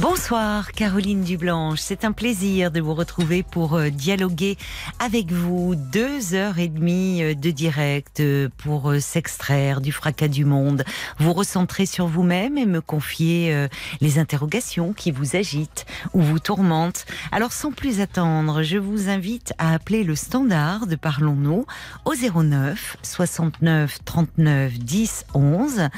Bonsoir Caroline Dublanche, c'est un plaisir de vous retrouver pour euh, dialoguer avec vous. Deux heures et demie euh, de direct euh, pour s'extraire du fracas du monde, vous recentrer sur vous-même et me confier les interrogations qui vous agitent ou vous tourmentent. Alors sans plus attendre, je vous invite à appeler le standard de Parlons-nous au 09 69 39 10 11.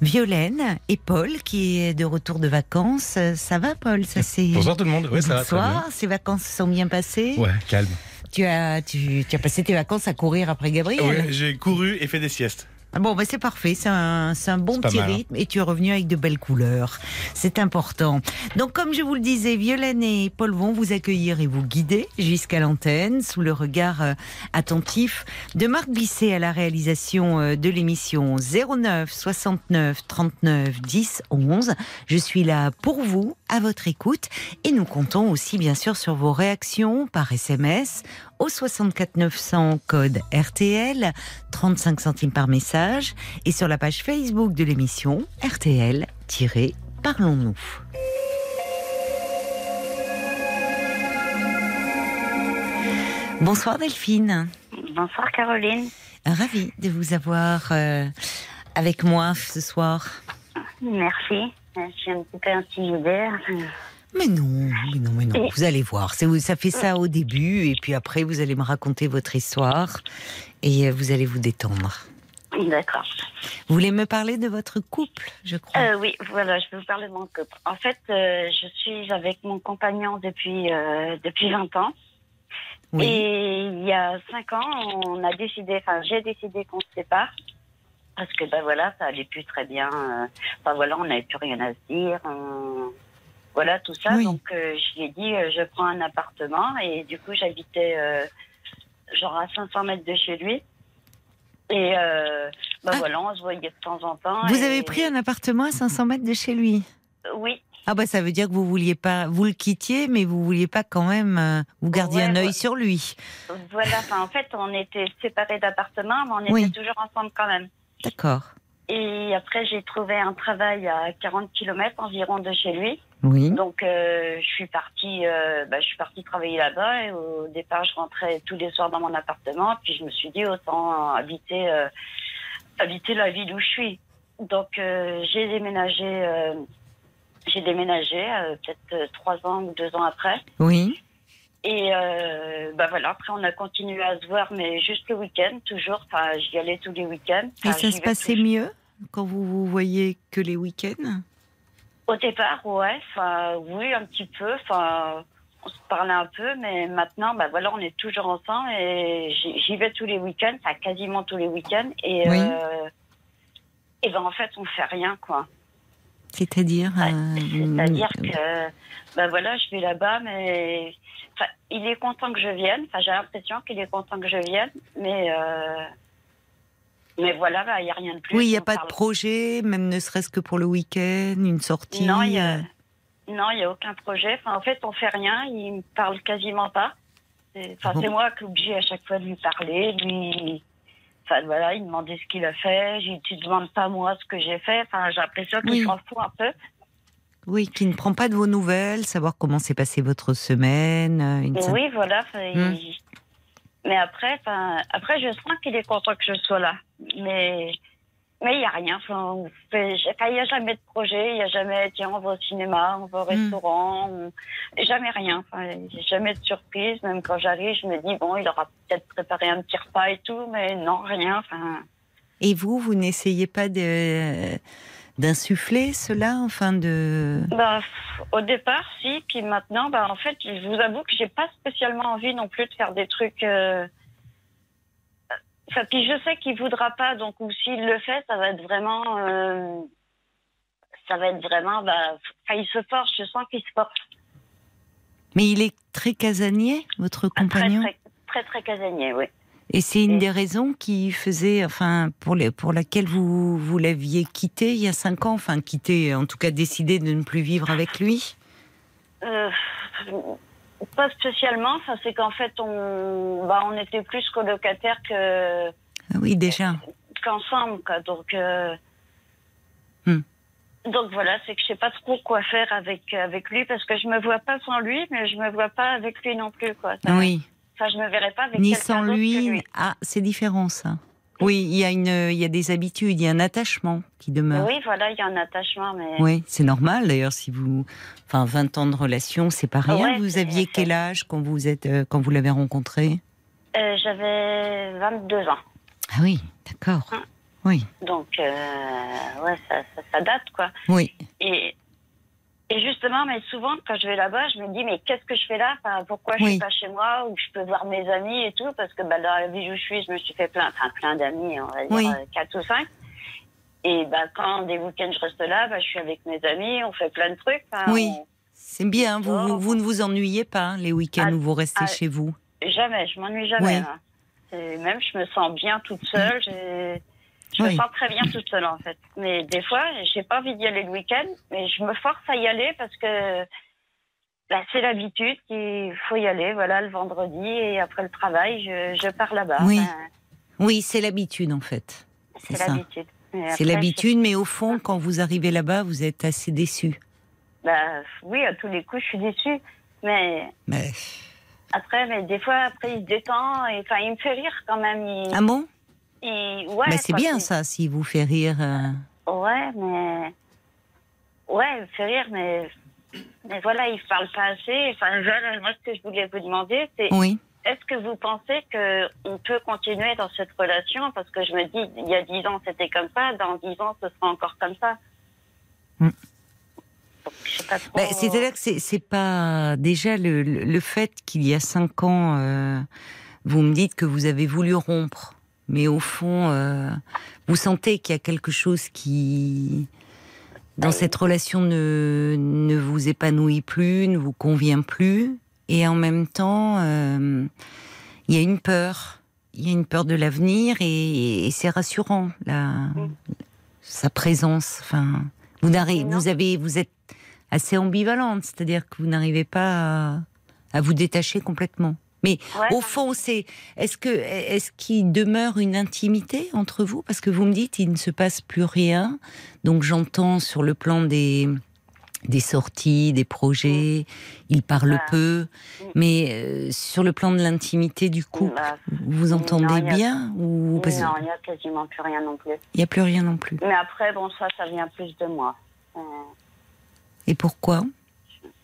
Violaine et Paul qui est de retour de vacances ça va, Paul ça, Bonsoir tout le monde. Ouais, ça va, Bonsoir, ces vacances se sont bien passées Ouais, calme. tu as, tu, tu as passé tes vacances à courir après Gabriel Ouais, j'ai couru et fait des siestes. Bon, bah c'est parfait, c'est un, c'est un bon petit mal, hein. rythme et tu es revenu avec de belles couleurs. C'est important. Donc, comme je vous le disais, Violaine et Paul vont vous accueillir et vous guider jusqu'à l'antenne sous le regard euh, attentif de Marc Bisset à la réalisation euh, de l'émission 09 69 39 10 11. Je suis là pour vous, à votre écoute et nous comptons aussi bien sûr sur vos réactions par SMS au 64 900 code RTL, 35 centimes par message, et sur la page Facebook de l'émission RTL-Parlons-nous. Bonsoir Delphine, Bonsoir Caroline. ravie de vous avoir euh, avec moi ce soir. Merci. Je suis un petit peu intimidée. Mais non, mais non, mais non. Vous allez voir. Ça fait ça au début, et puis après, vous allez me raconter votre histoire, et euh, vous allez vous détendre. D'accord. Vous voulez me parler de votre couple, je crois? Euh, oui, voilà, je vais vous parler de mon couple. En fait, euh, je suis avec mon compagnon depuis, euh, depuis 20 ans. Oui. Et il y a 5 ans, on a décidé, enfin, j'ai décidé qu'on se sépare. Parce que, ben voilà, ça allait plus très bien. Enfin, voilà, on n'avait plus rien à se dire. on- Voilà, tout ça. Oui. Donc, euh, je lui ai dit, euh, je prends un appartement. Et du coup, j'habitais, euh, genre, à 500 mètres de chez lui. Et, ben Ah. voilà, on se voyait de temps en temps. Vous et- avez pris un appartement à 500 mètres de chez lui? Oui, Ah bah ça veut dire que vous vouliez pas, vous le quittiez, mais vous vouliez pas quand même, euh, vous gardiez Ouais, un œil ouais. sur lui. voilà. Enfin, en fait, on était séparés d'appartements, mais on était Oui. toujours ensemble quand même. D'accord. Et après, j'ai trouvé un travail à 40 km environ de chez lui. Oui. Donc, euh, je suis partie, euh, bah, je suis partie travailler là-bas. Et au départ, je rentrais tous les soirs dans mon appartement. Puis je me suis dit autant habiter, euh, habiter la ville où je suis. Donc, j'ai déménagé. j'ai déménagé peut-être trois ans ou deux ans après. Oui. Et euh, bah voilà, après on a continué à se voir, mais juste le week-end, toujours. Enfin, j'y allais tous les week-ends. Et ça se passait mieux quand vous vous voyez que les week-ends? Au départ, ouais. Enfin, oui, un petit peu. Enfin, on se parlait un peu, mais maintenant, bah voilà, on est toujours ensemble et j'y j'y vais tous les week-ends, enfin quasiment tous les week-ends. Et Oui. euh, et ben en fait, on fait rien, quoi. C'est-à-dire Ouais, euh, C'est-à-dire que, ben voilà, je vais là-bas, mais il est content que je vienne. Enfin, j'ai l'impression qu'il est content que je vienne, mais euh, mais voilà, bah, il n'y a rien de plus. Oui, il n'y a pas de projet, même ne serait-ce que pour le week-end, une sortie. Non, il y a, euh, a aucun projet. Enfin, en fait, on fait rien. Il me parle quasiment pas. C'est- Enfin, Bon. c'est moi qui suis obligée à chaque fois de lui parler. Lui, enfin voilà, il me demandait ce qu'il a fait. J'ai dit, tu demandes pas moi ce que j'ai fait. Enfin, j'ai l'impression qu'il Oui. s'en fout un peu. Oui, qui ne prend pas de vos nouvelles, savoir comment s'est passée votre semaine. euh, Une... Oui, voilà. Hmm. il- Mais après, après, je sens qu'il est content que je sois là. Mais mais il n'y a rien. Enfin, il n'y a jamais de projet. Il n'y a jamais, tiens, on va au cinéma, on va au Hmm. restaurant. on- Jamais rien. Enfin, jamais de surprise. Même quand j'arrive, je me dis, bon, il aura peut-être préparé un petit repas et tout. Mais non, rien. Enfin, Et vous, vous n'essayez pas de d'insuffler cela, enfin de. bah, au départ, si. Puis maintenant, bah, en fait, je vous avoue que j'ai pas spécialement envie non plus de faire des trucs. euh, Enfin, puis je sais qu'il voudra pas, donc ou s'il le fait, ça va être vraiment, euh, ça va être vraiment, bah, il se force. Je sens qu'il se force. Mais il est très casanier, votre Ah, Très, compagnon? très, très, très casanier, oui. Et c'est une des raisons qui faisait, enfin, pour, les, pour laquelle vous, vous l'aviez quitté il y a cinq ans, enfin, quitté, en tout cas décidé de ne plus vivre avec lui? Euh, pas spécialement. Enfin, c'est qu'en fait, on, bah, on était plus colocataires que Ah Oui, déjà. qu'ensemble, quoi. Donc, euh, Hmm. donc voilà, c'est que je sais pas trop quoi faire avec avec lui parce que je me vois pas sans lui, mais je me vois pas avec lui non plus, quoi. Ça- Oui. Enfin, je me verrais pas avec Ni sans que lui. Ah, c'est différent, ça. Oui, il y, a une, il y a des habitudes, il y a un attachement qui demeure. Oui, voilà, il y a un attachement, mais Oui, c'est normal d'ailleurs si vous, enfin 20 ans de relation, c'est pas rien. Ouais, vous aviez quel âge quand vous êtes euh, quand vous l'avez rencontré? Euh, j'avais 22 ans. Ah oui, d'accord. Hein. Oui, Donc, euh, ouais, ça, ça, ça date, quoi. oui, Et, et justement, mais souvent, quand je vais là-bas, je me dis, mais qu'est-ce que je fais là? Enfin, Pourquoi je Oui. suis pas chez moi? Ou je peux voir mes amis et tout? Parce que bah, dans la vie où je suis, je me suis fait plein, enfin, plein d'amis, on va dire Oui. euh, quatre ou cinq. Et bah, quand des week-ends je reste là, bah, je suis avec mes amis, on fait plein de trucs. enfin, Oui. on- c'est bien. Vous, vous, vous ne vous ennuyez pas hein, les week-ends Ah, où vous restez ah, chez vous? Jamais, je m'ennuie jamais. Oui. hein. Et même, je me sens bien toute seule. j'ai- Je Oui. me sens très bien toute seule, en fait. Mais des fois, j'ai pas envie d'y aller le week-end, mais je me force à y aller parce que bah, c'est l'habitude qu'il faut y aller. Voilà, le vendredi et après le travail, je, je pars là-bas. Oui. Oui, c'est l'habitude en fait. c'est l'habitude. C'est l'habitude, mais au fond, quand vous arrivez là-bas, vous êtes assez déçu. Bah, oui, à tous les coups, je suis déçue. Mais Mais... après, mais des fois, après, il se détend. Et, enfin, il me fait rire quand même. Il, Ah bon? Ouais, Mais c'est bien ça, s'il vous fait rire. euh, Ouais, mais. Ouais, il me fait rire, mais. Mais voilà, il parle pas assez. Enfin, voilà, moi, ce que je voulais vous demander, c'est Oui. est-ce que vous pensez qu'on peut continuer dans cette relation? Parce que je me dis, il y a dix ans, c'était comme ça, dans dix ans, ce sera encore comme ça. Trop. Ben, C'est-à-dire que c'est c'est pas déjà le, le, le fait qu'il y a cinq ans, euh, vous me dites que vous avez voulu rompre, mais au fond, euh, vous sentez qu'il y a quelque chose qui, dans cette relation, ne, ne vous épanouit plus, ne vous convient plus, et en même temps, euh, il y a une peur, il y a une peur de l'avenir, et, et c'est rassurant la, sa présence. Enfin, vous vous avez, vous êtes assez ambivalente, c'est-à-dire que vous n'arrivez pas à, à vous détacher complètement. Mais Ouais, au fond, c'est est-ce que est-ce qu'il demeure une intimité entre vous? Parce que vous me dites il ne se passe plus rien. Donc j'entends sur le plan des des sorties, des projets, il parle Bah, peu, mais euh, sur le plan de l'intimité du couple, Bah, vous entendez non, a- bien ou parce non, il n'y a quasiment plus rien non plus. il n'y a plus rien non plus. Mais après, bon, ça, ça vient plus de moi. Euh, Et pourquoi?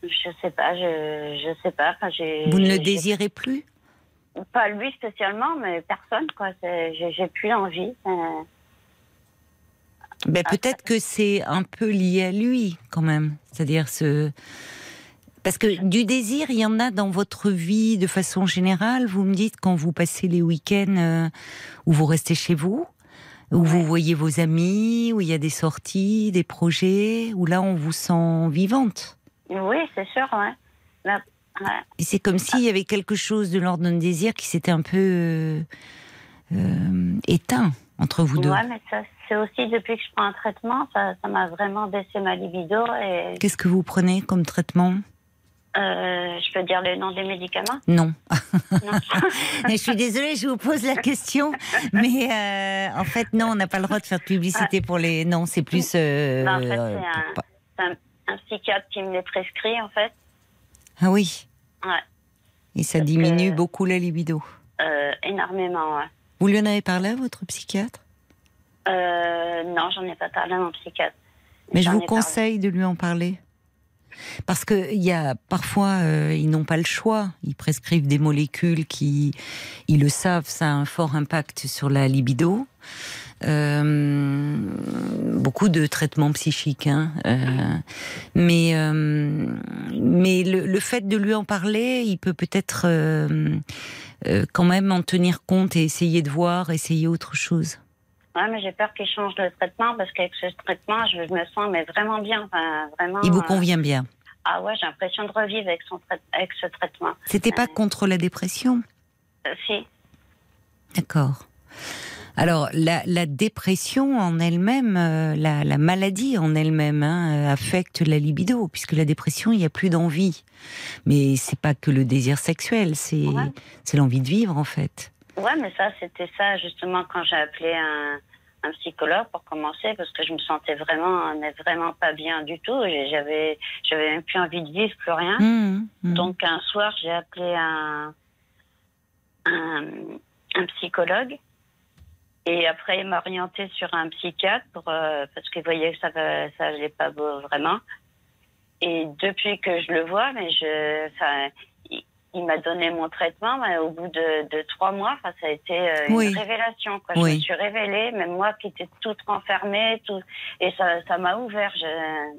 Je sais pas, je, je sais pas. Enfin, j'ai- Vous ne le désirez plus? Pas lui spécialement, mais personne, quoi. J'ai plus envie. euh. Ben, peut-être que c'est un peu lié à lui, quand même. C'est-à-dire ce. Parce que du désir, il y en a dans votre vie de façon générale. Vous me dites quand vous passez les week-ends euh, où vous restez chez vous, où vous voyez vos amis, où il y a des sorties, des projets, où là on vous sent vivante. Oui, c'est sûr, ouais. Là, ouais. Et c'est comme s'il y avait quelque chose de l'ordre d'un désir qui s'était un peu euh, euh, éteint entre vous deux. Ouais, mais ça, c'est aussi depuis que je prends un traitement, ça m'a vraiment baissé ma libido. Et Qu'est-ce que vous prenez comme traitement? Euh, je peux dire le nom des médicaments? Non. Non. je suis désolée, je vous pose la question, mais euh, en fait non, on n'a pas le droit de faire de publicité pour les. Non, c'est plus. euh, en fait, un- C'est un, un psychiatre qui me les prescrit, en fait. Ah oui. Ouais. Et ça Parce diminue que- beaucoup la libido. Euh, énormément, ouais. Vous lui en avez parlé à votre psychiatre? Euh, non, j'en ai pas parlé à mon psychiatre. Mais je vous parlé. conseille de lui en parler. Parce que il y a parfois euh, ils n'ont pas le choix. Ils prescrivent des molécules qui, ils le savent, ça a un fort impact sur la libido. Euh, beaucoup de traitements psychiques, hein. Euh, mais euh, mais le, le fait de lui en parler, il peut peut-être quand même en tenir compte et essayer de voir, essayer autre chose. Ouais, mais j'ai peur qu'il change de traitement parce qu'avec ce traitement, je me sens mais vraiment bien. Enfin, vraiment. Il vous convient bien. Ah ouais, j'ai l'impression de revivre avec, son trai- avec ce traitement. C'était pas contre la dépression? Si. D'accord. Alors, la, la, dépression en elle-même, euh, la, la, maladie en elle-même, hein, affecte la libido, puisque la dépression, il n'y a plus d'envie. Mais c'est pas que le désir sexuel, c'est Ouais. c'est l'envie de vivre, en fait. Ouais, mais ça, c'était ça, justement, quand j'ai appelé un, un psychologue pour commencer, parce que je me sentais vraiment, mais vraiment pas bien du tout. J'avais, j'avais même plus envie de vivre, plus rien. Mmh, mmh. Donc, un soir, j'ai appelé un, un, un psychologue. Et après, il m'a orienté sur un psychiatre pour, euh, parce qu'il voyait que ça va- ça allait pas beau, vraiment. Et depuis que je le vois, mais je, il, il m'a donné mon traitement, mais au bout de, de trois mois, ça a été euh, Oui. une révélation. Quoi. Je Oui. me suis révélée, même moi qui étais toute renfermée, tout, et ça, ça m'a ouvert. Je...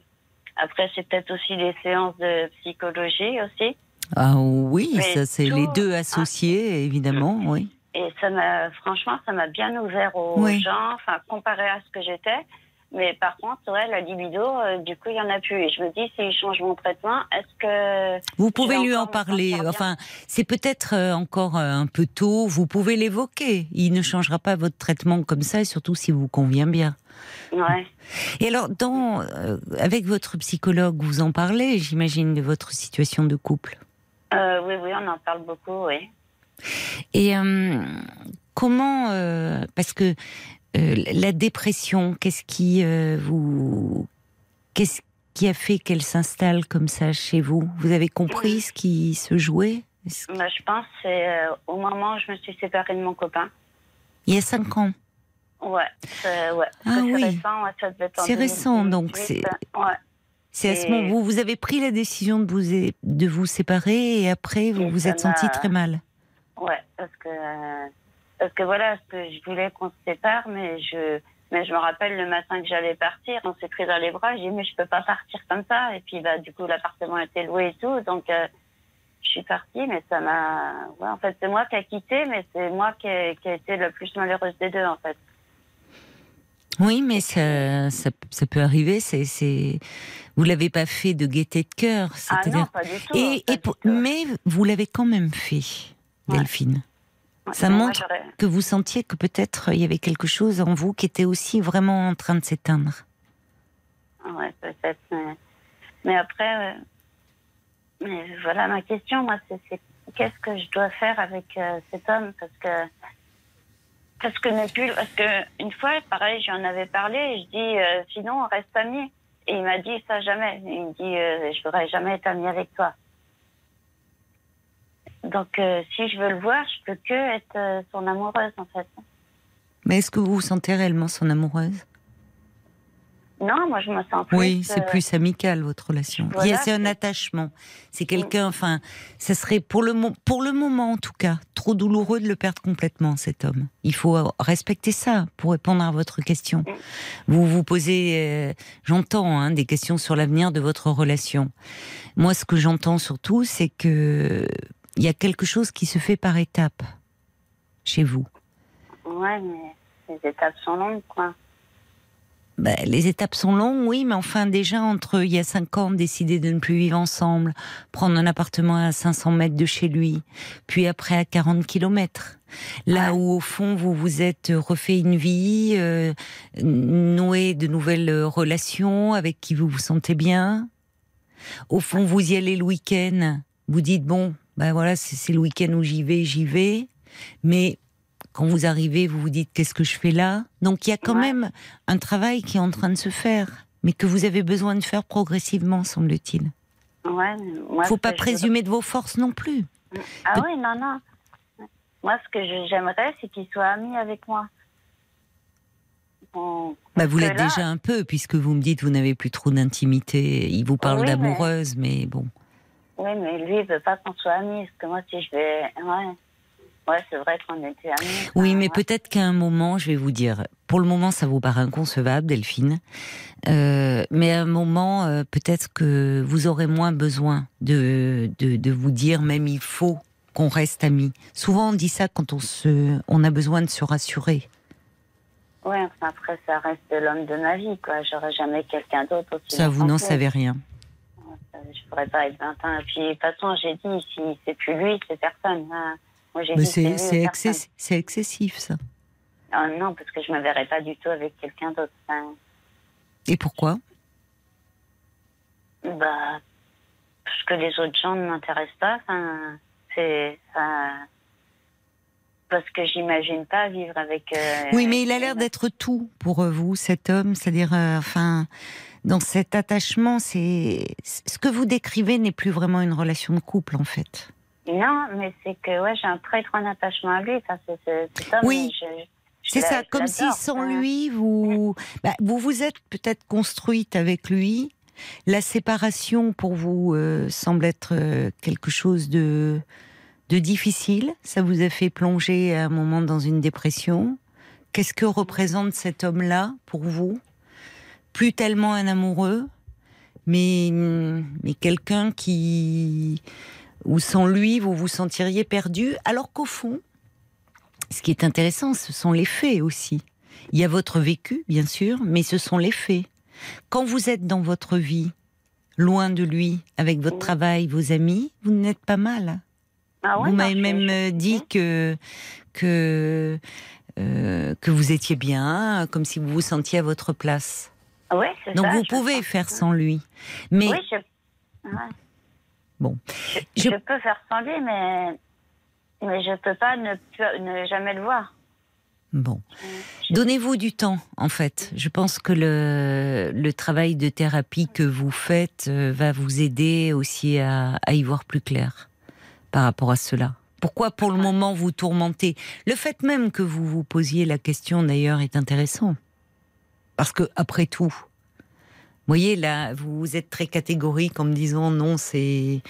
Après, c'est peut-être aussi les séances de psychologie aussi. Ah oui, Mais ça c'est les deux associés, évidemment, oui. Et ça m'a, franchement, ça m'a bien ouvert aux Oui. gens, enfin, comparé à ce que j'étais. Mais par contre, ouais, la libido, euh, du coup, il y en a plus. Et je me dis, s'il change mon traitement, est-ce que. Vous pouvez lui en parler. Enfin, c'est peut-être euh, encore euh, un peu tôt. Vous pouvez l'évoquer. Il ne changera pas votre traitement comme ça, et surtout si vous convient bien. Ouais. Et alors, dans, euh, avec votre psychologue, vous en parlez, j'imagine, de votre situation de couple? Euh, oui, oui, on en parle beaucoup, oui. Et euh, comment, euh, parce que euh, la dépression, qu'est-ce qui vous, qu'est-ce qui a fait qu'elle s'installe comme ça chez vous? Vous avez compris ce qui se jouait? Bah, je pense c'est euh, au moment où je me suis séparée de mon copain. Il y a cinq ans. Ouais, c'est ouais. Ah oui. C'est récent, ouais, ça devait être en C'est récent, 2018, donc c'est- Ouais. C'est à ce moment où vous avez pris la décision de vous, de vous séparer et après vous vous êtes senti très mal. Ouais, parce que euh, parce que voilà, ce que je voulais qu'on se sépare, mais je mais je me rappelle le matin que j'allais partir, on s'est pris dans les bras, j'ai dit mais je peux pas partir comme ça, et puis bah du coup l'appartement était loué et tout, donc euh, je suis partie, mais ça m'a, ouais, en fait c'est moi qui a quitté, mais c'est moi qui a, qui a été la plus malheureuse des deux en fait. Oui, mais ça, ça, ça peut arriver. C'est, c'est, vous l'avez pas fait de gaieté de cœur. Ah non, c'est-à-dire- pas du tout. et, pas et du tout. mais vous l'avez quand même fait, Ouais. Delphine. Ouais, ça moi, montre Que vous sentiez que peut-être il y avait quelque chose en vous qui était aussi vraiment en train de s'éteindre. Ouais, peut-être. Mais, mais après, euh, mais voilà, ma question, moi, c'est qu'est-ce que je dois faire avec euh, cet homme? Parce que, parce que ne plus. Parce que une fois, pareil, j'en avais parlé, et je dis, euh, sinon, on reste amis. Et il m'a dit ça jamais. Il me dit, euh, je voudrais jamais être ami avec toi. Donc, euh, si je veux le voir, je peux que être euh, son amoureuse, en fait. Mais est-ce que vous vous sentez réellement son amoureuse? Non, moi, je me sens plus. Oui, c'est euh, plus amical votre relation. voilà, c'est un attachement. C'est quelqu'un, enfin, ça serait pour le, pour le moment en tout cas, trop douloureux de le perdre complètement, cet homme. Il faut respecter ça pour répondre à votre question. Vous vous posez, j'entends, hein, des questions sur l'avenir de votre relation. Moi, ce que j'entends surtout, c'est que il y a quelque chose qui se fait par étapes chez vous. Ouais, mais les étapes sont longues, quoi. Ben, les étapes sont longues, oui, mais enfin déjà entre il y a cinq ans décider de ne plus vivre ensemble, prendre un appartement à 500 mètres de chez lui, puis après à 40 kilomètres. Là Ouais. où au fond vous vous êtes refait une vie, euh, noué de nouvelles relations avec qui vous vous sentez bien. Au fond vous y allez le week-end, vous dites bon, ben voilà c'est le week-end où j'y vais, j'y vais, mais quand vous arrivez, vous vous dites qu'est-ce que je fais là? Donc il y a quand Ouais. même un travail qui est en train de se faire, mais que vous avez besoin de faire progressivement, semble-t-il. Ouais, moi, Faut pas je présumer de vos forces non plus. voudrais- Ah oui, non, non. Moi, ce que j'aimerais, c'est qu'il soit ami avec moi. Bon, Bah, vous l'êtes là- déjà un peu, puisque vous me dites que vous n'avez plus trop d'intimité. Il vous parle Oui, mais- d'amoureuse, mais... bon. Oui, mais lui, il veut pas qu'on soit amis. Parce que moi, si je vais. Ouais. Ouais, c'est vrai qu'on était amis. Oui, mais ouais. peut-être qu'à un moment, je vais vous dire, pour le moment, ça vous paraît inconcevable, Delphine, Euh, mais à un moment, euh, peut-être que vous aurez moins besoin de, de, de vous dire, même il faut qu'on reste amis. Souvent, on dit ça quand on, se, on a besoin de se rassurer. Enfin, après, ça reste l'homme de ma vie, quoi. J'aurai jamais quelqu'un d'autre. Ça, vous n'en savez rien. Lui. Je pourrais pas être 20 ans. Et puis, de toute façon, j'ai dit, si c'est plus lui, c'est personne. hein. Moi, j'ai dit c'est lui, c'est personne. excess- c'est excessif, ça. Ah, non, parce que je me verrais pas du tout avec quelqu'un d'autre. Enfin, Et pourquoi? Bah, parce que les autres gens ne m'intéressent pas. Enfin, c'est, parce que j'imagine pas vivre avec. euh, Oui, mais il a l'air d'être tout pour euh, vous, cet homme. C'est-à-dire, euh, enfin, dans cet attachement, c'est ce que vous décrivez n'est plus vraiment une relation de couple, en fait. Non, mais c'est que ouais, j'ai un très grand attachement à lui. Enfin, c'est, homme, Oui. C'est ça, comme si sans lui, vous, bah, vous vous êtes peut-être construite avec lui. La séparation pour vous euh, semble être euh, quelque chose de, de difficile. Ça vous a fait plonger à un moment dans une dépression. Qu'est-ce que représente cet homme-là pour vous? Plus tellement un amoureux, mais, mais quelqu'un qui, ou sans lui, vous vous sentiriez perdu, alors qu'au fond, ce qui est intéressant, ce sont les faits aussi. Il y a votre vécu, bien sûr, mais ce sont les faits. Quand vous êtes dans votre vie, loin de lui, avec votre travail, vos amis, vous n'êtes pas mal. Ah ouais, vous m'avez même euh, dit que que euh, que vous étiez bien, comme si vous vous sentiez à votre place. C'est Donc ça, vous pouvez faire sans lui. Mais Oui, je... ouais. Bon. Je, Je- je peux faire sans lui, mais mais je peux pas ne, ne jamais le voir. bon, donnez-vous du temps. En fait, je pense que le le travail de thérapie que vous faites euh, va vous aider aussi à, à y voir plus clair par rapport à cela. Pourquoi pour le moment vous tourmentez? Le fait même que vous vous posiez la question d'ailleurs est intéressant. Parce que après tout, vous voyez là, vous êtes très catégorique en me disant non, c'est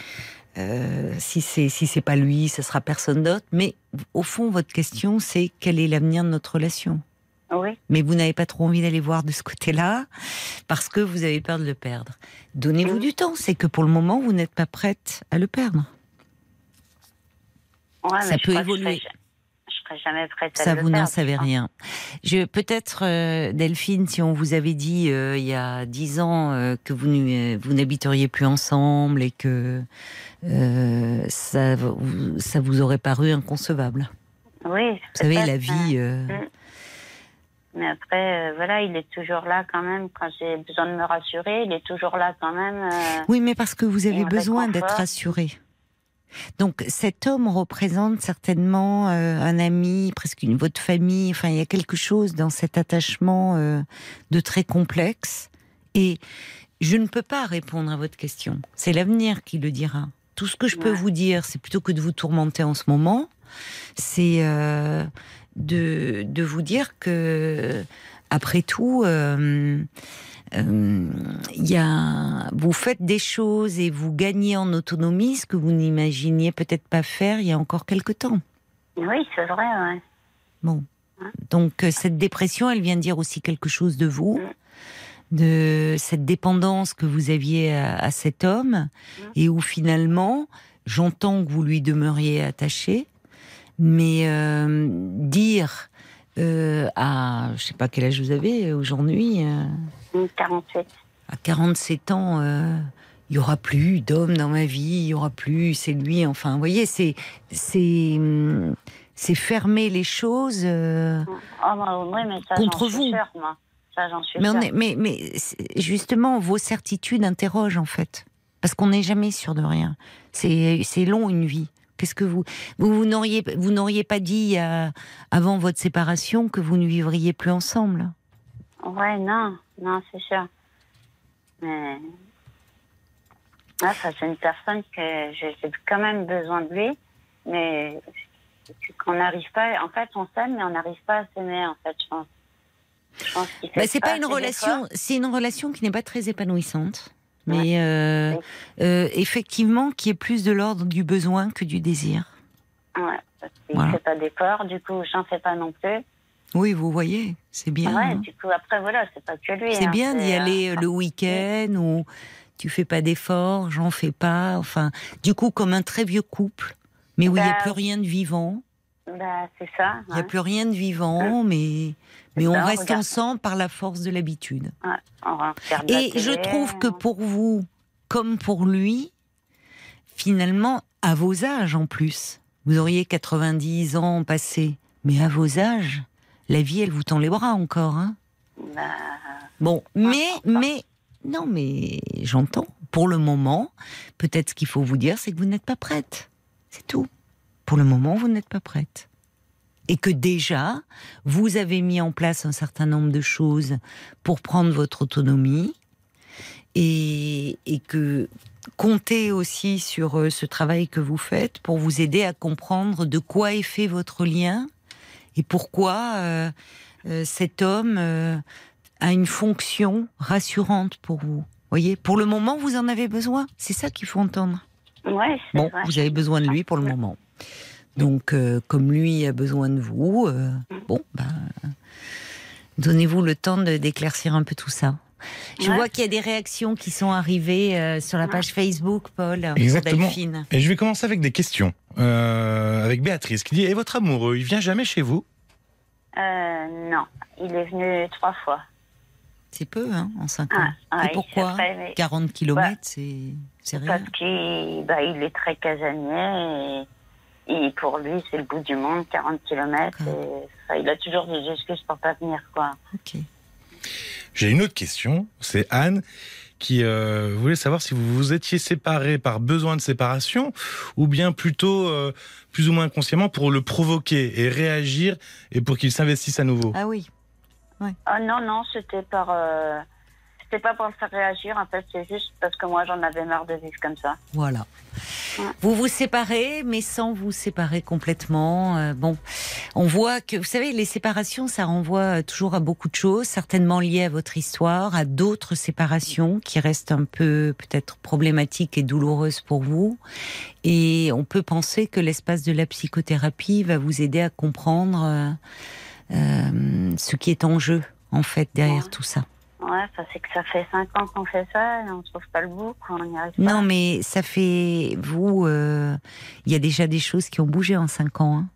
euh, si c'est si c'est pas lui, ce sera personne d'autre. Mais au fond, votre question c'est quel est l'avenir de notre relation? Oui, mais vous n'avez pas trop envie d'aller voir de ce côté-là parce que vous avez peur de le perdre. Donnez-vous du temps, c'est que pour le moment, vous n'êtes pas prête à le perdre. ouais, Ça peut que évoluer. Serai- jamais prête à Ça, le vous n'en savez rien. Je peut-être euh, Delphine, si on vous avait dit euh, il y a dix ans euh, que vous vous n'habiteriez plus ensemble et que ça, vous- ça vous aurait paru inconcevable. Oui, Vous savez, la vie. euh, Mm. Mais après, euh, voilà, il est toujours là quand même quand j'ai besoin de me rassurer. Il est toujours là quand même. euh, Oui, mais parce que vous avez besoin d'être rassuré. Donc cet homme représente certainement euh, un ami, presque une votre famille. Enfin, il y a quelque chose dans cet attachement euh, de très complexe. Et je ne peux pas répondre à votre question. C'est l'avenir qui le dira. Tout ce que je peux vous dire, c'est plutôt que de vous tourmenter en ce moment, c'est euh, de, de vous dire que, après tout, euh, y a, vous faites des choses et vous gagnez en autonomie ce que vous n'imaginiez peut-être pas faire il y a encore quelque temps. Oui, c'est vrai, ouais. Bon. Donc euh, cette dépression, elle vient dire aussi quelque chose de vous, de cette dépendance que vous aviez à, à cet homme, et où finalement, j'entends que vous lui demeuriez attaché, mais euh, dire euh, à, je sais pas quel âge vous avez aujourd'hui, euh, Mm, 47. à 47 ans, euh, il y aura plus d'homme dans ma vie, il y aura plus, c'est lui. Enfin, vous voyez, c'est c'est hum, c'est fermer les choses. euh, Oh, bah, oui, mais ça, Contre suis vous. sûre, moi. Ça, j'en suis mais on sûre. est, mais justement, vos certitudes interrogent en fait, parce qu'on n'est jamais sûr de rien. C'est c'est long une vie. Qu'est-ce que vous vous, vous n'auriez vous n'auriez pas dit euh, avant votre séparation que vous ne vivriez plus ensemble? Ouais, non, non, c'est sûr. Mais. Ça, c'est une personne que j'ai quand même besoin de lui, mais qu'on n'arrive pas. En fait, on s'aime, mais on n'arrive pas à s'aimer, en fait, je pense. Je pense qu'il fait Bah, c'est pas une relation, c'est une relation qui n'est pas très épanouissante, mais euh, euh, effectivement qui est plus de l'ordre du besoin que du désir. Ouais, parce qu'il Voilà. fait pas d'efforts, du coup, j'en fais pas non plus. Oui, vous voyez, c'est bien. ouais, hein. du coup, après, voilà, c'est pas que lui. C'est hein, bien d'y euh, aller euh, le week-end où tu fais pas d'efforts, j'en fais pas. Enfin, du coup, comme un très vieux couple, mais où il n'y a plus rien de vivant. Bah, c'est ça. Il n'y a plus rien de vivant, mais, mais on ça, reste regarde. ensemble par la force de l'habitude. Ouais, Et je trouve que pour vous, comme pour lui, finalement, à vos âges en plus, vous auriez 90 ans passés. Mais à vos âges, la vie, elle vous tend les bras encore. Hein Bah, bon, mais, mais, non, mais j'entends. Pour le moment, peut-être ce qu'il faut vous dire, c'est que vous n'êtes pas prête. C'est tout. Pour le moment, vous n'êtes pas prête. Et que déjà, vous avez mis en place un certain nombre de choses pour prendre votre autonomie. Et, et que comptez aussi sur euh, ce travail que vous faites pour vous aider à comprendre de quoi est fait votre lien et pourquoi euh, euh, cet homme euh, a une fonction rassurante pour vous? Voyez, pour le moment, vous en avez besoin. C'est ça qu'il faut entendre. ouais, Bon, vrai. vous avez besoin de lui pour le moment. Donc, comme lui a besoin de vous, euh, bon, ben, donnez-vous le temps de d'éclaircir un peu tout ça. Je Ouais. vois qu'il y a des réactions qui sont arrivées euh, sur la page Facebook, Paul, Exactement. Delphine. Et je vais commencer avec des questions. Euh, avec Béatrice qui dit Et votre amoureux, il vient jamais chez vous? Euh, non, il est venu trois fois. C'est peu, hein, en 5 ans. Ah, Et pourquoi? vrai, mais- 40 km, c'est c'est rien. Parce qu'il bah, il est très casanier et, et pour lui, c'est le bout du monde, 40 km. Et, il a toujours des excuses pour pas venir, quoi. Ok. J'ai une autre question. C'est Anne qui euh, voulait savoir si vous vous étiez séparés par besoin de séparation ou bien plutôt euh, plus ou moins inconsciemment pour le provoquer et réagir et pour qu'il s'investisse à nouveau. Ah oui. Ah non, non, c'était par. euh, c'était pas pour faire réagir, en fait, c'est juste parce que moi, j'en avais marre de vivre comme ça. Voilà. Ouais. Vous vous séparez, mais sans vous séparer complètement. Euh, bon, on voit que, vous savez, les séparations, ça renvoie toujours à beaucoup de choses, certainement liées à votre histoire, à d'autres séparations qui restent un peu peut-être problématiques et douloureuses pour vous. Et on peut penser que l'espace de la psychothérapie va vous aider à comprendre euh, euh, ce qui est en jeu, en fait, derrière Ouais. tout ça. Ouais, ça c'est que ça fait cinq ans qu'on fait ça et on trouve pas le bout, quoi. On n'y arrive pas. Non, mais ça fait vous. euh, Il y a déjà des choses qui ont bougé en cinq ans. hein,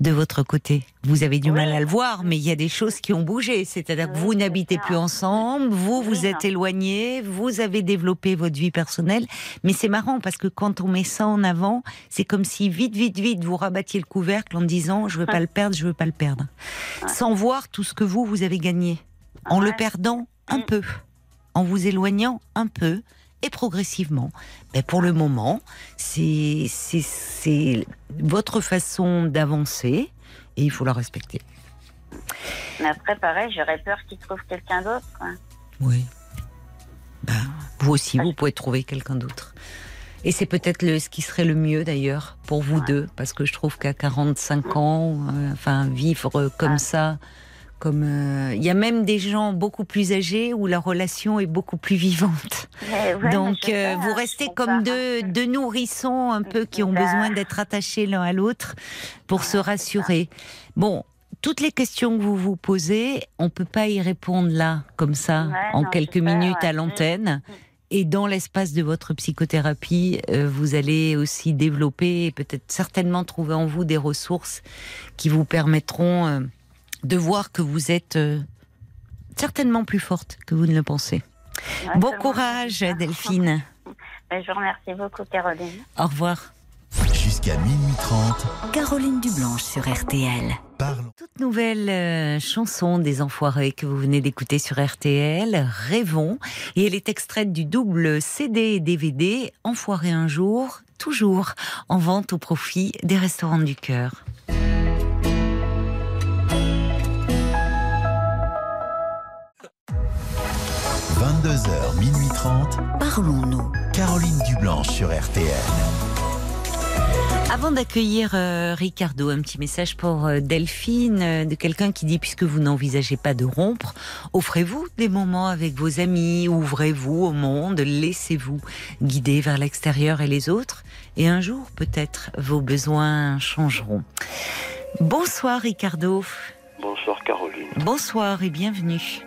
de votre côté, vous avez du Oui. mal à le voir, mais il y a des choses qui ont bougé. C'est-à-dire que vous n'habitez plus ensemble, vous vous êtes non. éloignés, vous avez développé votre vie personnelle. Mais c'est marrant parce que quand on met ça en avant, c'est comme si vite, vite, vite, vous rabattiez le couvercle en disant je veux pas le perdre, je veux pas le perdre, sans voir tout ce que vous vous avez gagné, en le perdant un Mm. peu, en vous éloignant un peu et progressivement. Mais pour le moment, c'est votre façon d'avancer et il faut la respecter. Mais après, pareil, j'aurais peur qu'il trouve quelqu'un d'autre. Oui. Ben, vous aussi, vous pouvez trouver quelqu'un d'autre. Et c'est peut-être ce qui serait le mieux d'ailleurs pour vous deux, parce que je trouve qu'à 45 ans, euh, enfin vivre comme Ah. ça, comme euh, il y a même des gens beaucoup plus âgés où la relation est beaucoup plus vivante. Ouais, mais Donc sais, euh, vous restez comme deux, deux nourrissons un peu qui ont besoin d'être attachés l'un à l'autre pour se rassurer. Bon, toutes les questions que vous vous posez, on peut pas y répondre là, comme ça, Ouais, en non, quelques minutes ouais. à l'antenne. Mm. Et dans l'espace de votre psychothérapie, euh, vous allez aussi développer et peut-être certainement trouver en vous des ressources qui vous permettront euh, de voir que vous êtes euh, certainement plus forte que vous ne le pensez. Ouais, Bon courage. Delphine. Mais je vous remercie beaucoup, Caroline. Au revoir. Jusqu'à minuit 30, Caroline Dublanche sur RTL. parlons. Toute nouvelle euh, chanson des Enfoirés que vous venez d'écouter sur RTL, Rêvons. Et elle est extraite du double CD et DVD Enfoirés un jour, toujours en vente au profit des restaurants du cœur. « 22h, minuit 30, Parlons-nous. Caroline Dublanche sur RTL. Avant d'accueillir euh, Ricardo, un petit message pour euh, Delphine, euh, de quelqu'un qui dit puisque vous n'envisagez pas de rompre, offrez-vous des moments avec vos amis, ouvrez-vous au monde, laissez-vous guider vers l'extérieur et les autres, et un jour peut-être vos besoins changeront. Bonsoir Ricardo, Bonsoir Caroline. bonsoir et bienvenue.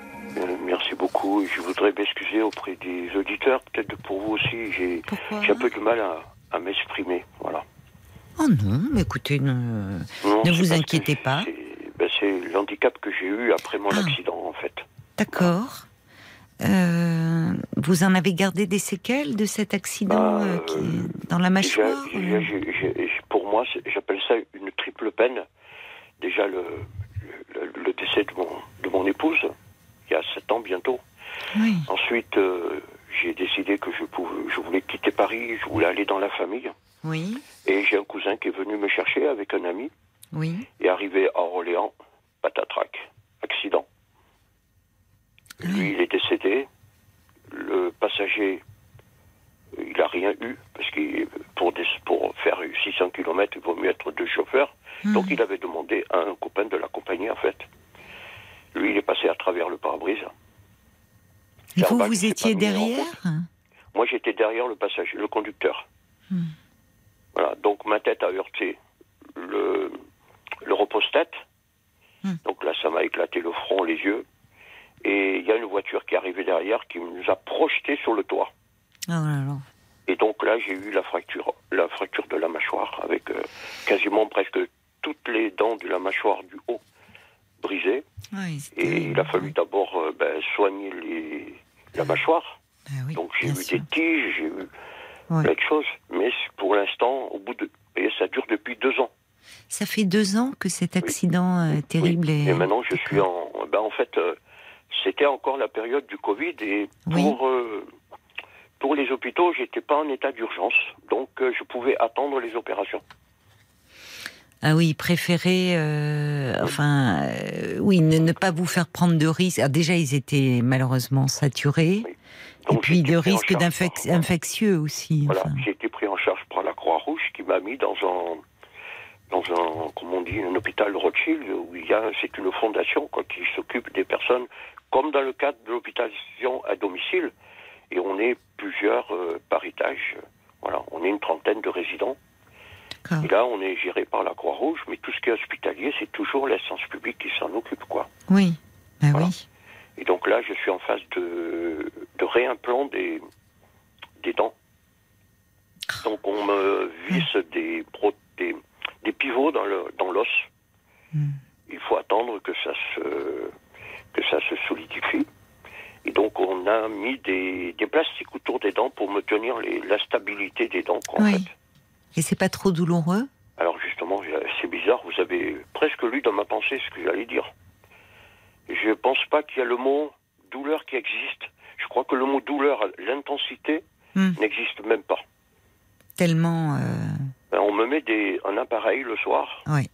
Je voudrais m'excuser auprès des auditeurs. Peut-être pour vous aussi, j'ai un peu du mal à, à m'exprimer. Voilà. Oh non, mais écoutez, ne... Non, Ne c'est vous inquiétez pas. c'est- ben, l'handicap que j'ai eu après mon Ah. accident, en fait. d'accord. Euh, vous en avez gardé des séquelles de cet accident Bah, euh, qui est dans la mâchoire euh pour moi, j'appelle ça une triple peine. Déjà, le, le, le décès de mon, de mon épouse, il y a sept ans bientôt. Oui. Ensuite, euh, j'ai décidé que je, pouvais, je voulais quitter Paris, je voulais aller dans la famille. Oui. Et j'ai un cousin qui est venu me chercher avec un ami. Oui. Et arrivé à Orléans, patatrac, accident. Lui, il est décédé. Le passager, euh, il a rien eu, parce que pour, des- pour faire 600 km, il vaut mieux être deux chauffeurs. Donc il avait demandé à un copain de la compagnie, en fait. Lui, il est passé à travers le pare-brise. Vous, vous étiez derrière Moi, j'étais derrière le passager, le conducteur. Hmm. Voilà, donc ma tête a heurté le, le repose-tête. Hmm. Donc là, ça m'a éclaté le front, les yeux. Et il y a une voiture qui est arrivée derrière qui nous a projetés sur le toit. Oh là là. Et donc là, j'ai eu la fracture, la fracture de la mâchoire avec euh, quasiment presque toutes les dents de la mâchoire du haut brisées. Oui, c'est Et il a fallu d'abord euh, ben, soigner les, la mâchoire. Ah oui, Donc j'ai eu sûr. des tiges, j'ai eu Ouais. plein de choses. Mais pour l'instant, au bout de. Et ça dure depuis deux ans. Ça fait deux ans que cet accident euh, terrible Oui. est. Et maintenant, je suis en. Ben, en fait, euh, c'était encore la période du Covid. Et Oui. pour, euh, pour les hôpitaux, j'étais pas en état d'urgence. Donc, je pouvais attendre les opérations. Ah oui, préférer, euh, enfin, euh, oui, ne, ne pas vous faire prendre de risques. Alors déjà, ils étaient malheureusement saturés. Oui. Et puis de risques infectieux aussi. Voilà, enfin. j'ai été pris en charge par la Croix-Rouge qui m'a mis dans un, dans un, comment on dit, un hôpital Rothschild où il y a, c'est une fondation quoi, qui s'occupe des personnes, comme dans le cadre de l'hôpitation à domicile, et on est plusieurs euh, par étage. Voilà, on est une trentaine de résidents. D'accord. Là, on est géré par la Croix-Rouge, mais tout ce qui est hospitalier, c'est toujours l'essence publique qui s'en occupe, quoi. Oui, bah Voilà. oui. Et donc là, je suis en phase de, de réimplant des, des dents. Donc on me visse des, pro- des, des pivots dans le dans l'os. Hmm. Il faut attendre que ça se que ça se solidifie. Et donc on a mis des, des plastiques autour des dents pour me tenir les, la stabilité des dents. quoi, en Oui. fait. Et c'est pas trop douloureux? Alors justement, c'est bizarre, vous avez presque lu dans ma pensée ce que j'allais dire. Je pense pas qu'il y a le mot douleur qui existe. Je crois que le mot douleur, l'intensité, Hmm. n'existe même pas. Tellement, euh, Ben, On me met des, un appareil le soir oui.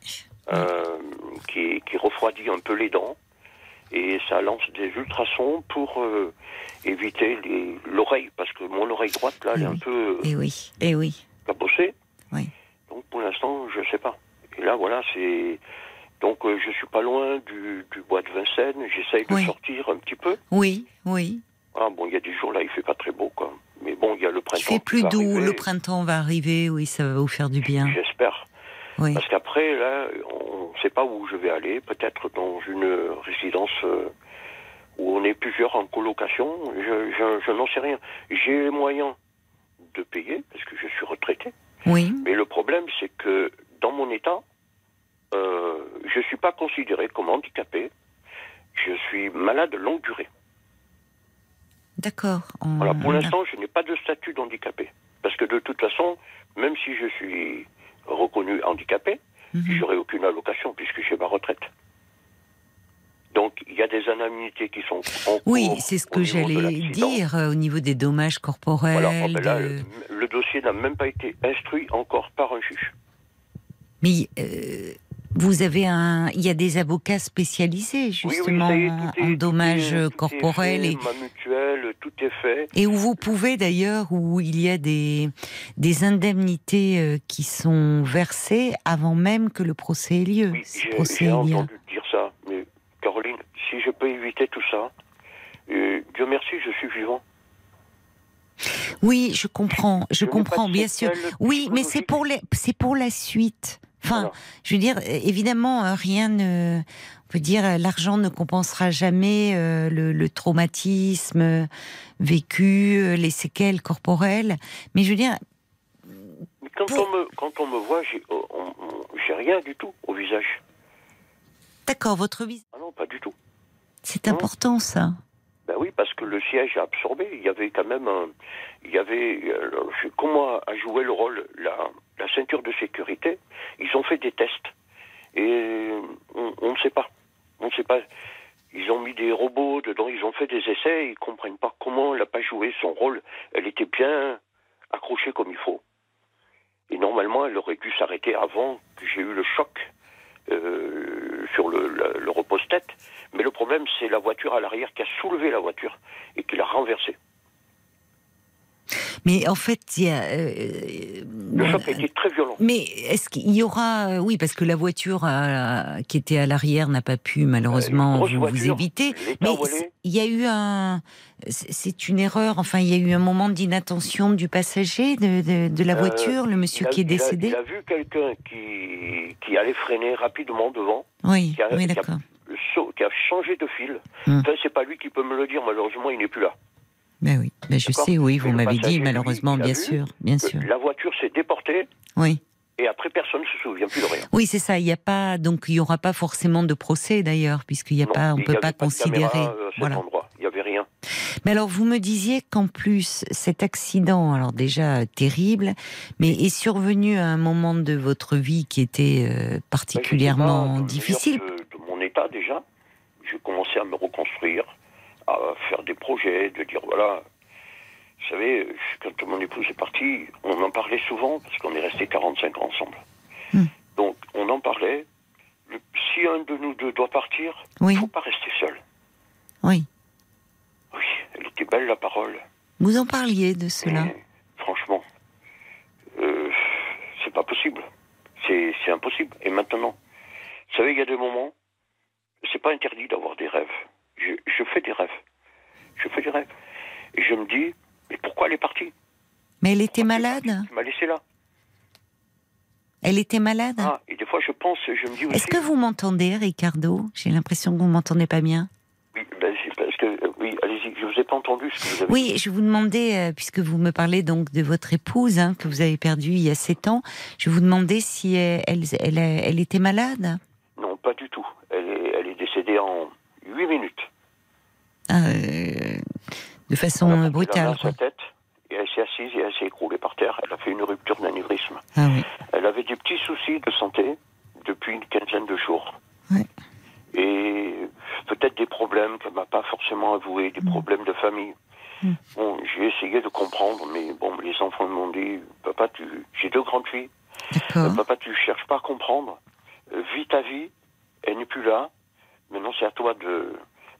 euh, qui, qui refroidit un peu les dents et ça lance des ultrasons pour euh, éviter l'oreille parce que mon oreille droite là, elle est un Oui. peu Et oui, et oui. cabossée. Oui. Donc pour l'instant, je sais pas. Et là, voilà, c'est. Donc euh, je suis pas loin du, du bois de Vincennes. J'essaye de Oui. sortir un petit peu. Oui, oui. Ah bon, il y a des jours là, il fait pas très beau, quoi. Mais bon, il y a le Il printemps. fait qui plus doux. arriver. Le printemps va arriver. Oui, ça va vous faire du bien. J'espère. Oui. Parce qu'après, là, on ne sait pas où je vais aller. Peut-être dans une résidence euh, où on est plusieurs en colocation. Je, je, je n'en sais rien. J'ai les moyens de payer parce que je suis retraité. Oui. Mais le problème, c'est que dans mon état, euh, je ne suis pas considéré comme handicapé. Je suis malade de longue durée. D'accord. On- Voilà, pour l'instant, je n'ai pas de statut d'handicapé. Parce que de toute façon, même si je suis reconnu handicapé, Mhm. j'aurai aucune allocation puisque j'ai ma retraite. Donc, il y a des indemnités qui sont en Oui, c'est ce que j'allais dire euh, au niveau des dommages corporels. Voilà, ah ben là, de- le, le dossier n'a même pas été instruit encore par un juge. Mais euh, vous avez un, il y a des avocats spécialisés justement ça y est, en dommages est- corporels fait, et, mutuelle, tout est fait. et où vous pouvez d'ailleurs où il y a des des indemnités euh, qui sont versées avant même que le procès ait lieu. Oui, j'ai entendu dire ça. Caroline, si je peux éviter tout ça, euh, Dieu merci, je suis vivant. Oui, je comprends, je comprends bien sûr. Oui, mais c'est pour les, pour la suite. Enfin, Voilà. je veux dire, évidemment, euh, rien ne, on peut dire, euh, l'argent ne compensera jamais euh, le, le traumatisme euh, vécu, les séquelles corporelles. Mais je veux dire, quand, Pour- on me, quand on me voit, j'ai oh, j'ai rien du tout au visage. d'accord, votre vie, Ah non, pas. C'est Non. important ça. Ben oui, parce que le siège a absorbé. Il y avait quand même un. Il y avait. comment a joué le rôle la, la ceinture de sécurité? Ils ont fait des tests. Et on ne sait pas. On ne sait pas. Ils ont mis des robots dedans, ils ont fait des essais, ils comprennent pas comment elle n'a pas joué son rôle. Elle était bien accrochée comme il faut. Et normalement, elle aurait dû s'arrêter avant que j'ai eu le choc euh, sur le, le, le repose-tête. Mais le problème, c'est la voiture à l'arrière qui a soulevé la voiture et qui l'a renversée. Mais en fait, il y a. euh, Le bon, choc a été très violent. Mais est-ce qu'il y aura, euh, oui, parce que la voiture euh, qui était à l'arrière n'a pas pu malheureusement Euh, vous, éviter. Mais il y a eu un, c'est une erreur. Enfin, il y a eu un moment d'inattention du passager de, de, de la Euh, voiture, le monsieur a- qui est il a- décédé. Il a, vu quelqu'un qui, qui allait freiner rapidement devant, Oui, qui a- oui, qui a- d'accord. Qui a changé de fil. Hmm. Enfin, c'est pas lui qui peut me le dire, malheureusement, il n'est plus là. Ben oui, ben je sais, oui, vous m'avez dit malheureusement, bien vu sûr, bien sûr. La voiture s'est déportée Oui. et après, personne ne se souvient plus de rien. Oui, c'est ça. Il n'y a pas, donc il n'y aura pas forcément de procès d'ailleurs, puisqu'il y a Non, pas, on y peut pas de caméra, considérer. euh, cet Voilà. endroit. Il n'y avait rien. Mais alors, vous me disiez qu'en plus, cet accident, alors déjà euh, terrible, mais est survenu à un moment de votre vie qui était euh, Ben, pas particulièrement le meilleur difficile. Déjà. J'ai commencé à me reconstruire, à faire des projets, de dire voilà. Vous savez, quand mon épouse est partie, on en parlait souvent parce qu'on est resté 45 ans ensemble. Hmm. Donc on en parlait. Le- si un de nous deux doit partir, Oui, il ne faut pas rester seul. oui. Oui, elle était belle la parole. Vous en parliez de cela. Franchement, euh, c'est pas possible. C'est impossible. Et maintenant, vous savez, il y a des moments, c'est pas interdit d'avoir des rêves. Je, je fais des rêves. Je fais des rêves. Et je me dis, mais pourquoi elle est partie? Mais elle était Pourquoi elle malade? Tu m'as laissé là. Elle était malade? Ah, et des fois, je pense, je me dis. Est-ce que vous m'entendez, Ricardo? J'ai l'impression que vous m'entendez pas bien. Oui, ben, parce que. euh, Oui, allez-y, je vous ai pas entendu ce que vous avez Oui, je vous demandais, euh, puisque vous me parlez donc de votre épouse hein, que vous avez perdue il y a sept ans, je vous demandais si elle, elle, elle, elle était malade? Non, pas du tout. Elle elle en 8 minutes. Euh, de façon Elle a brutale. quoi. sa tête et elle s'est assise et elle s'est écroulée par terre. Elle a fait une rupture d'anévrisme. Ah oui. Elle avait des petits soucis de santé depuis une quinzaine de jours. Et peut-être des problèmes qu'elle m'a pas forcément avoués, des problèmes de famille. Mm. Bon, j'ai essayé de comprendre, mais bon, les enfants m'ont dit, papa, tu, j'ai deux grandes filles, Euh, papa, tu cherches pas à comprendre, Euh, vis ta vie, elle n'est plus là, maintenant c'est à toi de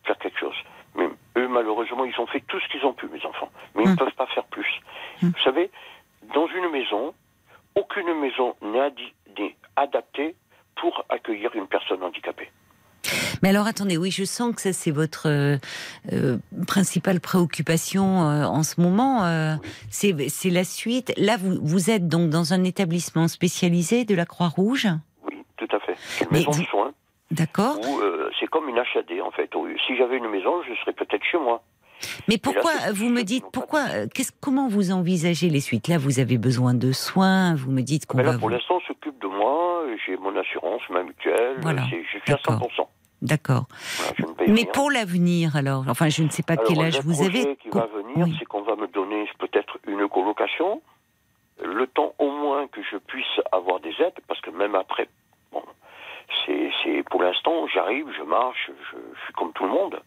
faire quelque chose. Mais eux, malheureusement, ils ont fait tout ce qu'ils ont pu, mes enfants, mais ils ne Mm. peuvent pas faire plus. Mm. Vous savez, dans une maison, aucune maison n'est adaptée pour accueillir une personne handicapée. Mais alors attendez, oui, je sens que ça c'est votre euh, euh, principale préoccupation euh, en ce moment. c'est la suite. Là, vous, vous êtes donc dans un établissement spécialisé de la Croix-Rouge, Oui, tout à fait. Une Mais maison vous- de soins d'accord euh, c'est comme une HAD en fait. Si j'avais une maison, je serais peut-être chez moi. Mais pourquoi c'est- vous me dites pourquoi euh, comment vous envisagez les suites? Là, vous avez besoin de soins. Vous me dites qu'on va là, pour vous... l'instant, on s'occupe de moi. J'ai mon assurance, ma mutuelle. Voilà. Je suis à D'accord. 100%. D'accord. Voilà, Mais rien. pour l'avenir, alors, enfin, je ne sais pas Alors, quel âge vous avez. qui va venir, Oui. c'est qu'on va me donner peut-être une colocation, le temps au moins que je puisse avoir des aides, parce que même après, c'est, pour l'instant, j'arrive, je marche, je, je suis comme tout le monde.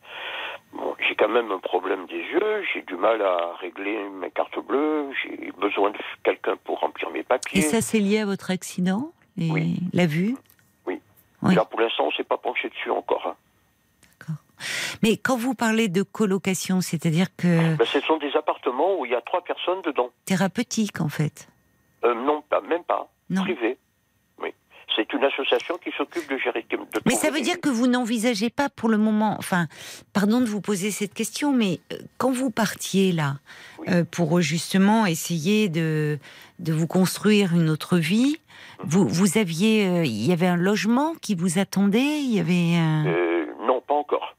Bon, j'ai quand même un problème des yeux, j'ai du mal à régler mes cartes bleues, j'ai besoin de quelqu'un pour remplir mes Et papiers. ça, c'est lié à votre accident et Oui. la vue? Oui. Oui. Là, pour l'instant, on s'est pas penché dessus encore. hein. Mais quand vous parlez de colocation, c'est-à-dire que Ben, ce sont des appartements où il y a trois personnes dedans. thérapeutique en fait. Euh, non, pas, même pas. Non. Privé. C'est une association qui s'occupe de gérer. De Mais ça veut dire que vous n'envisagez pas pour le moment, enfin, pardon de vous poser cette question, mais euh, quand vous partiez là, Oui. euh, pour euh, justement essayer de, de vous construire une autre vie, vous, vous aviez, euh, il y avait un logement qui vous attendait, il y avait. Euh, non, pas encore.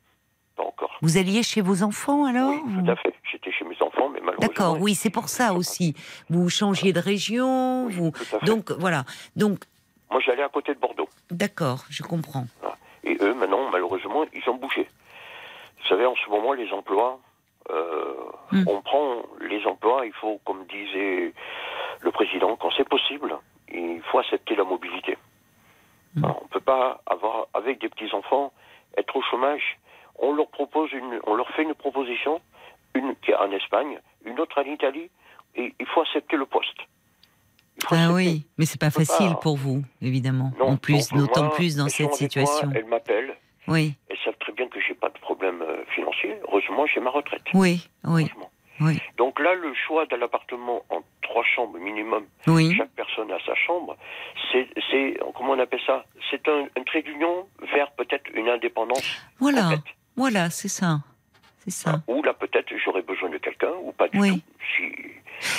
Pas encore. Vous alliez chez vos enfants alors oui, ou- tout à fait. J'étais chez mes enfants, mais malheureusement. D'accord, oui, c'est pour ça aussi. Vous changiez de région, Oui, vous... Donc voilà, donc Moi, j'allais à côté de Bordeaux. d'accord, je comprends. Et eux, maintenant, malheureusement, ils ont bougé. savez, en ce moment, les emplois, euh, Hmm. on prend les emplois, il faut, comme disait le président, quand c'est possible, il faut accepter la mobilité. Hmm. Alors, on ne peut pas avoir, avec des petits-enfants, être au chômage. On leur propose une, on leur fait une proposition, une qui est en Espagne, une autre en Italie, et il faut accepter le poste. Ah oui, mais c'est pas facile pas- pour vous, évidemment. Non, en plus, d'autant plus dans cette situation. Moi, elles m'appellent, Oui, elles savent très bien que j'ai pas de problème euh, financier. Heureusement, j'ai ma retraite. oui, oui, oui, Donc là, le choix de l'appartement en trois chambres minimum, oui. chaque personne a sa chambre, c'est, comment on appelle ça? C'est un, un trait d'union vers peut-être une indépendance Voilà, complète. voilà, c'est ça. C'est ça. Ou là, peut-être, j'aurais besoin de quelqu'un, ou pas du Oui. tout. Si,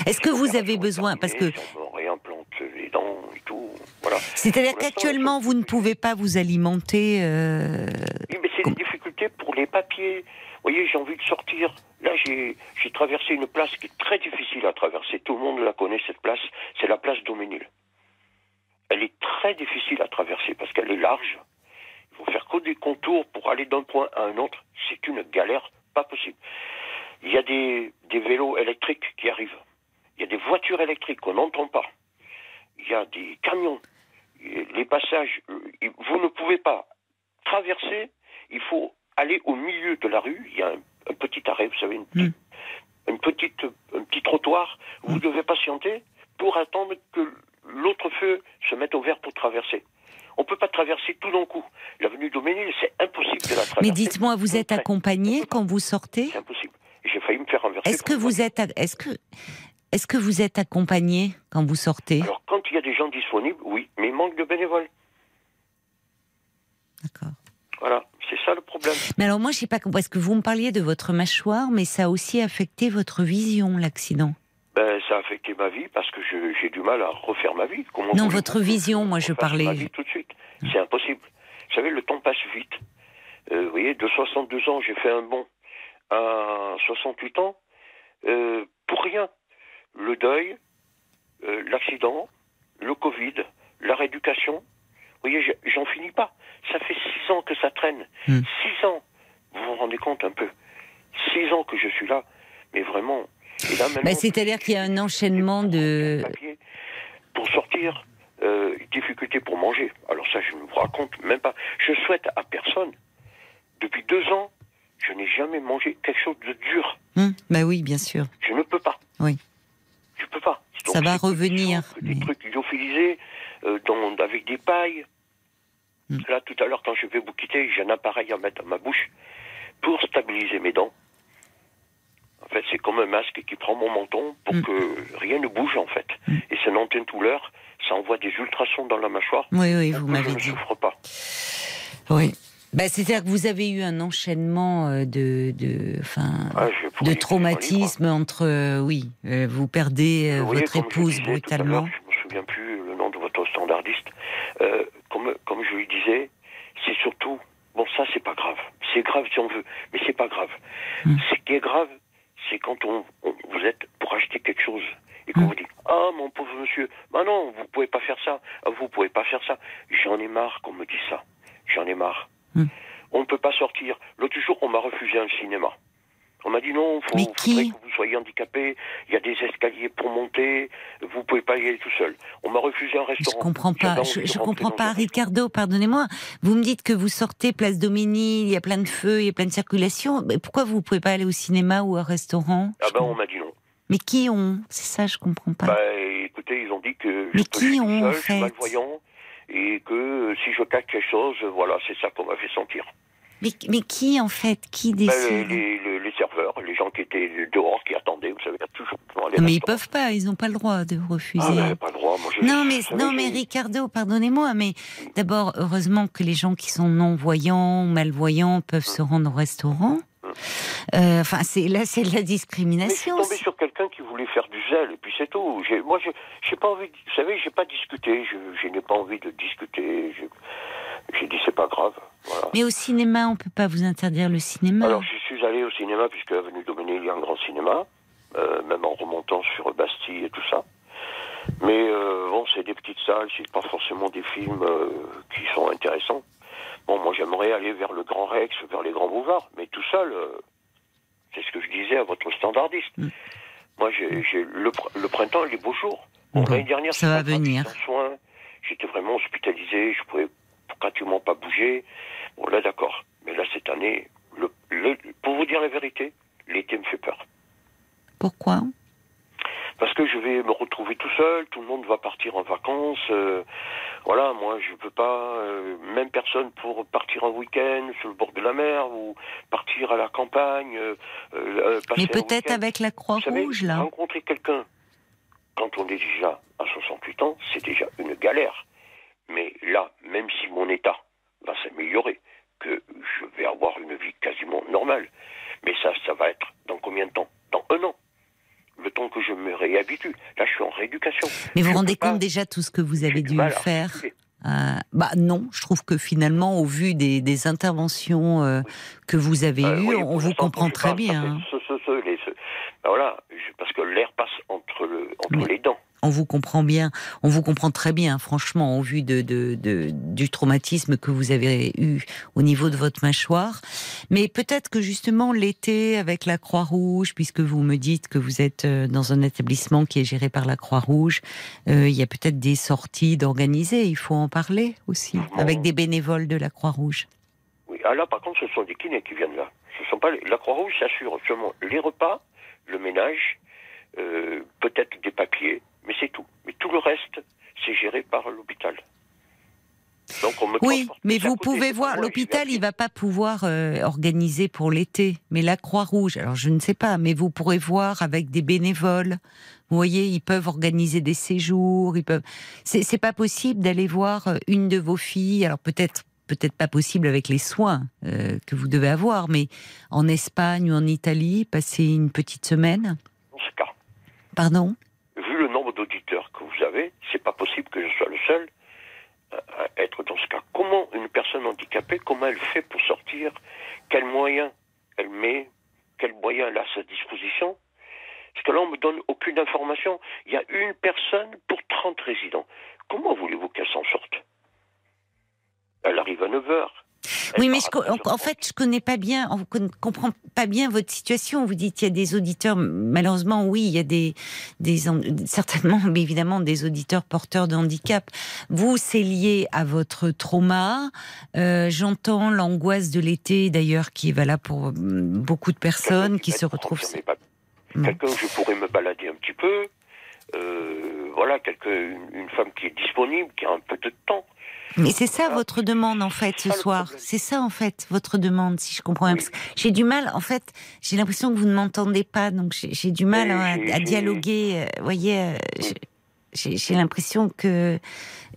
Est-ce que vous avez besoin Parce que terminée, si on me réimplante les dents et tout, voilà. c'est-à-dire qu'actuellement vous ne pouvez pas vous alimenter. euh, Oui, mais c'est des difficultés pour les papiers. Vous voyez, j'ai envie de sortir. Là, j'ai j'ai traversé une place qui est très difficile à traverser. Tout le monde la connaît, cette place. C'est la place Doménil. Elle est très difficile à traverser parce qu'elle est large. Il faut faire que des contours pour aller d'un point à un autre. C'est une galère pas possible. Il y a des, des vélos électriques qui arrivent. Il y a des voitures électriques qu'on n'entend pas. Il y a des camions. Les passages, euh, vous ne pouvez pas traverser. Il faut aller au milieu de la rue. Il y a un, un petit arrêt, vous savez, une petite, une petite, un petit trottoir. Vous devez patienter pour attendre que l'autre feu se mette au vert pour traverser. On ne peut pas traverser tout d'un coup. L'avenue Doménil, c'est impossible de la traverser. Mais dites-moi, vous êtes accompagné quand vous sortez C'est impossible. J'ai failli me faire renverser. Est-ce que vous êtes, est-ce que, est-ce que vous êtes accompagné quand vous sortez? Alors, quand il y a des gens disponibles, oui, mais il manque de bénévoles. D'accord. Voilà, c'est ça le problème. Mais alors moi, je sais pas compris. Est-ce que vous me parliez de votre mâchoire, mais ça a aussi affecté votre vision, l'accident Ben, ça a affecté ma vie parce que j'ai du mal à refaire ma vie. Comment Non, votre vision, moi, je parlais- Ma vie tout de suite. C'est impossible. Vous savez, le temps passe vite. Euh, vous voyez, de 62 ans, j'ai fait un bond à 68 ans euh, pour rien. Le deuil, euh, l'accident, le Covid, la rééducation. Vous voyez, je- j'en finis pas. Ça fait six ans que ça traîne. Hmm. Six ans. Vous vous rendez compte un peu Six ans que je suis là. Mais vraiment. Bah, C'est-à-dire qu'il y a un enchaînement de. pour sortir, euh, difficulté pour manger. Alors ça, je ne vous raconte même pas. Je souhaite à personne. Depuis deux ans, je n'ai jamais mangé quelque chose de dur. Hum, bah oui, bien sûr. Je ne peux pas. Oui. Ça va revenir, Des, mais- trucs lyophilisés, euh, dans- avec des pailles. Hmm. Là, tout à l'heure, quand je vais vous quitter, j'ai un appareil à mettre dans ma bouche pour stabiliser mes dents. En fait, c'est comme un masque qui prend mon menton pour Hmm. que rien ne bouge, en fait. Hmm. Et c'est une antenne douleur, ça envoie des ultrasons dans la mâchoire. Oui, oui, vous m'avez dit. souffre pas. Oui. Bah, C'est-à-dire que vous avez eu un enchaînement euh, de, de, enfin, Ah, de traumatisme entre, euh, oui, euh, vous perdez euh, Vous votre épouse brutalement. Je me souviens plus le nom de votre standardiste. Euh, comme, comme je lui disais, c'est surtout. Bon, ça, c'est pas grave. C'est grave si on veut, mais c'est pas grave. Hmm. Ce qui est grave, c'est quand on, on- vous êtes pour acheter quelque chose et qu'on Hmm. vous dit Ah, mon pauvre monsieur, bah non, vous pouvez pas faire ça. Ah, vous pouvez pas faire ça. J'en ai marre qu'on me dise ça. J'en ai marre. Hmm. On ne peut pas sortir. L'autre jour, on m'a refusé un cinéma. On m'a dit non, faut, Mais faudrait qui que vous soyez handicapé, il y a des escaliers pour monter, vous pouvez pas y aller tout seul. On m'a refusé un Je restaurant. comprends J'avais pas. Je, je comprends pas, Ricardo. Pardonnez-moi. Vous me dites que vous sortez place Domini, il y a plein de feux, il y a plein de circulation. Mais pourquoi vous pouvez pas aller au cinéma ou au restaurant? Ah ben on m'a dit non. Mais qui ont C'est ça, je comprends pas. Bah écoutez, ils ont dit que Mais je qui ont, seul, en je suis fait? malvoyant, et que si je cache quelque chose, voilà, c'est ça qu'on m'a fait sentir. mais, mais qui en fait? Qui Bah, les, décide? les- les- les serveurs, les gens qui étaient dehors, qui attendaient, vous savez, il y a les Mais ils restaurants. peuvent pas. Ils n'ont pas le droit de refuser. Ah pas le droit, moi je- Non mais non je- mais Ricardo, pardonnez-moi, mais d'abord heureusement que les gens qui sont non voyants ou malvoyants peuvent se rendre au restaurant. Euh, Enfin c'est là c'est de la Mais je suis discrimination. tombé sur quelqu'un qui voulait faire du zèle, et puis c'est tout. Moi, je j'ai pas envie, de- vous savez, j'ai pas discuté, je, n'ai pas envie de discuter. J'ai dit, c'est pas grave. Voilà. Mais au cinéma, on peut pas vous interdire le cinéma. Alors, je suis allé au cinéma, puisque avenue Doménil, il y a un grand cinéma, euh, même en remontant sur Bastille et tout ça. Mais euh, bon, c'est des petites salles, c'est pas forcément des films euh, qui sont intéressants. Bon, moi j'aimerais aller vers le Grand Rex, vers les grands boulevards, mais tout seul, c'est ce que je disais à votre standardiste. Mm. Moi, j'ai le, le printemps, les beaux jours. Bon, Bon, L'année dernière, ça va venir. j'étais vraiment hospitalisé, je pouvais pratiquement pas bouger. Bon, là, d'accord. Mais là, cette année, le, le- pour vous dire la vérité, l'été me fait peur. Pourquoi? Parce que je vais me retrouver tout seul, tout le monde va partir en vacances. euh, voilà, moi je peux pas, euh, même personne pour partir en week-end sur le bord de la mer ou partir à la campagne. euh, euh, passer Mais peut-être avec la Croix-Rouge, là. rencontrer quelqu'un quand on est déjà à 68 ans, c'est déjà une galère. Mais là, même si mon état va s'améliorer, que je vais avoir une vie quasiment normale, mais ça, ça va être dans combien de temps? Dans un an. Le temps que je me réhabitue. Là, je suis en rééducation. Mais vous vous rendez pas- compte déjà tout ce que vous avez dû faire. Euh, bah non, je trouve que finalement, au vu des, des interventions euh, que vous avez Euh, eues, oui, on vous comprend très bien. hein. ce, ce, ce, les- ce. Ben voilà, je- parce que l'air passe entre, le, entre les dents. On vous comprend bien. On vous comprend très bien, franchement, au vu de, du traumatisme que vous avez eu au niveau de votre mâchoire. Mais peut-être que justement l'été avec la Croix-Rouge, puisque vous me dites que vous êtes euh, dans un établissement qui est géré par la Croix-Rouge, euh, il y a peut-être des sorties d'organiser. Il faut en parler aussi avec des bénévoles de la Croix-Rouge. Oui, ah là, par contre, ce sont des kinés qui viennent là. Ce sont pas la Croix-Rouge s'assure seulement les repas, le ménage, euh, peut-être des papiers, mais c'est tout. Mais tout le reste, c'est géré par l'hôpital. Donc on me Oui, mais vous côté, pouvez voir, l'hôpital, il va pas pouvoir euh, organiser pour l'été, mais la Croix-Rouge, alors je ne sais pas, mais vous pourrez voir avec des bénévoles. Vous voyez, ils peuvent organiser des séjours, ils peuvent. C'est c'est pas possible d'aller voir euh, une de vos filles. Alors peut-être, peut-être pas possible avec les soins euh, que vous devez avoir, mais en Espagne ou en Italie, passer une petite semaine. Dans ce cas, Pardon? Que vous avez, c'est pas possible que je sois le seul à à être dans ce cas. Comment une personne handicapée, comment elle fait pour sortir? Quels moyens elle met? Quels moyens elle a à sa disposition? Parce que là, on me donne aucune information. Il y a une personne pour 30 résidents. Comment voulez-vous qu'elle s'en sorte? Elle arrive à 9 heures. Oui, mais je, en, fait, je connais pas bien, on ne comprend pas bien votre situation. Vous dites qu'il y a des auditeurs, malheureusement, oui, il y a des, des en- certainement, mais évidemment, des auditeurs porteurs de handicap. Vous, c'est lié à votre trauma. Euh, J'entends l'angoisse de l'été, d'ailleurs, qui est valable pour hum, beaucoup de personnes qui se retrouvent. Mm. Quelqu'un où je pourrais me balader un petit peu. Euh, voilà, quelqu'un, une, une femme qui est disponible, qui a un peu de temps. Mais c'est ça Voilà. votre demande en fait ce soir. C'est ça en fait votre demande, si je comprends bien. Oui. J'ai du mal, en fait, j'ai l'impression que vous ne m'entendez pas, donc j'ai du mal Oui, à, dialoguer. euh, Vous voyez, euh, j'ai- l'impression que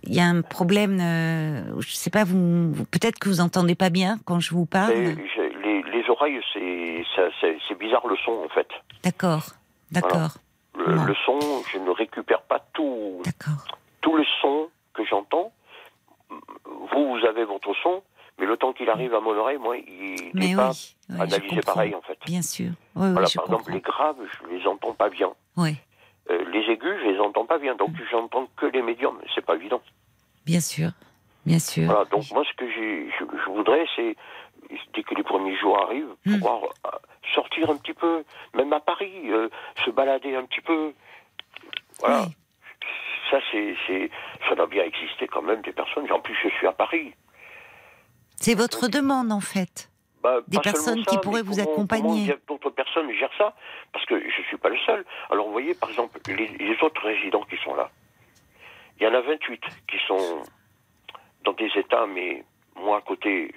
il y a un problème. euh, je sais pas, vous, vous- peut-être que vous entendez pas bien quand je vous parle. Les, les oreilles, c'est bizarre le son en fait. D'accord, d'accord, Le, le son, je ne récupère pas tout, d'accord. tout le son que j'entends. Vous, vous avez votre son, mais le temps qu'il arrive à mon oreille, moi, il n'est oui, pas oui, analysé pareil en fait. Bien sûr. Oui, Voilà, par exemple, les graves, je les entends pas bien. Oui, Euh, les aigus, je les entends pas bien, donc j'entends que les médiums. C'est pas évident. bien sûr, bien sûr. Voilà, donc moi, ce que je, je voudrais, c'est dès que les premiers jours arrivent, Hmm. pouvoir euh, sortir un petit peu, même à Paris, euh, se balader un petit peu. Voilà. Oui. Ça, c'est, ça doit bien exister quand même des personnes. En plus, je suis à Paris. C'est votre demande en fait. Bah, Des personnes qui pourraient vous comment- accompagner. D'autres personnes gèrent ça? Parce que je suis pas le seul. Alors, vous voyez, par exemple, les, les autres résidents qui sont là, il y en a 28 qui sont dans des états, mais moi, à côté,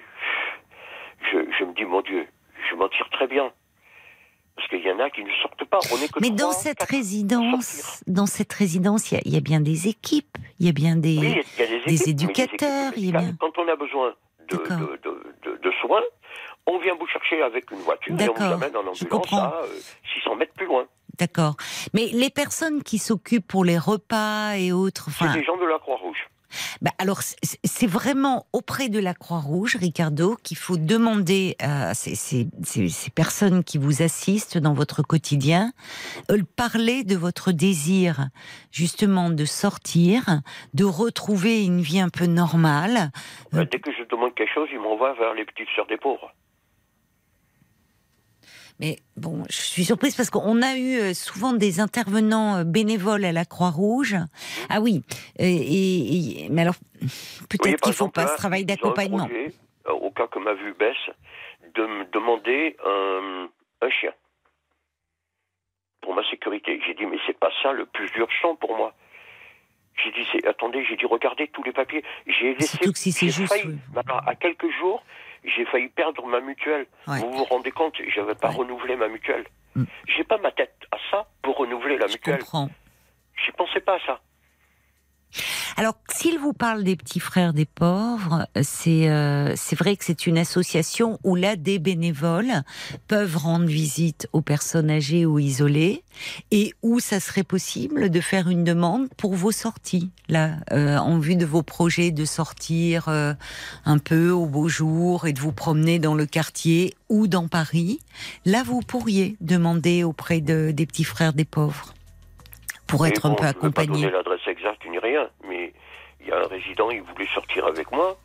je, je me dis, mon Dieu, je m'en tire très bien. Parce qu'il y en a qui ne sortent pas. On est que Mais dans cette résidence, dans cette résidence, il y a- il y, a bien des équipes, il y a bien des. Oui, il y a des, équipes, mais des éducateurs, équipes il y a médicales. bien- Quand on a besoin de, D'accord. de, de, de- de soins, on vient vous chercher avec une voiture et on vous amène en ambulance à euh, 600 mètres plus loin. D'accord. Mais les personnes qui s'occupent pour les repas et autres, C'est des gens de la Croix-Rouge. Bah, alors, c'est- vraiment auprès de la Croix-Rouge, Ricardo, qu'il faut demander à ces, ces- ces- ces personnes qui vous assistent dans votre quotidien, euh, parler de votre désir, justement, de sortir, de retrouver une vie un peu normale. Euh, Dès que je demande quelque chose, ils m'envoient vers les petites sœurs des pauvres. Mais bon, je suis surprise parce qu'on a eu euh, souvent des intervenants euh, bénévoles à la Croix-Rouge. Ah oui, et, et- et- mais alors peut-être Oui, qu'il faut exemple, pas là, ce travail d'accompagnement. euh, au cas que ma vue baisse, de me demander un, un chien pour ma sécurité. J'ai dit, mais c'est pas ça le plus urgent pour moi. J'ai dit, c'est, attendez, j'ai dit, regardez tous les papiers. J'ai laissé. Surtout que si c'est juste, failli- oui. alors, à quelques jours, j'ai failli perdre ma mutuelle. Ouais. Vous vous rendez compte, j'avais pas Ouais. renouvelé ma mutuelle. Mm. J'ai pas ma tête à ça pour renouveler la Je mutuelle. comprends. J'y pensais pas à ça. Alors, s'il vous parle des petits frères des pauvres, c'est euh, c'est vrai que c'est une association où là, des bénévoles peuvent rendre visite aux personnes âgées ou isolées et où ça serait possible de faire une demande pour vos sorties, là, euh, en vue de vos projets de sortir euh, un peu au beau jour et de vous promener dans le quartier ou dans Paris. Là, vous pourriez demander auprès de, des petits frères des pauvres pour être un peu accompagné. donner l'adresse exacte ni rien, mais il y a un résident, il voulait sortir avec moi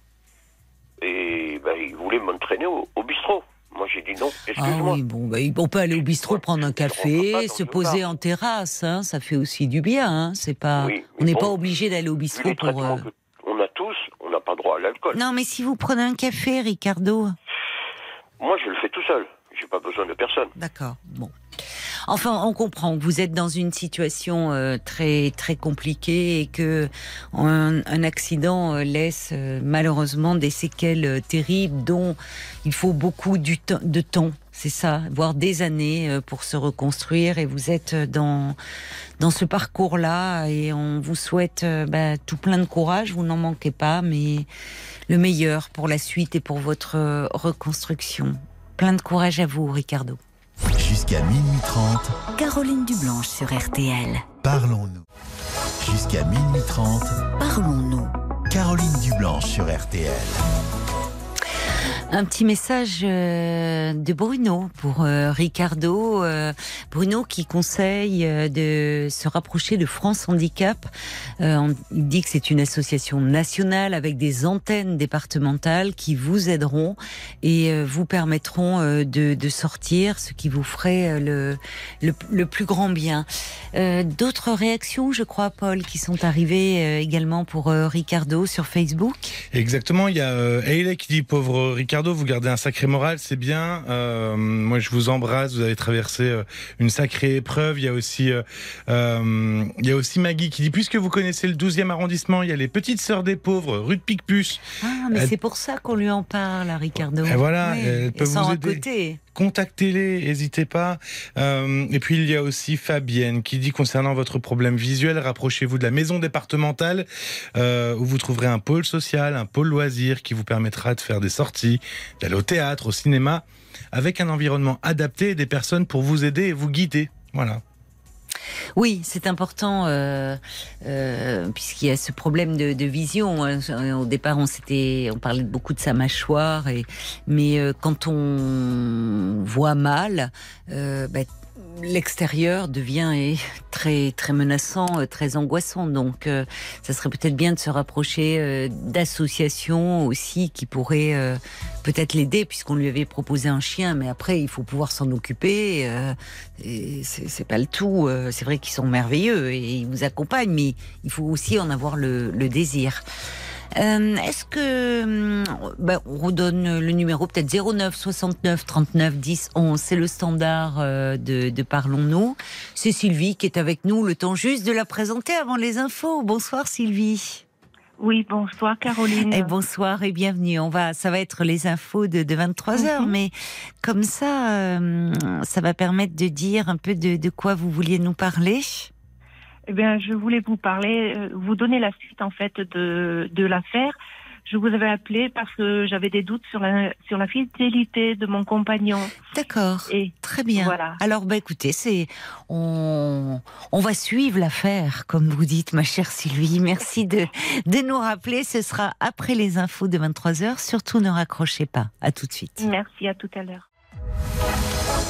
et ben, il voulait m'entraîner au, au bistrot. Moi, j'ai dit non, Ah excuse-moi. oui, bon, bah, on peut aller au bistrot, prendre un café, pas se poser en terrasse, hein, ça fait aussi du bien. Hein, c'est pas, Oui, on n'est pas obligé d'aller au bistrot les pour. euh, qu'on a tous, on n'a pas droit à l'alcool. Non, mais si vous prenez un café, Ricardo. Moi, je le fais tout seul. J'ai pas besoin de personne. D'accord. Bon. Enfin, on comprend que vous êtes dans une situation euh, très très compliquée et que un, accident euh, laisse euh, malheureusement des séquelles terribles dont il faut beaucoup du de temps. C'est ça, voire des années pour se reconstruire. Et vous êtes dans dans ce parcours-là et on vous souhaite bah, tout plein de courage. Vous n'en manquez pas, mais le meilleur pour la suite et pour votre reconstruction. Plein de courage à vous, Ricardo. Jusqu'à minuit 30, Caroline Dublanche sur RTL. parlons-nous. Jusqu'à minuit 30, Parlons-nous. Caroline Dublanche sur RTL. Un petit message euh, de Bruno pour euh, Ricardo. euh, Bruno qui conseille de se rapprocher de France Handicap. Il dit que c'est une association nationale avec des antennes départementales qui vous aideront et vous permettront de, de sortir, ce qui vous ferait le, le, plus grand bien. D'autres réactions, je crois, Paul, qui sont arrivées également pour Ricardo sur Facebook? Exactement, il y a Hayley qui dit pauvre Ricardo, vous gardez un sacré moral, c'est bien. Euh, moi, je vous embrasse. Vous avez traversé euh, une sacrée épreuve. Il y a aussi, euh, il y a aussi Maggie qui dit puisque vous connaissez le 12e arrondissement, il y a les petites sœurs des pauvres, rue de Picpus. Ah, mais Elle- c'est pour ça qu'on lui en parle, à Ricardo. Et voilà, Oui, et peuvent sans vous aider. côté. Contactez-les, n'hésitez pas. Euh, et puis il y a aussi Fabienne qui dit concernant votre problème visuel, rapprochez-vous de la maison départementale euh, où vous trouverez un pôle social, un pôle loisir qui vous permettra de faire des sorties, d'aller au théâtre, au cinéma, avec un environnement adapté et des personnes pour vous aider et vous guider. Voilà. Oui, c'est important euh, euh, puisqu'il y a ce problème de, de vision. hein. Au départ, on s'était, on parlait beaucoup de sa mâchoire, et, mais euh, quand on voit mal, euh, bah, l'extérieur devient très très menaçant, euh, très angoissant. Donc, euh, ça serait peut-être bien de se rapprocher euh, d'associations aussi qui pourraient euh, peut-être l'aider, puisqu'on lui avait proposé un chien, mais après il faut pouvoir s'en occuper. euh, et c'est c'est pas le tout. euh, C'est vrai qu'ils sont merveilleux et ils vous accompagnent, mais il faut aussi en avoir le, le désir. Euh, Est-ce que ben, on redonne le numéro peut-être 09 69 39 10 11 c'est le standard euh, de, de Parlons-nous. C'est Sylvie qui est avec nous. Le temps juste de la présenter avant les infos. Bonsoir Sylvie. Oui, bonsoir Caroline. Et bonsoir et bienvenue. On va, ça va être les infos de, de 23 h Mhm. mais comme ça, euh, ça va permettre de dire un peu de, de quoi vous vouliez nous parler. Eh bien, je voulais vous parler, euh, vous donner la suite en fait de, de l'affaire. je vous avais appelé parce que j'avais des doutes sur la, sur la fidélité de mon compagnon. D'accord. Et Très bien. Voilà. Alors, bah, écoutez, c'est on, on va suivre l'affaire, comme vous dites, ma chère Sylvie. Merci de, de nous rappeler. Ce sera après les infos de 23h. Surtout, ne raccrochez pas. À tout de suite. merci, à tout à l'heure.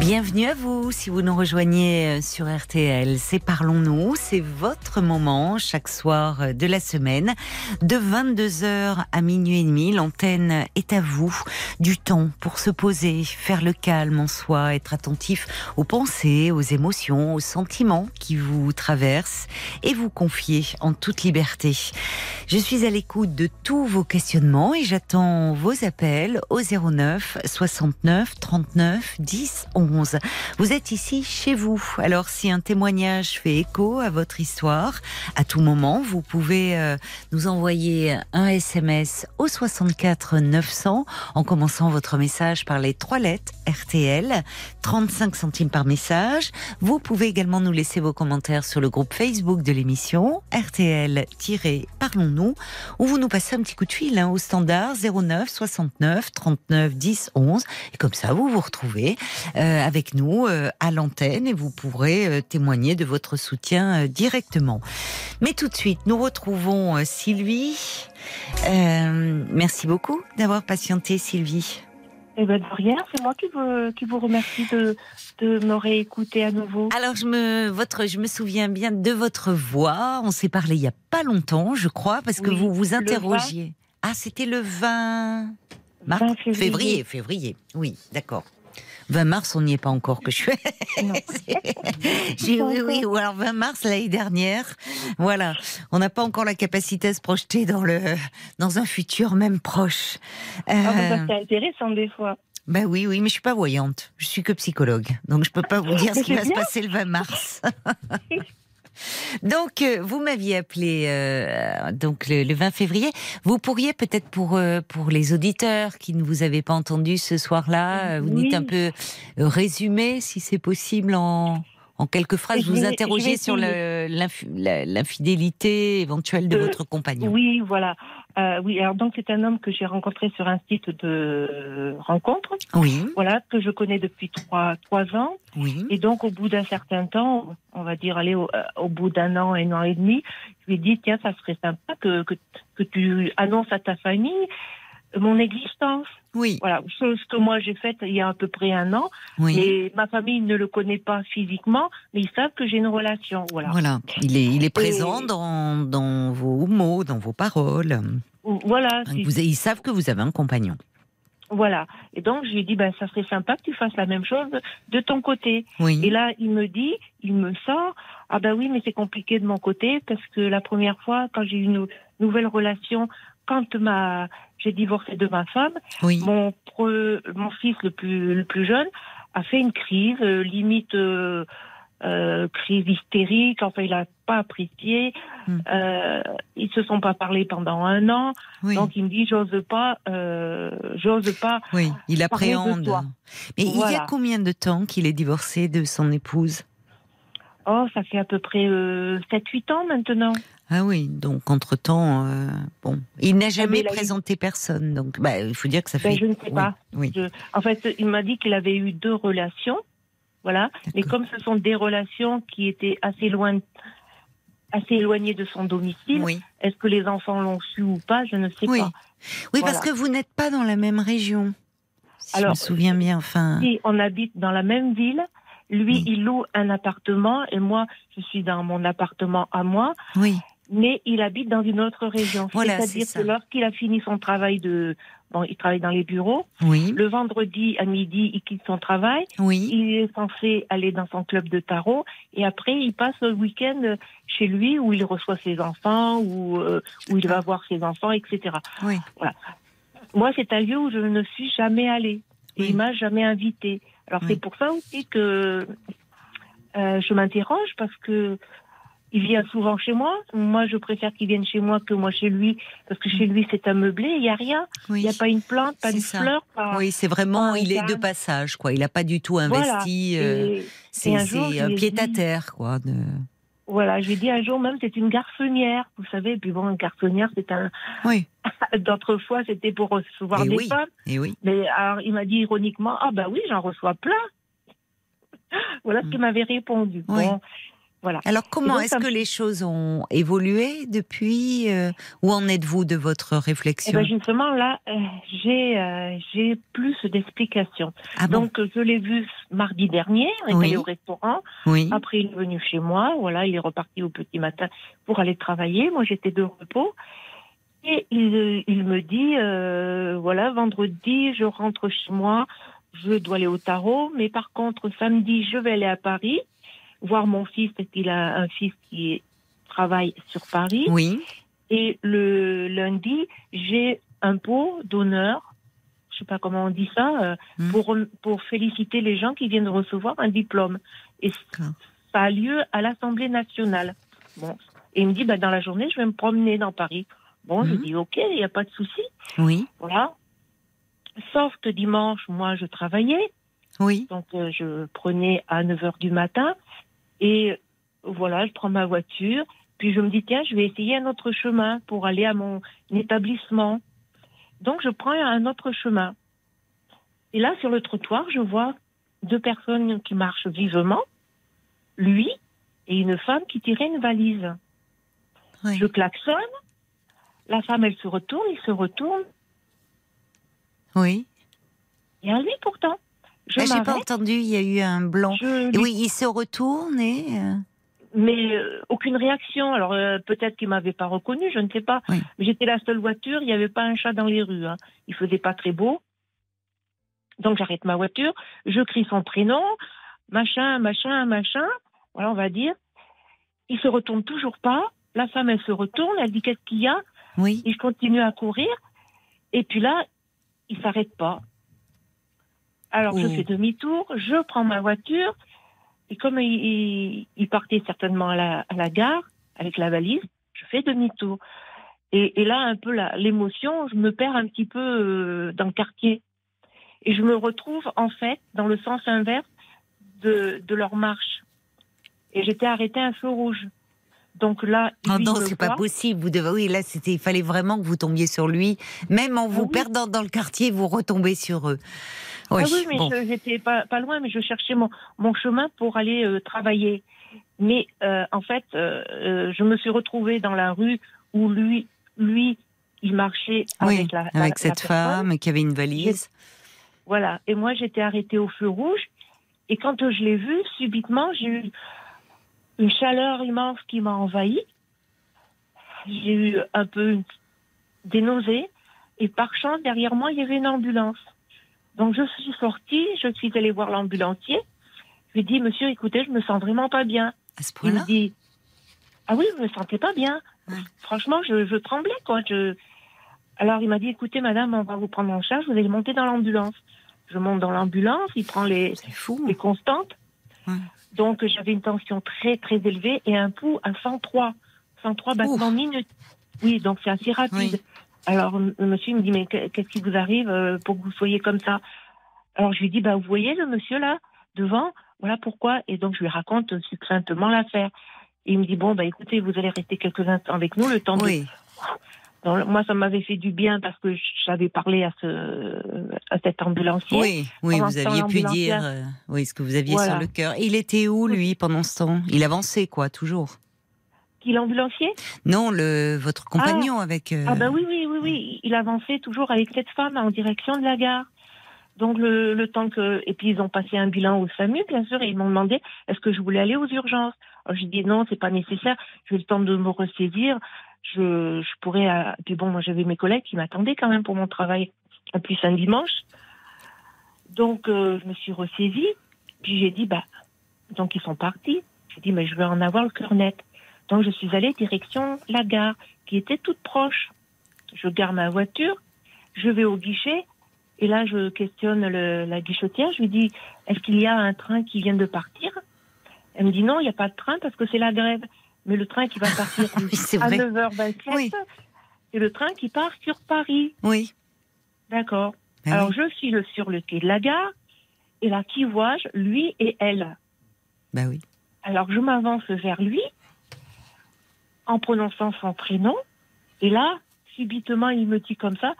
Bienvenue à vous si vous nous rejoignez euh, sur RTL. C'est Parlons-nous, c'est votre moment chaque soir euh, de la semaine. De 22h à minuit et demi, l'antenne est à vous. Du temps pour se poser, faire le calme en soi, être attentif aux pensées, aux émotions, aux sentiments qui vous traversent et vous confier en toute liberté. Je suis à l'écoute de tous vos questionnements et j'attends vos appels au 09 69 39 10 11. Vous êtes ici chez vous. Alors si un témoignage fait écho à votre histoire, à tout moment, vous pouvez euh, nous envoyer un SMS au 64 900 en commençant votre message par les trois lettres RTL, 35 centimes par message. Vous pouvez également nous laisser vos commentaires sur le groupe Facebook de l'émission RTL-Parlons-nous ou vous nous passez un petit coup de fil hein, au standard 09 69 39 10 11 et comme ça vous vous retrouvez euh, avec nous euh, à l'antenne et vous pourrez euh, témoigner de votre soutien euh, directement. Mais tout de suite, nous retrouvons euh, Sylvie. Euh, merci beaucoup d'avoir patienté Sylvie. Eh ben, de rien, c'est moi qui vous, qui vous remercie de, de me réécouter à nouveau. Alors je me votre je me souviens bien de votre voix. On s'est parlé il y a pas longtemps, je crois, parce que vous vous interrogiez. Ah, c'était le 20 mars, 20 février. février, février. Oui, d'accord. 20 mars, on n'y est pas encore que je suis. J'ai- oui, oui, ou alors 20 mars l'année dernière. Voilà, on n'a pas encore la capacité à se projeter dans le dans un futur même proche. Ah, bah, Euh, c'est intéressant des fois. bah oui, oui, mais je suis pas voyante. Je suis que psychologue, donc je peux pas vous dire ce qui va se passer le 20 mars. donc euh, vous m'aviez appelé euh, donc le, le 20 février. Vous pourriez peut-être pour euh, pour les auditeurs qui ne vous avaient pas entendu ce soir-là, vous Oui. dites un peu résumer si c'est possible en en quelques phrases. Je Vous interrogez sur l'infidélité éventuelle de Euh, votre compagnon. Oui, voilà. Euh, oui, alors donc c'est un homme que j'ai rencontré sur un site de rencontre, Oui, voilà, que je connais depuis trois, trois ans. oui, Et donc, au bout d'un certain temps, on va dire, allez, au, euh, au bout d'un an, un an et demi, je lui ai dit, tiens, ça serait sympa que, que, que tu annonces à ta famille mon existence. oui, Voilà, chose que moi j'ai faite il y a à peu près un an. oui. Et ma famille ne le connaît pas physiquement, mais ils savent que j'ai une relation. Voilà. Voilà, il est, il est présent Et- dans, dans vos mots, dans vos paroles. Voilà. Vous- ils savent que vous avez un compagnon. Voilà. Et donc, je lui ai dit, ben, ça serait sympa que tu fasses la même chose de ton côté. Oui. Et là, il me dit, il me sort, ah ben oui, mais c'est compliqué de mon côté parce que la première fois, quand j'ai eu une nouvelle relation, quand ma, j'ai divorcé de ma femme, oui. mon, pre- mon fils le plus, le plus jeune a fait une crise, euh, limite euh, euh, crise hystérique. Enfin, il a pas apprécié. Hmm. Euh, ils se sont pas parlé pendant un an. oui. Donc, il me dit, j'ose pas, j'ose pas. oui, il appréhende. Mais il y a combien de temps qu'il est divorcé de son épouse? Oh, ça fait à peu près euh, 7-8 ans maintenant. Ah oui, donc entre-temps, euh, bon, il n'a jamais il a eu- présenté personne, donc bah, il faut dire que ça Ben, fait... je ne sais pas. Oui, Je- En fait, il m'a dit qu'il avait eu deux relations. Voilà. Mais comme ce sont des relations qui étaient assez loin, assez éloignées de son domicile, oui. est-ce que les enfants l'ont su ou pas Je ne sais Oui. pas. Oui, Voilà. parce que vous n'êtes pas dans la même région. Si je me Alors, souviens bien, enfin... Si on habite dans la même ville, lui, Oui. il loue un appartement et moi, je suis dans mon appartement à moi, Oui, mais il habite dans une autre région. Voilà, C'est-à-dire que lorsqu'il a fini son travail de, bon, il travaille dans les bureaux. oui, Le vendredi à midi, il quitte son travail. oui, Il est censé aller dans son club de tarot et après il passe le week-end chez lui où il reçoit ses enfants, où, euh, où il va voir ses enfants, etc. oui. Moi, c'est un lieu où je ne suis jamais allée et il m'a jamais invitée. Alors c'est pour ça aussi que euh, je m'interroge parce que il vient souvent chez moi. Moi, je préfère qu'il vienne chez moi que moi chez lui, parce que chez lui, c'est un meublé, il n'y a rien. Oui. Il n'y a pas une plante, pas ça. fleur. Pas... Oui, c'est vraiment, il est de passage, quoi. Il n'a pas du tout Voilà. investi. euh, Et- c'est un jour, c'est je un lui ai pied à terre, quoi. de- Voilà, j'ai dit un jour même, c'est une garçonnière, vous savez. Et puis bon, une garçonnière, c'est un. Oui. D'autres fois, c'était pour recevoir Et des oui. femmes. Et oui. Mais alors, il m'a dit ironiquement, ah bah oui, j'en reçois plein. voilà ce qu'il m'avait répondu. Mm. Oui. Bon, voilà. Alors, comment est-ce ça que les choses ont évolué depuis euh, Où en êtes-vous de votre réflexion ben justement là, euh, j'ai euh, j'ai plus d'explications. Ah bon Donc je l'ai vu mardi dernier, on est Oui. allé au restaurant. Oui. Après il est venu chez moi, voilà, il est reparti au petit matin pour aller travailler. Moi j'étais de repos. Et il, euh, il me dit, euh, voilà, vendredi, je rentre chez moi, je dois aller au tarot, mais par contre, samedi, je vais aller à Paris, voir mon fils, parce qu'il a un fils qui travaille sur Paris. Oui. Et le lundi, j'ai un pot d'honneur, je sais pas comment on dit ça, euh, Hmm. pour, pour féliciter les gens qui viennent de recevoir un diplôme. Et ça a lieu à l'Assemblée nationale. Bon. Et il me dit, bah, dans la journée, je vais me promener dans Paris. Bon, je Mhm. dis, ok, il n'y a pas de souci. Oui. Voilà. Sauf que dimanche, moi, je travaillais. Oui. Donc, euh, je prenais à 9 h du matin. Et voilà, je prends ma voiture. Puis je me dis, tiens, je vais essayer un autre chemin pour aller à mon établissement. Donc, je prends un autre chemin. Et là, sur le trottoir, je vois deux personnes qui marchent vivement. Lui et une femme qui tirait une valise. Oui. Je klaxonne. La femme, elle se retourne, il se retourne. Oui. Il y a lui pourtant. Je Ah, J'ai pas entendu, il y a eu un blanc. Je Et lui oui, il se retourne et. euh, mais euh, aucune réaction. Alors euh, peut-être qu'il m'avait pas reconnu, je ne sais pas. Oui. J'étais la seule voiture, il n'y avait pas un chat dans les rues. Hein. Il faisait pas très beau. Donc j'arrête ma voiture, je crie son prénom, machin, machin, machin. Voilà, on va dire. Il se retourne toujours pas. La femme, elle se retourne, elle dit qu'est-ce qu'il y a? Oui. Et je continue à courir. Et puis là, il s'arrête pas. Alors je fais demi-tour, je prends ma voiture. Et comme il, il- partait certainement à la, à la gare avec la valise, je fais demi-tour. Et, et là, un peu l'émotion, je me perds un petit peu euh, dans le quartier. Et je me retrouve en fait dans le sens inverse de, de leur marche. Et j'étais arrêtée à un feu rouge. Donc là, Oh lui, non, il me c'est pas possible. Vous devez, oui, là, c'était, il fallait vraiment que vous tombiez sur lui. Même en vous oui. perdant dans le quartier, vous retombez sur eux. Oui, ah oui, mais bon. j'étais pas, pas loin, mais je cherchais mon, mon chemin pour aller euh, travailler. Mais euh, en fait, euh, je me suis retrouvée dans la rue où lui, lui, il marchait Oui, avec la, la- avec cette femme qui avait une valise. Voilà. Et moi, j'étais arrêtée au feu rouge. Et quand je l'ai vu, subitement, j'ai eu une chaleur immense qui m'a envahie. J'ai eu un peu des nausées. Et par chance, derrière moi, il y avait une ambulance. Donc, je suis sortie, je suis allée voir l'ambulancier. Je lui ai dit, monsieur, écoutez, je me sens vraiment pas bien. À ce Il me dit, ah oui, je me sentais pas bien. Ouais. Franchement, je, je tremblais, quoi. Je... Alors, il m'a dit, écoutez, madame, on va vous prendre en charge, vous allez monter dans l'ambulance. Je monte dans l'ambulance, il prend les, fou. les constantes. Ouais. Donc, j'avais une tension très, très élevée et un pouls à 103. 103 battements minutes. Oui, donc c'est assez rapide. Oui. Alors, le monsieur me dit, mais que- qu'est-ce qui vous arrive euh, pour que vous soyez comme ça? Alors, je lui dis, bah, vous voyez le monsieur là, devant, voilà pourquoi. Et donc, je lui raconte succinctement l'affaire. Et il me dit, bon, bah, écoutez, vous allez rester quelques instants avec nous, le temps de Oui, donc, moi, ça m'avait fait du bien parce que j'avais parlé à, ce, à cet ambulancier. oui, oui, Pendant vous aviez pu dire euh, oui, ce que vous aviez Voilà. sur le cœur. Il était où, lui, pendant ce temps? Il avançait, quoi, toujours? Qui l'ambulancier? Non, le, votre compagnon avec. euh, Ah, bah oui, oui, oui, oui. Il avançait toujours avec cette femme en direction de la gare. Donc, le, le temps que. Et puis, ils ont passé un bilan au SAMU, bien sûr, et ils m'ont demandé est-ce que je voulais aller aux urgences? Alors, j'ai dit non, c'est pas nécessaire. J'ai eu le temps de me ressaisir. Je, pourrais. euh, Puis bon, moi, j'avais mes collègues qui m'attendaient quand même pour mon travail. En plus, un dimanche. Donc, euh, je me suis ressaisie. Puis, j'ai dit bah. Donc, ils sont partis. J'ai dit mais je vais en avoir le cœur net. Donc, je suis allée direction la gare, qui était toute proche. Je gare ma voiture, je vais au guichet, et là, je questionne la guichetière. Je lui dis Est-ce qu'il y a un train qui vient de partir? Elle me dit Non, il n'y a pas de train parce que c'est la grève. Mais le train qui va partir Oui, c'est à vrai. 9h27, Oui. c'est le train qui part sur Paris. Oui. D'accord. Ben Alors oui. je suis le- sur le quai de la gare, et là, qui vois-je? Lui et elle. Bah oui. Alors je m'avance vers lui, en prononçant son prénom, et là, subitement, il me dit comme ça,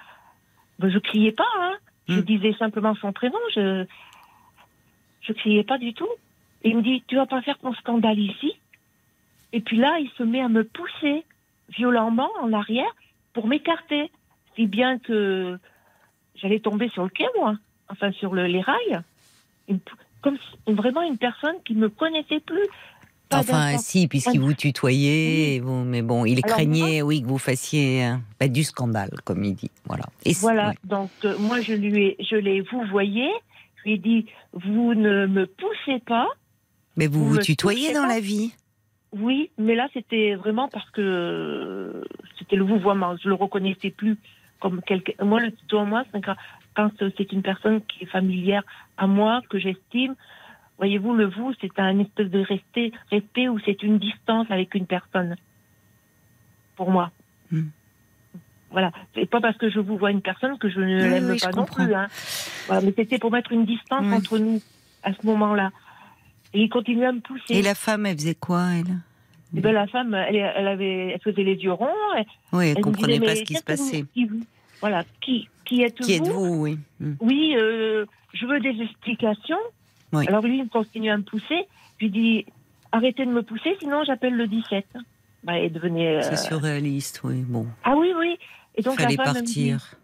ben, je criais pas, hein. je Hmm. disais simplement son prénom, je je criais pas du tout. Et il me dit, tu vas pas faire ton scandale ici? Et puis là, il se met à me pousser violemment en arrière pour m'écarter, si bien que j'allais tomber sur le quai, moi, enfin sur le- les rails, Une comme vraiment une personne qui me connaissait plus. Pas Enfin, si, puisqu'il vous tutoyait, mais bon, il Alors, craignait, oui, que vous fassiez euh, bah, du scandale, comme il dit. Voilà. Et Voilà, ouais. donc euh, moi je lui ai, je l'ai, vous voyez, je lui ai dit, vous ne me poussez pas. Mais vous vous tutoyez dans pas. la vie Oui, mais là c'était vraiment parce que euh, c'était le vouvoiement, je le reconnaissais plus comme quelqu'un. Moi le tutoiement, c'est quand, quand c'est une personne qui est familière à moi, que j'estime. Voyez-vous, le vous, c'est un espèce de respect, respect où c'est une distance avec une personne. Pour moi. Hmm. Voilà. C'est pas parce que je vous vois une personne que je ne Oui, l'aime oui, pas non comprends. plus. Hein. Voilà, mais c'était pour mettre une distance Oui. entre nous à ce moment-là. Et il continuait à me pousser. Et la femme, elle faisait quoi, elle? Eh ben, la femme, elle, elle avait, elle faisait les yeux ronds. Elle, Oui, elle me comprenait disait, pas ce qui se passait. qui voilà. Qui, qui êtes-vous? Qui êtes-vous, oui. Hmm. Oui, euh, je veux des explications. Oui. Alors lui, il continue à me pousser. Je lui dis, arrêtez de me pousser, sinon j'appelle le 17. Bah, il devenait. euh, C'est surréaliste, oui. Bon, Ah oui, oui. Et donc fallait la femme me dit, partir.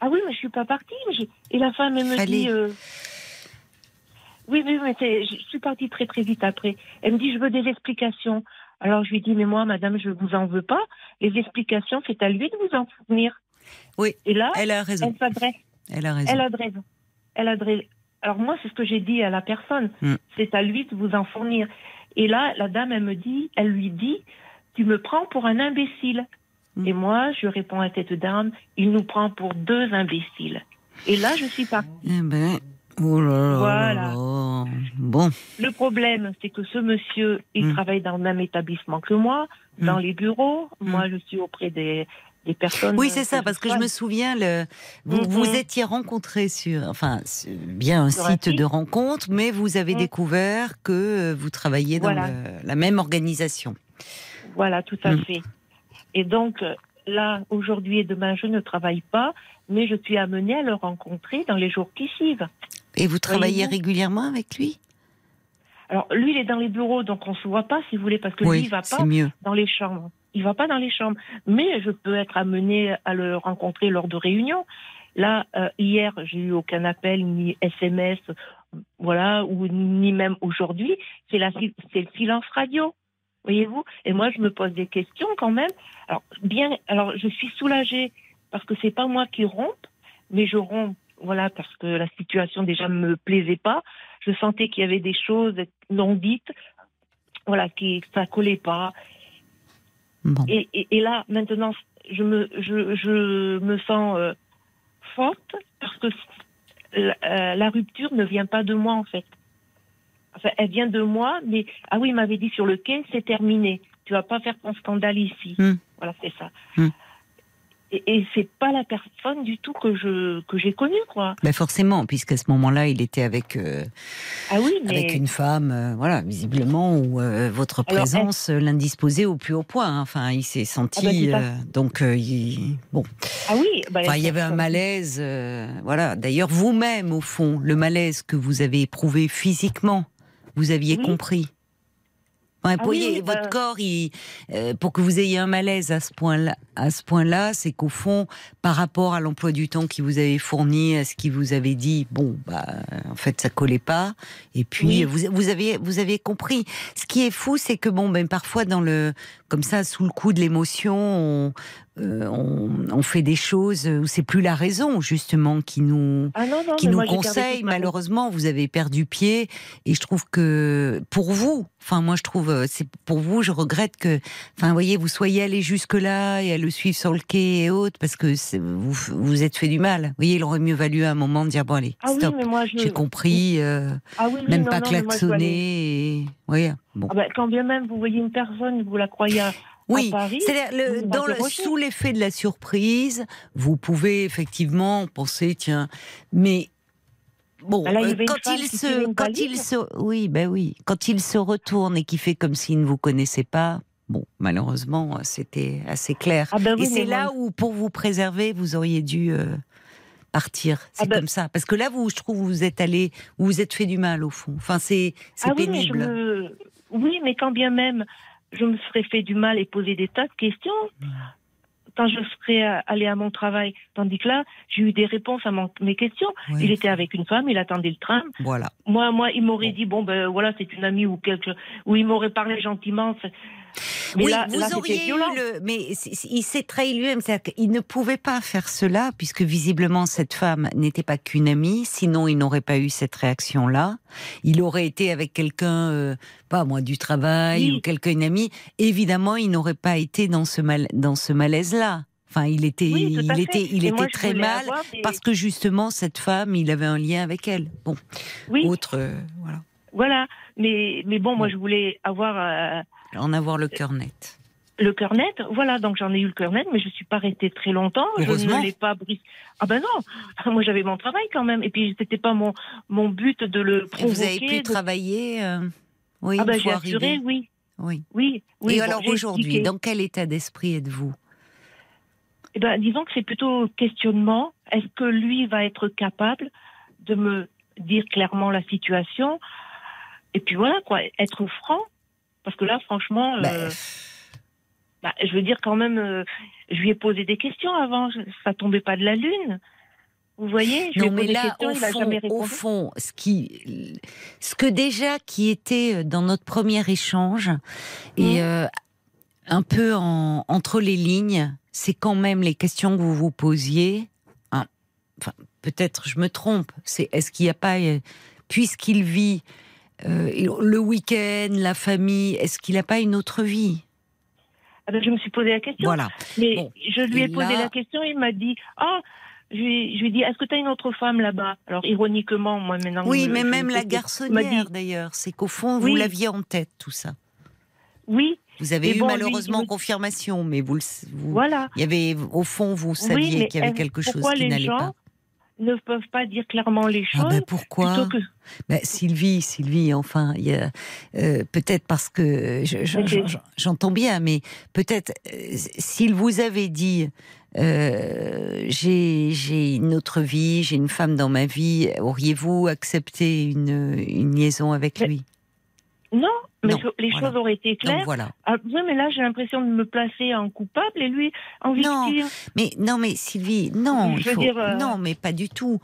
ah oui, mais je suis pas partie. mais Et la femme, elle me Fallait. dit. euh, Oui, oui, c'est- je suis partie très, très vite après. Elle me dit, je veux des explications. Alors je lui dis, mais moi, madame, je vous en veux pas. Les explications, c'est à lui de vous en fournir. Oui, Et là, Elle a raison. elle s'adresse. Elle a raison. Elle a raison. Elle a raison. Alors moi, c'est ce que j'ai dit à la personne. Mm. C'est à lui de vous en fournir. Et là, la dame, elle me dit, elle lui dit, tu me prends pour un imbécile. Mm. Et moi, je réponds à cette dame, il nous prend pour deux imbéciles. Et là, je suis partie. Eh ben, oh là là Voilà. là là. Bon, Le problème, c'est que ce monsieur, il Mm. travaille dans le même établissement que moi, Mm. dans les bureaux. Mm. Moi, je suis auprès des, des personnes. oui, euh, c'est ça, parce que je me souviens, le, vous vous étiez rencontrés sur, enfin, bien un Sur site de rencontre, mais vous avez découvert que euh, vous travailliez dans Voilà. le- la même organisation. Voilà, tout à Mm. fait. Et donc, euh, là, aujourd'hui et demain, je ne travaille pas, mais je suis amenée à le rencontrer dans les jours qui suivent. Et vous travaillez régulièrement avec lui? Alors, lui, il est dans les bureaux, donc on se voit pas, si vous voulez, parce que lui, Oui, il va pas mieux. dans les chambres. Il va pas dans les chambres. Mais je peux être amenée à le rencontrer lors de réunions. Là, euh, hier, j'ai eu aucun appel, ni SMS, voilà, ou ni même aujourd'hui. C'est le silence radio. Voyez-vous? Et moi, je me pose des questions quand même. Alors, bien, alors, je suis soulagée parce que c'est pas moi qui rompe, mais je romps, voilà, parce que la situation déjà me plaisait pas. Je sentais qu'il y avait des choses non dites, voilà, qui, ça collait pas. Bon. Et, et, et là, maintenant, je me, je, je me sens euh, forte parce que la, euh, la rupture ne vient pas de moi, en fait. Enfin, elle vient de moi, mais ah oui, il m'avait dit sur le quai, c'est terminé. Tu vas pas faire ton scandale ici. Hmm. Voilà, c'est ça. Hmm. Et, et c'est pas la personne du tout que je que j'ai connue, quoi. Ben forcément, puisqu'à ce moment-là, il était avec euh, Ah oui, mais avec une femme, euh, voilà, visiblement où euh, votre Alors, présence l'indisposait au plus haut point. hein. Enfin, il s'est senti, Ah à euh, donc il- bon. ah oui, bah, Enfin, il y avait un malaise, voilà. D'ailleurs, vous-même, au fond, le malaise que vous avez éprouvé physiquement, vous aviez Oui. compris. Ouais, Ah oui, bah- votre corps, il, euh, pour que vous ayez un malaise à ce point-là, à ce point-là, c'est qu'au fond, par rapport à l'emploi du temps qui vous avait fourni, à ce qui vous avait dit, bon, bah, en fait, ça collait pas. Et puis, Oui. vous, vous avez, vous avez compris. Ce qui est fou, c'est que bon, ben parfois dans le, comme ça, sous le coup de l'émotion, on- euh, on, on fait des choses où c'est plus la raison justement qui nous Ah non, non, qui nous moi, conseille. Malheureusement, vous avez perdu pied et je trouve que pour vous, enfin moi je trouve euh, c'est pour vous, je regrette que, enfin vous voyez, vous soyez allé jusque là et à le suivre sur le quai et autres parce que vous vous êtes fait du mal. Vous voyez, il aurait mieux valu à un moment de dire bon allez, Ah oui, stop, je... j'ai compris, euh, Ah oui, oui, même non, pas klaxonner. Et... Voyez, bon. Ah ben, quand bien même vous voyez une personne, vous la croyez à, Oui, c'est-à-dire le- vous dans le, m'interrogez. sous l'effet de la surprise, vous pouvez effectivement penser tiens, mais bon, Bah là, il y euh, quand il se, quand il se, oui, ben oui, quand il se retourne et qui fait comme s'il ne vous connaissait pas. Bon, malheureusement, c'était assez clair. Ah ben oui, et c'est là où, pour vous préserver, vous auriez dû euh, partir. C'est Ah ben- comme ça, parce que là, vous, je trouve, vous êtes allé, vous vous êtes fait du mal au fond. Enfin, c'est, c'est ah oui, mais je pénible. me... oui, mais quand bien même je me serais fait du mal et posé des tas de questions quand je serais euh, allée à mon travail. Tandis que là, j'ai eu des réponses à mon- mes questions. Il était avec une femme, il attendait le train. Voilà. Moi, moi, il m'aurait Bon. dit bon ben voilà, c'est une amie ou quelque, ou il m'aurait parlé gentiment. Mais oui, là, vous là, auriez eu le. Mais il s'est trahi lui-même. C'est-à-dire qu'il ne pouvait pas faire cela, puisque visiblement cette femme n'était pas qu'une amie, sinon il n'aurait pas eu cette réaction-là. Il aurait été avec quelqu'un, euh, pas moi, du travail Oui. ou quelqu'un, une amie. Évidemment, il n'aurait pas été dans ce, mal, dans ce malaise-là. Enfin, il était, Oui, il était, il était très mal des- parce que justement cette femme, il avait un lien avec elle. Bon, Oui, autre, euh, voilà, voilà. Mais, mais bon, moi, je voulais avoir euh, en avoir le cœur net. le cœur net. Voilà, donc j'en ai eu le cœur net, mais je suis pas restée très longtemps. Je ne l'ai pas brisé. Ah ben non, moi j'avais mon travail quand même. Et puis c'était pas mon mon but de le Et provoquer. vous avez pu de- travailler, euh, oui, Ah ben j'ai assuré, oui, Oui. oui, oui. Et bon, alors aujourd'hui, dans quel état d'esprit êtes-vous? Eh ben, disons que c'est plutôt questionnement. Est-ce que lui va être capable de me dire clairement la situation? Et puis voilà, quoi, être franc. Parce que là, franchement, euh, Bah, bah, je veux dire quand même, euh, je lui ai posé des questions avant, ça tombait pas de la lune. Vous voyez Je Non, mais là, au fond, au ce qui, ce que déjà qui était dans notre premier échange et euh, un peu en- entre les lignes, c'est quand même les questions que vous vous posiez. hein, Enfin, peut-être je me trompe. C'est est-ce qu'il n'y a pas, euh, puisqu'il vit euh, le week-end, la famille, est-ce qu'il n'a pas une autre vie? Ah ben, je me suis posé la question. Voilà. Mais Bon. je lui ai Et posé là- la question, il m'a dit Ah, je lui, je lui ai dit Est-ce que tu as une autre femme là-bas? Alors, ironiquement, moi maintenant. Oui, mais même me la garçonnière d'ailleurs, c'est qu'au fond vous Oui. l'aviez en tête tout ça. Oui, Vous avez eu bon, malheureusement confirmation, mais vous, le, vous voilà. il y avait au fond vous saviez qu'il y avait est-ce- quelque chose qui n'allait pas. Ne peuvent pas dire clairement les Ah choses ben pourquoi plutôt que Ben, Sylvie, Sylvie, enfin, euh, peut-être parce que je- je- j'entends bien, mais peut-être euh, s'il vous avait dit euh, j'ai j'ai une autre vie, j'ai une femme dans ma vie, auriez-vous accepté une, une liaison avec Mais- lui? Non, mais Non, les voilà. choses auraient été Donc claires. voilà. Ah, oui, mais là j'ai l'impression de me placer en coupable et lui en Non. victime. Mais non, mais Sylvie, non, Je il veux faut- dire, euh, non, mais pas du tout.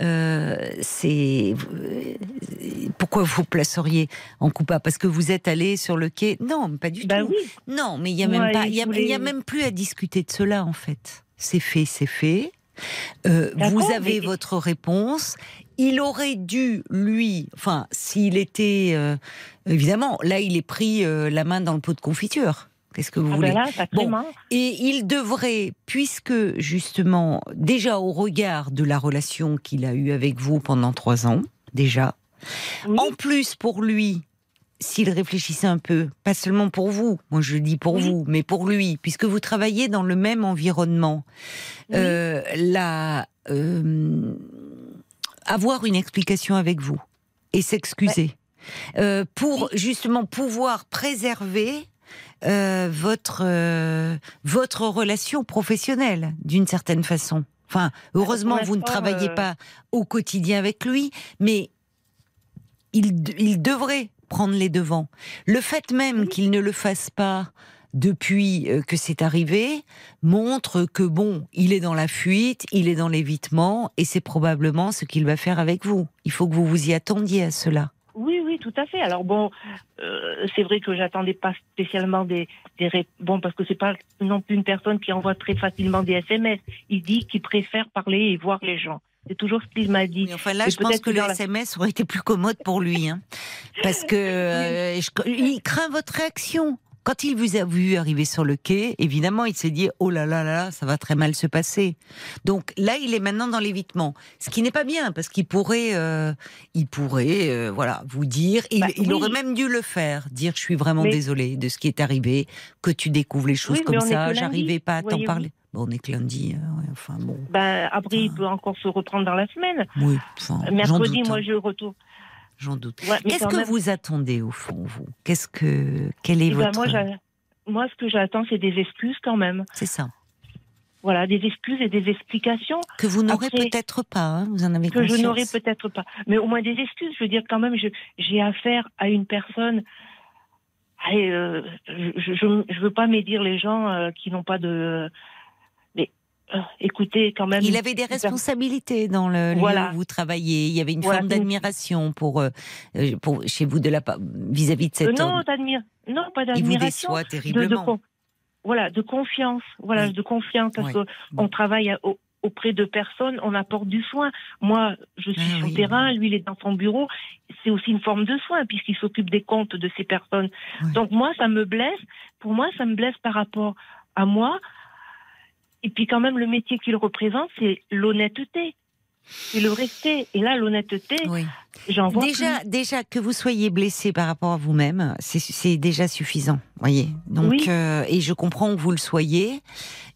Euh, c'est pourquoi vous placeriez en coupable? Parce que vous êtes allé sur le quai? Non, pas du Ben tout. oui, Non, mais il y a Ouais, même pas, il y a, y même plus à discuter de cela en fait. C'est fait, c'est fait. Euh, vous avez mais- votre réponse. Il aurait dû, lui, enfin, s'il était, euh, évidemment, là, il est pris euh, la main dans le pot de confiture. Qu'est-ce que vous ah voulez ben là, et il devrait, puisque justement, déjà au regard de la relation qu'il a eue avec vous pendant trois ans, déjà, Oui. en plus pour lui, s'il réfléchissait un peu, pas seulement pour vous, moi je dis pour Oui. vous, mais pour lui, puisque vous travaillez dans le même environnement, Oui. euh, la, euh, avoir une explication avec vous et s'excuser. Euh, pour justement pouvoir préserver euh, votre euh, votre relation professionnelle d'une certaine façon. Enfin, heureusement, vous ne travaillez pas au quotidien avec lui, mais il, il devrait prendre les devants. Le fait même qu'il ne le fasse pas depuis euh, que c'est arrivé montre que bon, il est dans la fuite, il est dans l'évitement, et c'est probablement ce qu'il va faire avec vous. Il faut que vous vous y attendiez à cela. Oui, oui, tout à fait. Alors bon, euh, c'est vrai que j'attendais pas spécialement des, des bon parce que c'est pas non plus une personne qui envoie très facilement des SMS. Il dit qu'il préfère parler et voir les gens. C'est toujours ce qu'il m'a dit. Oui, enfin là, je pense que que le SMS aurait été plus commode pour lui, hein. parce que euh, je- il craint votre réaction. Quand il vous a vu arriver sur le quai, évidemment, il s'est dit oh là là là, ça va très mal se passer. Donc là, il est maintenant dans l'évitement, ce qui n'est pas bien parce qu'il pourrait, euh, il pourrait, euh, voilà, vous dire. Il, Bah, il oui. aurait même dû le faire, dire je suis vraiment Mais- désolé de ce qui est arrivé, que tu découvres les choses Oui, comme ça. J'arrivais pas à t'en parler. Bon, on est que lundi, euh, ouais, enfin bon, Ben, après, il peut encore se reprendre dans la semaine. oui, enfin, Mercredi, doute, moi, hein, je retourne. J'en doute. Ouais, Qu'est-ce que même- vous attendez au fond, vous? Qu'est-ce que quel est Eh ben, votre moi, moi, ce que j'attends, c'est des excuses quand même. C'est ça Voilà, des excuses et des explications que vous n'aurez peut-être pas. hein, vous en avez que je conscience. n'aurais peut-être pas. Mais au moins des excuses. Je veux dire, quand même, je- j'ai affaire à une personne. Allez, euh, je, je, je veux pas médire les gens euh, qui n'ont pas de. Euh, écoutez, quand même. Il avait des responsabilités dans le lieu où vous travaillez. Il y avait une Voilà, forme d'admiration pour, euh, euh, pour chez vous de la vis-à-vis de Euh, cet non, homme. non, pas Il vous d'admiration. déçoit de, de terriblement. con- voilà, de confiance. Voilà, Oui. de confiance parce Oui. que on travaille au- auprès de personnes, on apporte du soin. Moi, je suis Ah sur oui. terrain, lui, il est dans son bureau. C'est aussi une forme de soin puisqu'il s'occupe des comptes de ces personnes. Oui. Donc moi, ça me blesse. Pour moi, ça me blesse par rapport à moi. Et puis quand même, le métier qu'il représente, c'est l'honnêteté. C'est le respect. Et là, l'honnêteté. Déjà, déjà que vous soyez blessé par rapport à vous-même, c'est- déjà suffisant, voyez. Donc, Oui. euh, et je comprends que vous le soyez.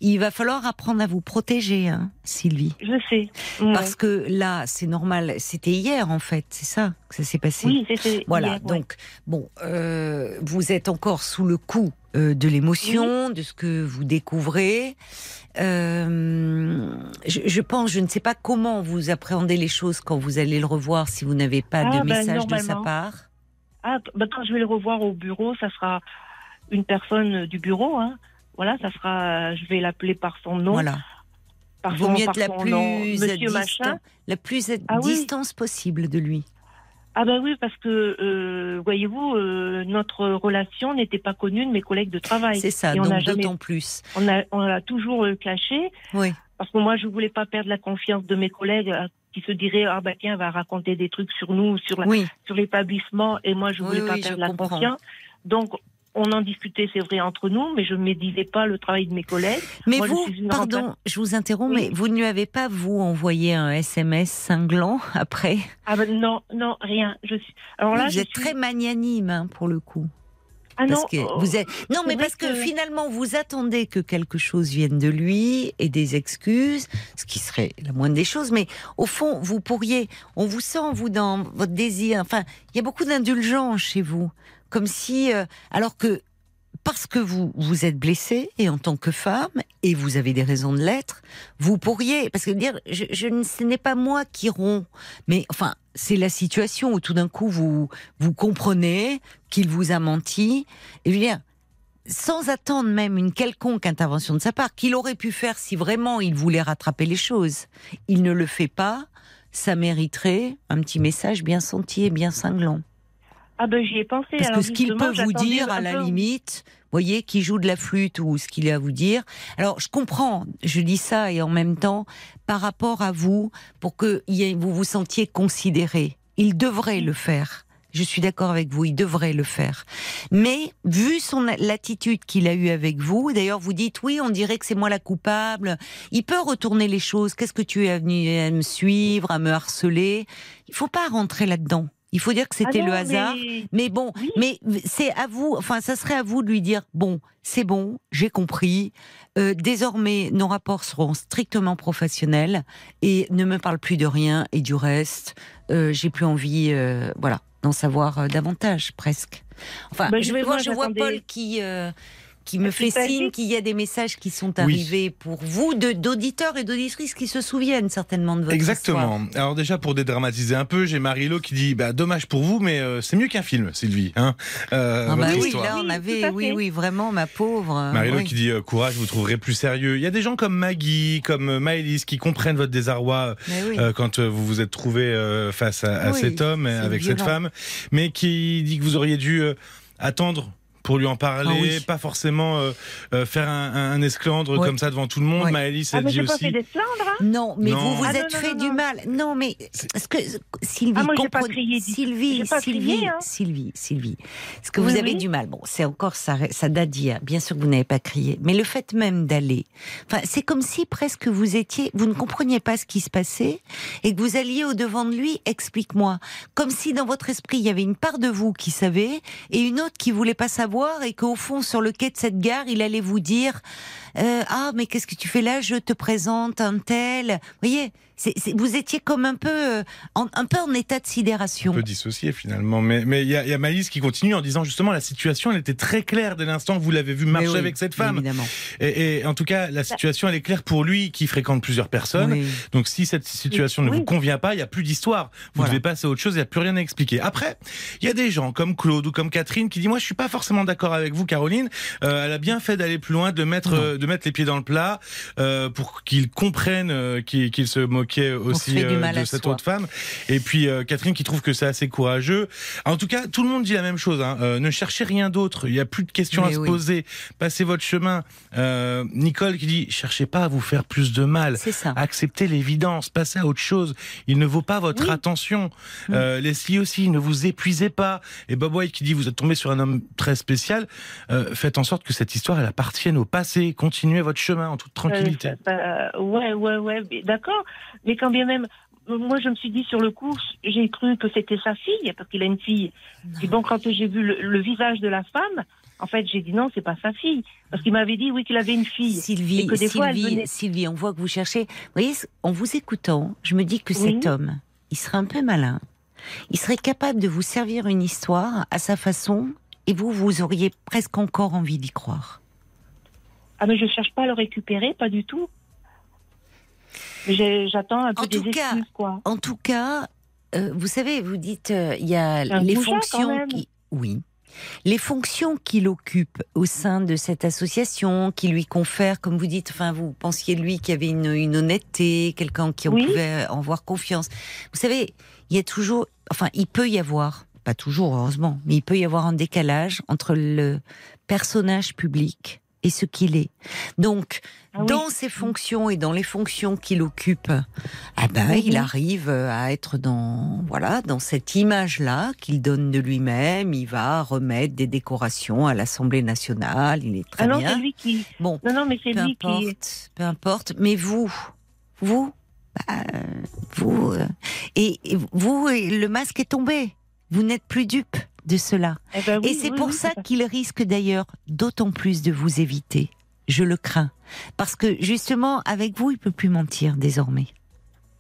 Il va falloir apprendre à vous protéger, hein, Sylvie. Je sais. Ouais. Parce que là, c'est normal. C'était hier, en fait. C'est ça que ça s'est passé. Oui, c'était Voilà. hier, ouais. Donc, bon, euh, vous êtes encore sous le coup euh, de l'émotion, de ce que vous découvrez. Je, je pense, je ne sais pas comment vous appréhendez les choses quand vous allez le revoir si vous n'avez pas Ah, de ben, message de sa part. Ah, bah, quand je vais le revoir au bureau, ça sera une personne du bureau. Hein. Voilà, ça sera. Je vais l'appeler par son nom. Voilà. Par vaut son, mieux par être la plus nom, Monsieur Machin. la plus à Ah oui. distance possible de lui. Ah ben oui, parce que euh, voyez-vous, euh, notre relation n'était pas connue de mes collègues de travail. C'est ça. Et Donc d'autant plus. On a, on l'a toujours euh, caché Oui. parce que moi, je voulais pas perdre la confiance de mes collègues euh, qui se diraient ah bah tiens, va raconter des trucs sur nous, sur la, Oui. sur l'établissement, et moi, je Oui, voulais pas oui, perdre la comprends. confiance. Donc, on en discutait, c'est vrai, entre nous, mais je ne médisais pas le travail de mes collègues. Mais Moi, vous, pardon, je vous interromps, Oui. mais vous ne lui avez pas vous envoyé un SMS cinglant après? Ah ben non, non, rien. Je suis. Alors là, Vous je êtes suis- très magnanime hein, pour le coup. Ah Parce non, que oh, vous êtes... Non, c'est mais parce que... que- finalement, vous attendez que quelque chose vienne de lui et des excuses, ce qui serait la moindre des choses. Mais au fond, vous pourriez, on vous sent vous dans votre désir. Enfin, il y a beaucoup d'indulgence chez vous, comme si, euh, alors que parce que vous vous êtes blessée et en tant que femme et vous avez des raisons de l'être, vous pourriez parce que dire je, je ce n'est pas moi qui rompt, mais enfin c'est la situation où tout d'un coup vous vous comprenez qu'il vous a menti et je veux dire sans attendre même une quelconque intervention de sa part qu'il aurait pu faire si vraiment il voulait rattraper les choses, il ne le fait pas. Ça mériterait un petit message bien senti et bien cinglant. Ah ben j'y ai pensé. Parce Alors, que ce qu'il peut vous dire, à la limite, voyez, qui joue de la flûte ou ce qu'il a à vous dire. Alors, je comprends, je dis ça et en même temps, par rapport à vous, pour que vous vous sentiez considéré, il devrait le faire. Je suis d'accord avec vous, il devrait le faire. Mais vu son l'attitude qu'il a eue avec vous, d'ailleurs vous dites oui, on dirait que c'est moi la coupable. Il peut retourner les choses. Qu'est-ce que tu es venu à me suivre, à me harceler? Il faut pas rentrer là-dedans. Il faut dire que Ah c'était non, le hasard. mais- Mais bon, Oui. mais c'est à vous, enfin, ça serait à vous de lui dire bon, c'est bon, j'ai compris. Euh, désormais, nos rapports seront strictement professionnels et ne me parle plus de rien et du reste. euh, j'ai plus envie, euh, voilà, d'en savoir davantage, presque. Enfin, Bah, je vais voir, je vois Paul qui. Euh, qui me fait signe qu'il y a des messages qui sont arrivés pour vous, de- d'auditeurs et d'auditrices qui se souviennent certainement de votre Exactement. histoire. Alors déjà pour dédramatiser un peu, j'ai Marilo qui dit bah dommage pour vous, mais euh, c'est mieux qu'un film, Sylvie. Hein euh, Ah bah oui, histoire. là on avait, oui, oui, vraiment, ma pauvre. Marilo oui. qui dit euh, courage, vous trouverez plus sérieux. Il y a des gens comme Maggie, comme euh, Maëlys qui comprennent votre désarroi oui. euh, quand euh, vous vous êtes trouvé euh, face à, à Oui, cet homme, avec cette femme, mais qui dit que vous auriez dû euh, attendre pour lui en parler, Ah oui. pas forcément euh, euh, faire un, un, un esclandre Ouais. comme ça devant tout le monde. Ouais. Maëlys, Ah, elle mais dit j'ai pas aussi. fait d'esclandre, hein Non, mais Non. vous vous Ah, êtes non, fait non, du non. mal. Non, mais ce que Sylvie, Ah, moi, pas crié, dis- Sylvie, pas Sylvie, crié, hein. Sylvie, Sylvie. Ce que Oui, vous avez oui. du mal, bon, c'est encore ça, ça date d'hier. Bien sûr que vous n'avez pas crié, mais le fait même d'aller, enfin, c'est comme si presque vous étiez, vous ne compreniez pas ce qui se passait et que vous alliez au devant de lui. Explique-moi, comme si dans votre esprit il y avait une part de vous qui savait et une autre qui voulait pas savoir et qu'au fond sur le quai de cette gare, il allait vous dire euh, ah mais qu'est-ce que tu fais là? Je te présente un tel. Vous voyez, vous étiez comme un peu, euh, en, un peu en état de un sidération. peu dissocié finalement, mais mais il y a, y a Maëlys qui continue en disant justement la situation elle était très claire dès l'instant que vous l'avez vu marcher Mais oui, avec cette femme. Évidemment. Et, et en tout cas, la situation elle est claire pour lui qui fréquente plusieurs personnes. Oui. Donc si cette situation ne vous convient pas, il y a plus d'histoire. Vous Voilà. devez passer à autre chose, il n'y a plus rien à expliquer. Après, il y a des gens comme Claude ou comme Catherine qui disent moi je suis pas forcément d'accord avec vous Caroline. Euh, elle a bien fait d'aller plus loin, de mettre euh, de mettre les pieds dans le plat euh, pour qu'ils comprennent euh, qu'il qu'il se moquait aussi euh, de cette soi. autre femme. Et puis euh, Catherine qui trouve que c'est assez courageux. En tout cas, tout le monde dit la même chose. Hein. Euh, ne cherchez rien d'autre. Il n'y a plus de questions Mais à se poser. Passez votre chemin. Euh, Nicole qui dit cherchez pas à vous faire plus de mal. C'est ça. Acceptez l'évidence, passez à autre chose. Il ne vaut pas votre Oui. attention. Euh, Leslie aussi, ne vous épuisez pas. Et Bob White qui dit vous êtes tombé sur un homme très spécial. Euh, faites en sorte que cette histoire elle appartienne au passé. Continuez votre chemin en toute tranquillité. Euh, bah, ouais, ouais, ouais, d'accord. Mais quand bien même, moi, je me suis dit sur le coup, j'ai cru que c'était sa fille, parce qu'il a une fille. Et donc, quand j'ai vu le, le visage de la femme, en fait, j'ai dit non, c'est pas sa fille. Parce qu'il m'avait dit, oui, qu'il avait une fille. Sylvie, Et que des fois, elle Sylvie, venait- Sylvie, on voit que vous cherchez. Vous voyez, en vous écoutant, je me dis que Oui. cet homme, il serait un peu malin. Il serait capable de vous servir une histoire à sa façon, et vous, vous auriez presque encore envie d'y croire. Ah, mais je cherche pas à le récupérer, pas du tout. J'attends un peu En des tout cas, quoi. En tout cas, euh, vous savez, vous dites, euh, il y a les fonctions qui, oui, les fonctions qu'il occupe au sein de cette association, qui lui confère, comme vous dites, enfin, vous pensiez lui qu'il y avait une, une honnêteté, quelqu'un qui on pouvait en voir confiance. Vous savez, il y a toujours, enfin, il peut y avoir, pas toujours heureusement, mais il peut y avoir un décalage entre le personnage public et ce qu'il est. Donc, Ah oui. dans ses fonctions et dans les fonctions qu'il occupe, ah ben, Mhm. il arrive à être dans, voilà, dans cette image-là qu'il donne de lui-même. Il va remettre des décorations à l'Assemblée nationale. Il est très Ah non, bien. c'est lui qui. Bon, Non, non, mais c'est lui qui. peu importe. Mais vous, vous, bah, vous, euh, et, et vous, et le masque est tombé. Vous n'êtes plus dupe de cela. Eh ben oui, et c'est oui, pour oui, ça qu'il risque d'ailleurs d'autant plus de vous éviter. Je le crains. Parce que justement, avec vous, il peut plus mentir désormais.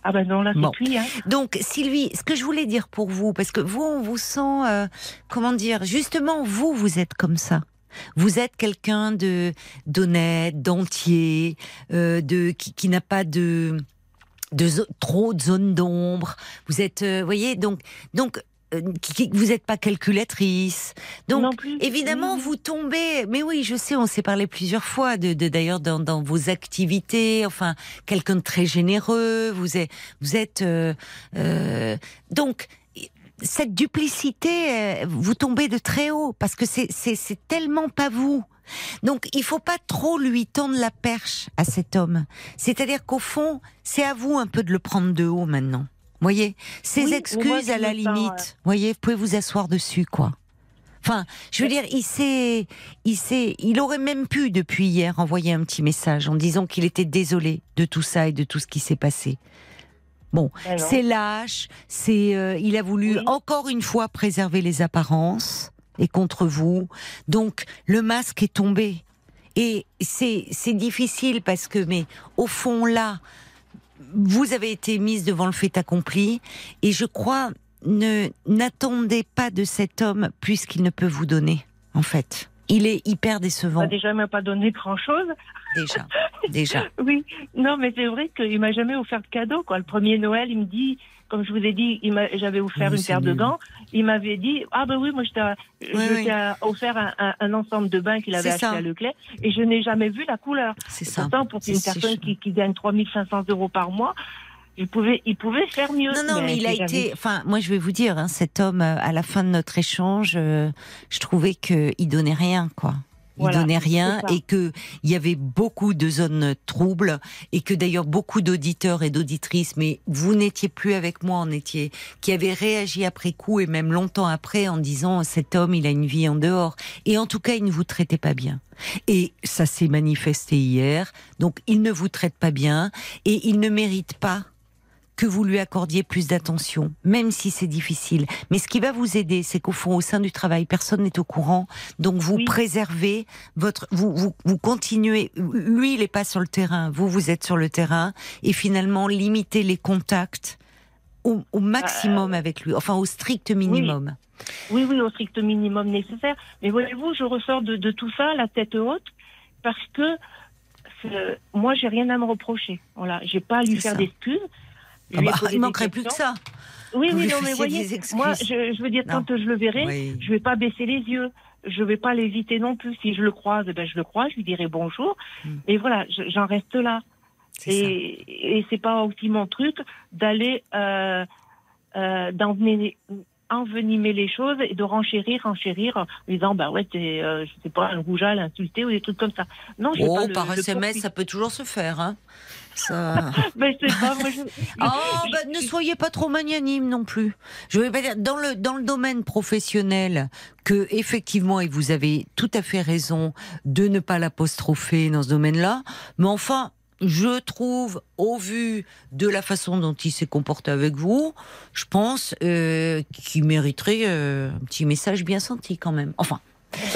Ah ben non, là, c'est Bon. cuit, hein. Donc, Sylvie, ce que je voulais dire pour vous, parce que vous, on vous sent, euh, comment dire, justement, vous, vous êtes comme ça. Vous êtes quelqu'un de d'honnête, d'entier, euh, de qui, qui n'a pas de trop de zones d'ombre. Vous êtes, euh, voyez, donc donc qui- qui- vous n'êtes pas calculatrice. Donc. Évidemment, Oui, vous tombez. Mais oui, je sais, on s'est parlé plusieurs fois de, d'ailleurs dans, dans vos activités. Enfin, quelqu'un de très généreux. Vous êtes, vous êtes euh, euh, donc cette duplicité. euh, Vous tombez de très haut parce que c'est tellement pas vous. Donc, il faut pas trop lui tendre la perche à cet homme. C'est-à-dire qu'au fond, c'est à vous un peu de le prendre de haut maintenant. Voyez, ces Oui, excuses à la me sens, limite. Voyez, vous pouvez vous asseoir dessus, quoi. Enfin, je veux dire, il s'est, il s'est, il aurait même pu depuis hier envoyer un petit message en disant qu'il était désolé de tout ça et de tout ce qui s'est passé. Bon, Ben c'est lâche, c'est, euh, il a voulu Oui. encore une fois préserver les apparences et contre vous. Donc le masque est tombé et c'est c'est difficile parce que mais au fond là, vous avez été mise devant le fait accompli et je crois ne n'attendez pas de cet homme plus qu'il ne peut vous donner en fait. Il est hyper décevant. m'a déjà même pas donné grand chose. Déjà, déjà. Oui, non, mais c'est vrai qu'il m'a jamais offert de cadeau. Quoi. Le premier Noël, il me dit, comme je vous ai dit, j'avais offert Oui, une paire de gants. Il m'avait dit, ah ben oui, moi je t'ai oui. t'ai offert un, un- un ensemble de bains qu'il avait acheté ça. à Leclerc et je n'ai jamais vu la couleur. C'est ça. Pourtant, pour une personne qui, qui gagne 3500 euros par mois, il pouvait, il pouvait faire mieux. Non, non, mais il a été. Enfin, moi, je vais vous dire, hein, cet homme, euh, à la fin de notre échange, euh, je trouvais qu'il donnait rien, quoi. Il Voilà, donnait rien et que il y avait beaucoup de zones troubles et que d'ailleurs beaucoup d'auditeurs et d'auditrices, mais vous n'étiez plus avec moi, on était, qui avaient réagi après coup et même longtemps après en disant cet homme, il a une vie en dehors et en tout cas, il ne vous traitait pas bien. Et ça s'est manifesté hier. Donc, il ne vous traite pas bien et il ne mérite pas que vous lui accordiez plus d'attention, même si c'est difficile. Mais ce qui va vous aider, c'est qu'au fond, au sein du travail, personne n'est au courant. Donc vous Oui. préservez votre, vous, vous, vous continuez. Lui, il n'est pas sur le terrain. Vous, vous êtes sur le terrain. Et finalement, limitez les contacts au, au maximum avec lui. Enfin, au strict minimum. Oui, oui, au strict minimum nécessaire. Mais voyez-vous, je ressors de, de tout ça la tête haute parce que c'est- moi, j'ai rien à me reprocher. Voilà, j'ai pas à lui faire d'excuses. Ah bah, il manquerait plus que ça. Oui, oui, non, mais voyez, moi, je, je veux dire, Non. quand je le verrai, Oui. je vais pas baisser les yeux. Je vais pas l'éviter non plus. Si je le croise, eh ben, je le croise, je lui dirai bonjour. Mm. Et voilà, je- j'en reste là. C'est ça. Et, et c'est pas aussi mon truc d'aller euh, euh, envenimer les choses et de renchérir, renchérir en disant bah ouais t'es euh, je sais pas un rougeal insulté ou des trucs comme ça. Non, je Oh, pas par le SMS, ça peut toujours se faire. Hein. Ça. Je sais pas, moi, je- Oh, bah, ne soyez pas trop magnanime non plus. Je vais pas dire dans le dans le domaine professionnel que effectivement et vous avez tout à fait raison de ne pas l'apostropher dans ce domaine-là, mais enfin. Je trouve, au vu de la façon dont il s'est comporté avec vous, je pense euh, qu'il mériterait euh, un petit message bien senti quand même. Enfin,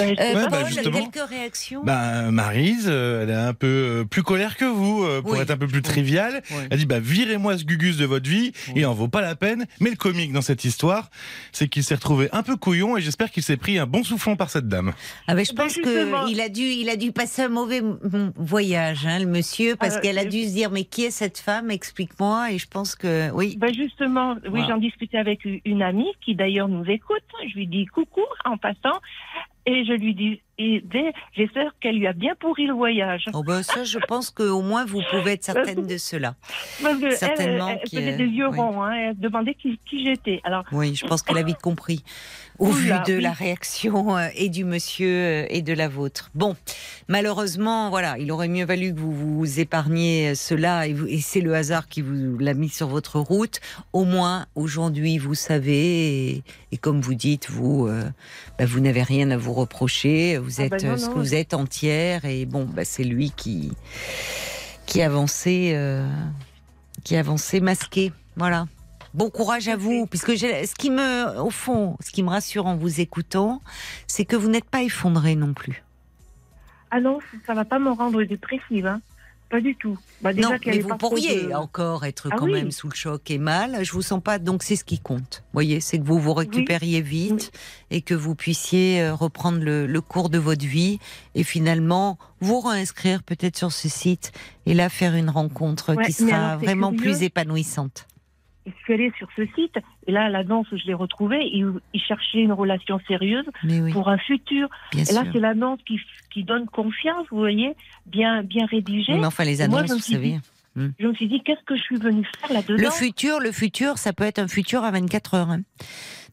euh, Ouais, bah, Paul, justement. quelques réactions. Bah, Marise, euh, elle est un peu euh, plus colère que vous, euh, pour Oui. être un peu plus Oui. triviale. Oui. Elle dit, bah, virez-moi ce gugus de votre vie, il en vaut pas la peine. Mais le comique dans cette histoire, c'est qu'il s'est retrouvé un peu couillon et j'espère qu'il s'est pris un bon soufflon par cette dame. Ah je Ben, pense qu'il a dû, il a dû passer un mauvais voyage, hein, le monsieur, parce Euh, qu'elle a dû se dire mais qui est cette femme? Explique-moi. Et je pense que oui. Ben justement, oui, Voilà. j'en discutais avec une amie qui d'ailleurs nous écoute. Je lui dis coucou en passant et je lui dis, et j'espère qu'elle lui a bien pourri le voyage. Oh ben ça, je pense qu'au moins vous pouvez être certaine de cela. Parce que Certainement elle, elle faisait des yeux oui. ronds, hein, elle demandait qui, qui j'étais. Alors, Oui, je pense qu'elle a vite compris. Au Oula, vu de oui. la réaction euh, et du monsieur euh, et de la vôtre. Bon, malheureusement, voilà, il aurait mieux valu que vous vous épargniez cela et, c'est le hasard qui vous l'a mis sur votre route. Au moins, aujourd'hui, vous savez et, et comme vous dites, vous, euh, bah, vous n'avez rien à vous reprocher. Vous Ah êtes bah non, euh, ce que vous êtes entière et bon, bah, c'est lui qui qui avançait, euh, qui avançait masqué. Voilà. Bon courage à vous, puisque ce qui me, au fond, ce qui me rassure en vous écoutant, c'est que vous n'êtes pas effondré non plus. ah non, ça va pas me rendre dépressive, hein. Pas du tout. Bah, déjà non, mais vous pourriez de- encore être Ah quand oui. même sous le choc et mal. Je vous sens pas, donc c'est ce qui compte. Voyez, c'est que vous vous récupériez vite et que vous puissiez euh, reprendre le, le cours de votre vie et finalement vous réinscrire peut-être sur ce site et là faire une rencontre Ouais, qui sera alors, vraiment curieux. plus épanouissante. Je suis allée sur ce site et là, l'annonce, je l'ai retrouvée. Il, il cherchait une relation sérieuse oui, pour un futur. bien Et là, c'est l'annonce qui, qui donne confiance, vous voyez, bien, bien rédigée. Mais enfin, les Et moi, annonces, vous savez. dit, Je me suis dit, qu'est-ce que je suis venue faire là-dedans Le futur, le futur, ça peut être un futur à 24 heures hein,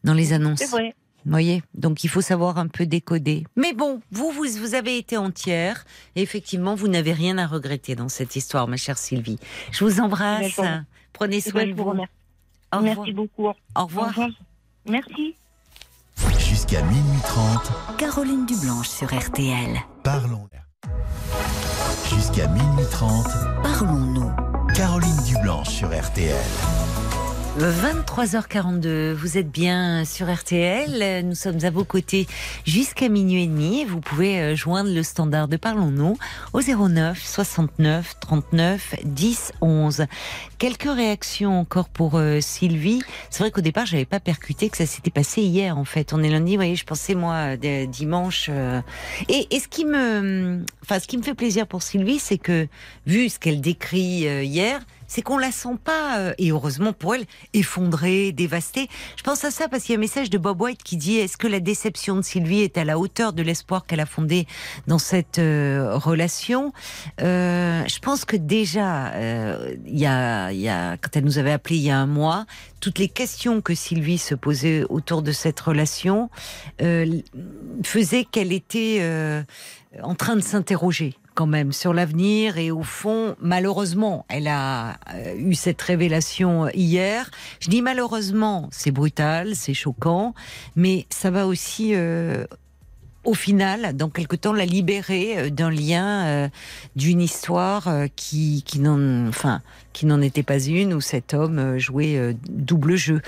dans les annonces. C'est vrai. Vous voyez, donc il faut savoir un peu décoder. Mais bon, vous, vous, vous avez été entière. Et effectivement, vous n'avez rien à regretter dans cette histoire, ma chère Sylvie. Je vous embrasse. D'accord. Prenez Eh soin ben, de je vous vous. remercie. Au revoir. Merci beaucoup. Au revoir. Merci. Jusqu'à minuit 30, Caroline Dublanche sur RTL. parlons. Jusqu'à minuit 30, Parlons-nous. Caroline Dublanche sur RTL. 23h42, vous êtes bien sur RTL, nous sommes à vos côtés jusqu'à minuit et demi vous pouvez euh, joindre le standard de Parlons-nous au 09 69 39 10 11. Quelques réactions encore pour euh, Sylvie. C'est vrai qu'au départ, j'avais pas percuté que ça s'était passé hier en fait. On est lundi, vous voyez, je pensais moi dimanche. Euh. Et, et, ce qui me enfin ce qui me fait plaisir pour Sylvie, c'est que vu ce qu'elle décrit hier, c'est qu'on la sent pas, euh, et heureusement pour elle, effondrée, dévastée. Je pense à ça parce qu'il y a un message de Bob White qui dit est-ce que la déception de Sylvie est à la hauteur de l'espoir qu'elle a fondé dans cette euh, relation? Euh, Je pense que déjà, il y, a, y a, quand elle nous avait appelé il y a un mois, toutes les questions que Sylvie se posait autour de cette relation faisaient qu'elle était en train de s'interroger quand même sur l'avenir et au fond, malheureusement, elle a euh, eu cette révélation hier. Je dis malheureusement, c'est brutal, c'est choquant, mais ça va aussi euh, au final, dans quelque temps, la libérer euh, d'un lien, euh, d'une histoire euh, qui, qui n'en, enfin, qui n'en était pas une, où cet homme jouait double jeu.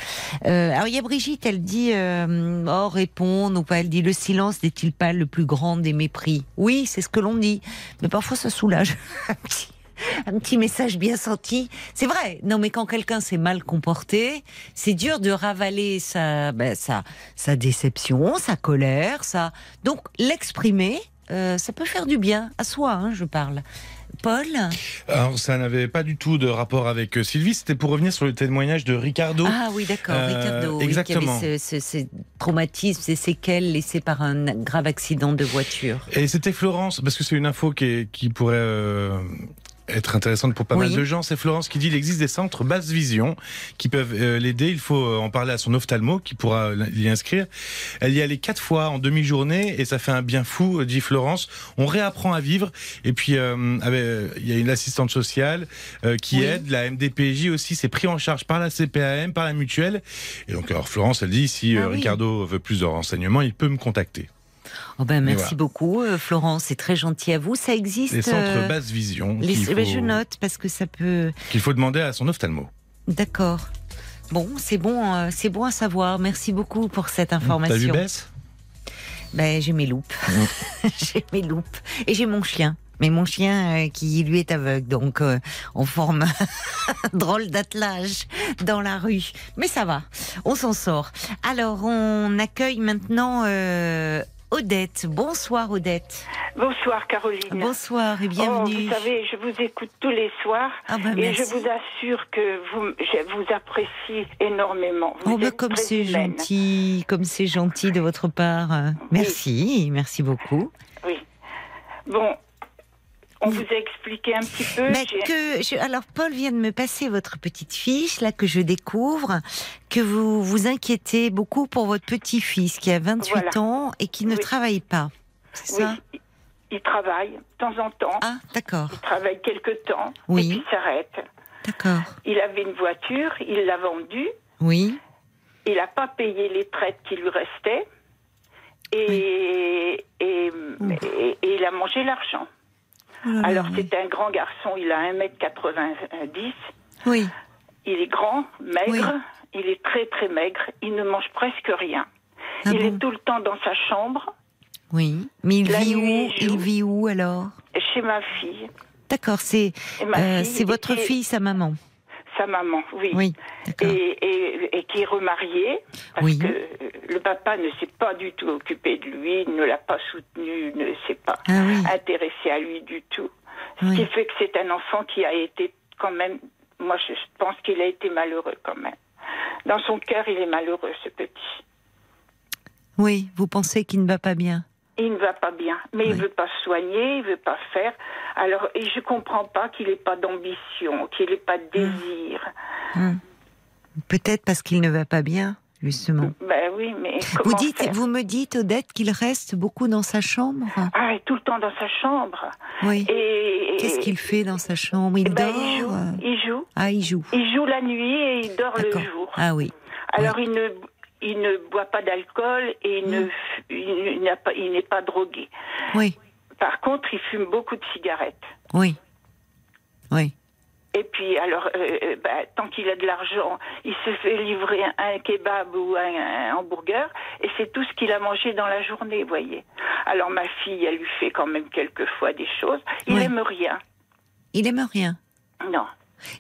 alors il y a Brigitte, elle dit, oh répondre ou pas, elle dit, le silence n'est-il pas le plus grand des mépris? Oui, c'est ce que l'on dit, mais parfois ça soulage. un petit message bien senti. C'est vrai. Non, mais quand quelqu'un s'est mal comporté, c'est dur de ravaler sa, ben, sa, sa déception, sa colère, ça. Donc l'exprimer, euh, ça peut faire du bien à soi. Hein, je parle. Paul Alors, ça n'avait pas du tout de rapport avec euh, Sylvie, c'était pour revenir sur le témoignage de Ricardo. Ah oui, d'accord, euh, Ricardo. Exactement. Oui, qui avait ce, traumatisme, ces séquelles laissées par un grave accident de voiture. Et c'était Florence, parce que c'est une info qui, qui pourrait être intéressante pour pas mal de gens. C'est Florence qui dit qu'il existe des centres basse vision qui peuvent euh, l'aider. Il faut euh, en parler à son ophtalmo qui pourra l'y inscrire. Elle y allait quatre fois en demi-journée et ça fait un bien fou, dit Florence. On réapprend à vivre. Et puis, euh, il y a une assistante sociale qui aide. La MDPJ aussi, c'est pris en charge par la CPAM, par la mutuelle. Et donc, alors Florence, elle dit, si ah Ricardo veut plus de renseignements, il peut me contacter. Oh ben, merci beaucoup, euh, Florence. C'est très gentil à vous. Ça existe. Les centres euh, basse vision. Les... Je note parce que ça peut. Qu'il faut demander à son ophtalmo. D'accord. Bon, c'est bon, euh, c'est bon à savoir. Merci beaucoup pour cette information. T'as vu Bess? Ben, j'ai mes loupes. Mmh. j'ai mes loupes et j'ai mon chien. Mais mon chien qui lui est aveugle, donc on forme un drôle d'attelage dans la rue. Mais ça va, on s'en sort. Alors on accueille maintenant Odette. Bonsoir Odette. Bonsoir Caroline. Bonsoir et bienvenue. Oh, vous savez, je vous écoute tous les soirs ah bah, et je vous assure que vous, je vous apprécie énormément. oh bah, comme c'est gentil, comme c'est gentil de votre part. Merci, merci beaucoup. Oui. Bon, on vous a expliqué un petit peu. que alors Paul vient de me passer votre petite fiche là que je découvre que vous vous inquiétez beaucoup pour votre petit-fils qui a 28 ans et qui ne travaille pas. C'est ça? il, travaille de temps en temps. Ah, d'accord. Il travaille quelque temps oui. et puis s'arrête. D'accord. Il avait une voiture, il l'a vendue. Oui. Il n'a pas payé les traites qui lui restaient et, et, il a mangé l'argent. Oh Alors c'est un grand garçon, il a 1m90. Oui. Il est grand, maigre, il est très très maigre, il ne mange presque rien. Ah il est tout le temps dans sa chambre. Oui, mais il vit où Il vit où alors? Chez ma fille. D'accord, c'est euh, c'est votre fille, sa maman? Sa maman, oui. Oui, et, et, qui est remariée, parce que le papa ne s'est pas du tout occupé de lui, ne l'a pas soutenu, ne s'est pas ah intéressé à lui du tout. Ce qui fait que c'est un enfant qui a été quand même, moi je pense qu'il a été malheureux quand même. Dans son cœur, il est malheureux, ce petit. Oui, vous pensez qu'il ne va pas bien? Il ne va pas bien, mais il il veut pas soigner, il veut pas faire. Alors, et je comprends pas qu'il n'ait pas d'ambition, qu'il n'ait pas de désir. Hum. Peut-être parce qu'il ne va pas bien, justement. Ben oui, mais vous dites, vous me dites, Odette, qu'il reste beaucoup dans sa chambre. Ah, tout le temps dans sa chambre. Oui. Et, qu'est-ce qu'il fait dans sa chambre? Il ben, dort. Il joue. il joue. Ah, il joue. Il joue la nuit et il dort le jour. Ah oui. Alors il ne il ne boit pas d'alcool et il, ne, il, n'est pas drogué. Oui. Par contre, il fume beaucoup de cigarettes. Oui. Oui. Et puis, alors, euh, bah, tant qu'il a de l'argent, il se fait livrer un, kebab ou un, hamburger, et c'est tout ce qu'il a mangé dans la journée, vous voyez. Alors, ma fille, elle lui fait quand même quelquefois des choses. Il n'aime rien. Il aime rien Non.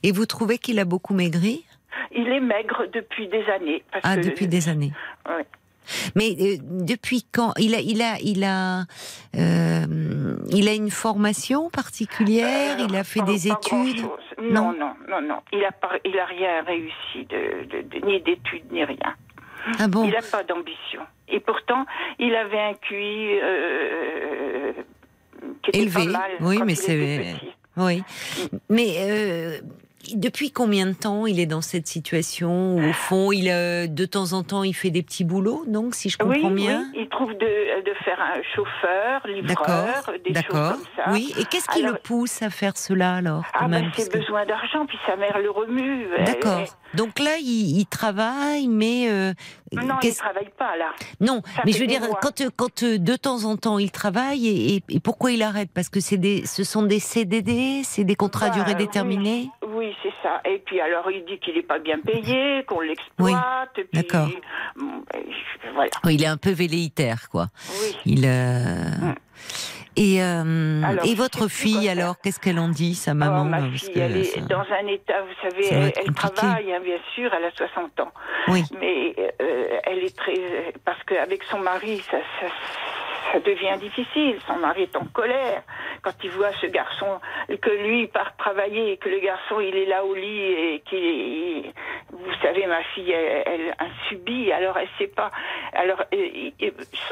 Et vous trouvez qu'il a beaucoup maigri? Il est maigre depuis des années. ah, depuis des années. Oui. Mais euh, depuis quand il a, il a, il a, euh, il a une formation particulière? il a fait des études? Non, non, non, non, Il a il a rien réussi de, ni d'études ni rien. Ah bon? Il n'a pas d'ambition. Et pourtant, il avait un QI euh, qui était élevé. Pas mal oui, mais c'est. Oui, mais depuis combien de temps il est dans cette situation où, au fond, il de temps en temps, il fait des petits boulots, donc si je comprends bien. Oui, il trouve de, de, faire un chauffeur, livreur, des choses comme ça. Oui, et qu'est-ce qui le pousse à faire cela alors Ah ben, c'est besoin d'argent, puis sa mère le remue. D'accord. Donc là, il, travaille, mais euh, non, il ne travaille pas là. Non, mais je veux dire, quand, quand de temps en temps il travaille, et, et, pourquoi il arrête? Parce que c'est des, ce sont des CDD, c'est des contrats à durée déterminée. Oui, c'est ça. Et puis alors il dit qu'il n'est pas bien payé, qu'on l'exploite. Oui. D'accord. Ben, voilà. il est un peu velléitaire, quoi. Oui. Il. Euh... Mm. Et, euh, et votre fille, alors, qu'est-ce qu'elle en dit, sa maman oh, Ma fille, elle est dans un état, vous savez, elle, travaille, hein, bien sûr, elle a 60 ans. Oui. Mais euh, elle est très. Parce qu'avec son mari, ça, ça, ça devient difficile. Son mari est en colère quand il voit ce garçon, que lui part travailler et que le garçon il est là au lit et qu'il, vous savez, ma fille, elle, a subi, alors elle sait pas. Alors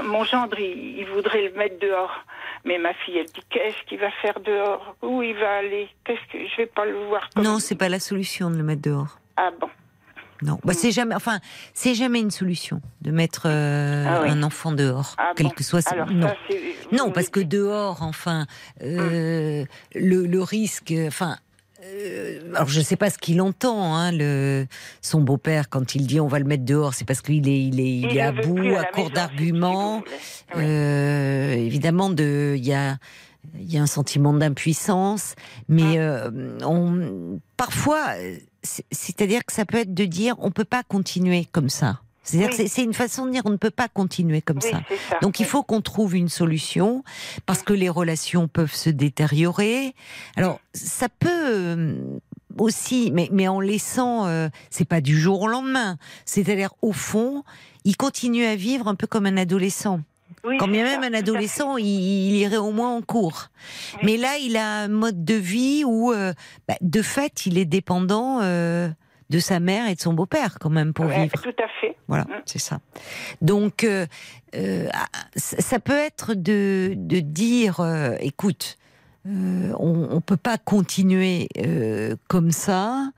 mon gendre, il, voudrait le mettre dehors, mais ma fille, elle dit qu'est-ce qu'il va faire dehors? Où il va aller? Qu'est-ce que je vais pas le voir Non, c'est pas la solution de le mettre dehors. Ah bon. Non, bah, c'est jamais, enfin, c'est jamais une solution de mettre euh, ah un enfant dehors, ah quel que soit. non, non, parce que dehors, enfin, euh, hum. le, le, risque, enfin. Euh, alors je ne sais pas ce qu'il entend, hein, le, son beau-père quand il dit on va le mettre dehors, c'est parce qu'il est il est il, est à bout, à, court d'arguments. évidemment, de il y a il y a un sentiment d'impuissance, mais ah. on, parfois c'est-à-dire que ça peut être de dire on peut pas continuer comme ça. C'est-à-dire que c'est une façon de dire on ne peut pas continuer comme ça. Donc il faut qu'on trouve une solution parce que les relations peuvent se détériorer. Alors ça peut euh, aussi, mais, mais en laissant, euh, c'est pas du jour au lendemain. C'est-à-dire au fond, il continue à vivre un peu comme un adolescent. Quand bien même un adolescent, il, irait au moins en cours. Mais là, il a un mode de vie où, euh, bah, de fait, il est dépendant euh, de sa mère et de son beau-père quand même pour vivre. Tout à fait. Voilà, mm. c'est ça. Donc, euh, ah, ça peut être de, de dire, écoute, on ne peut pas continuer comme ça.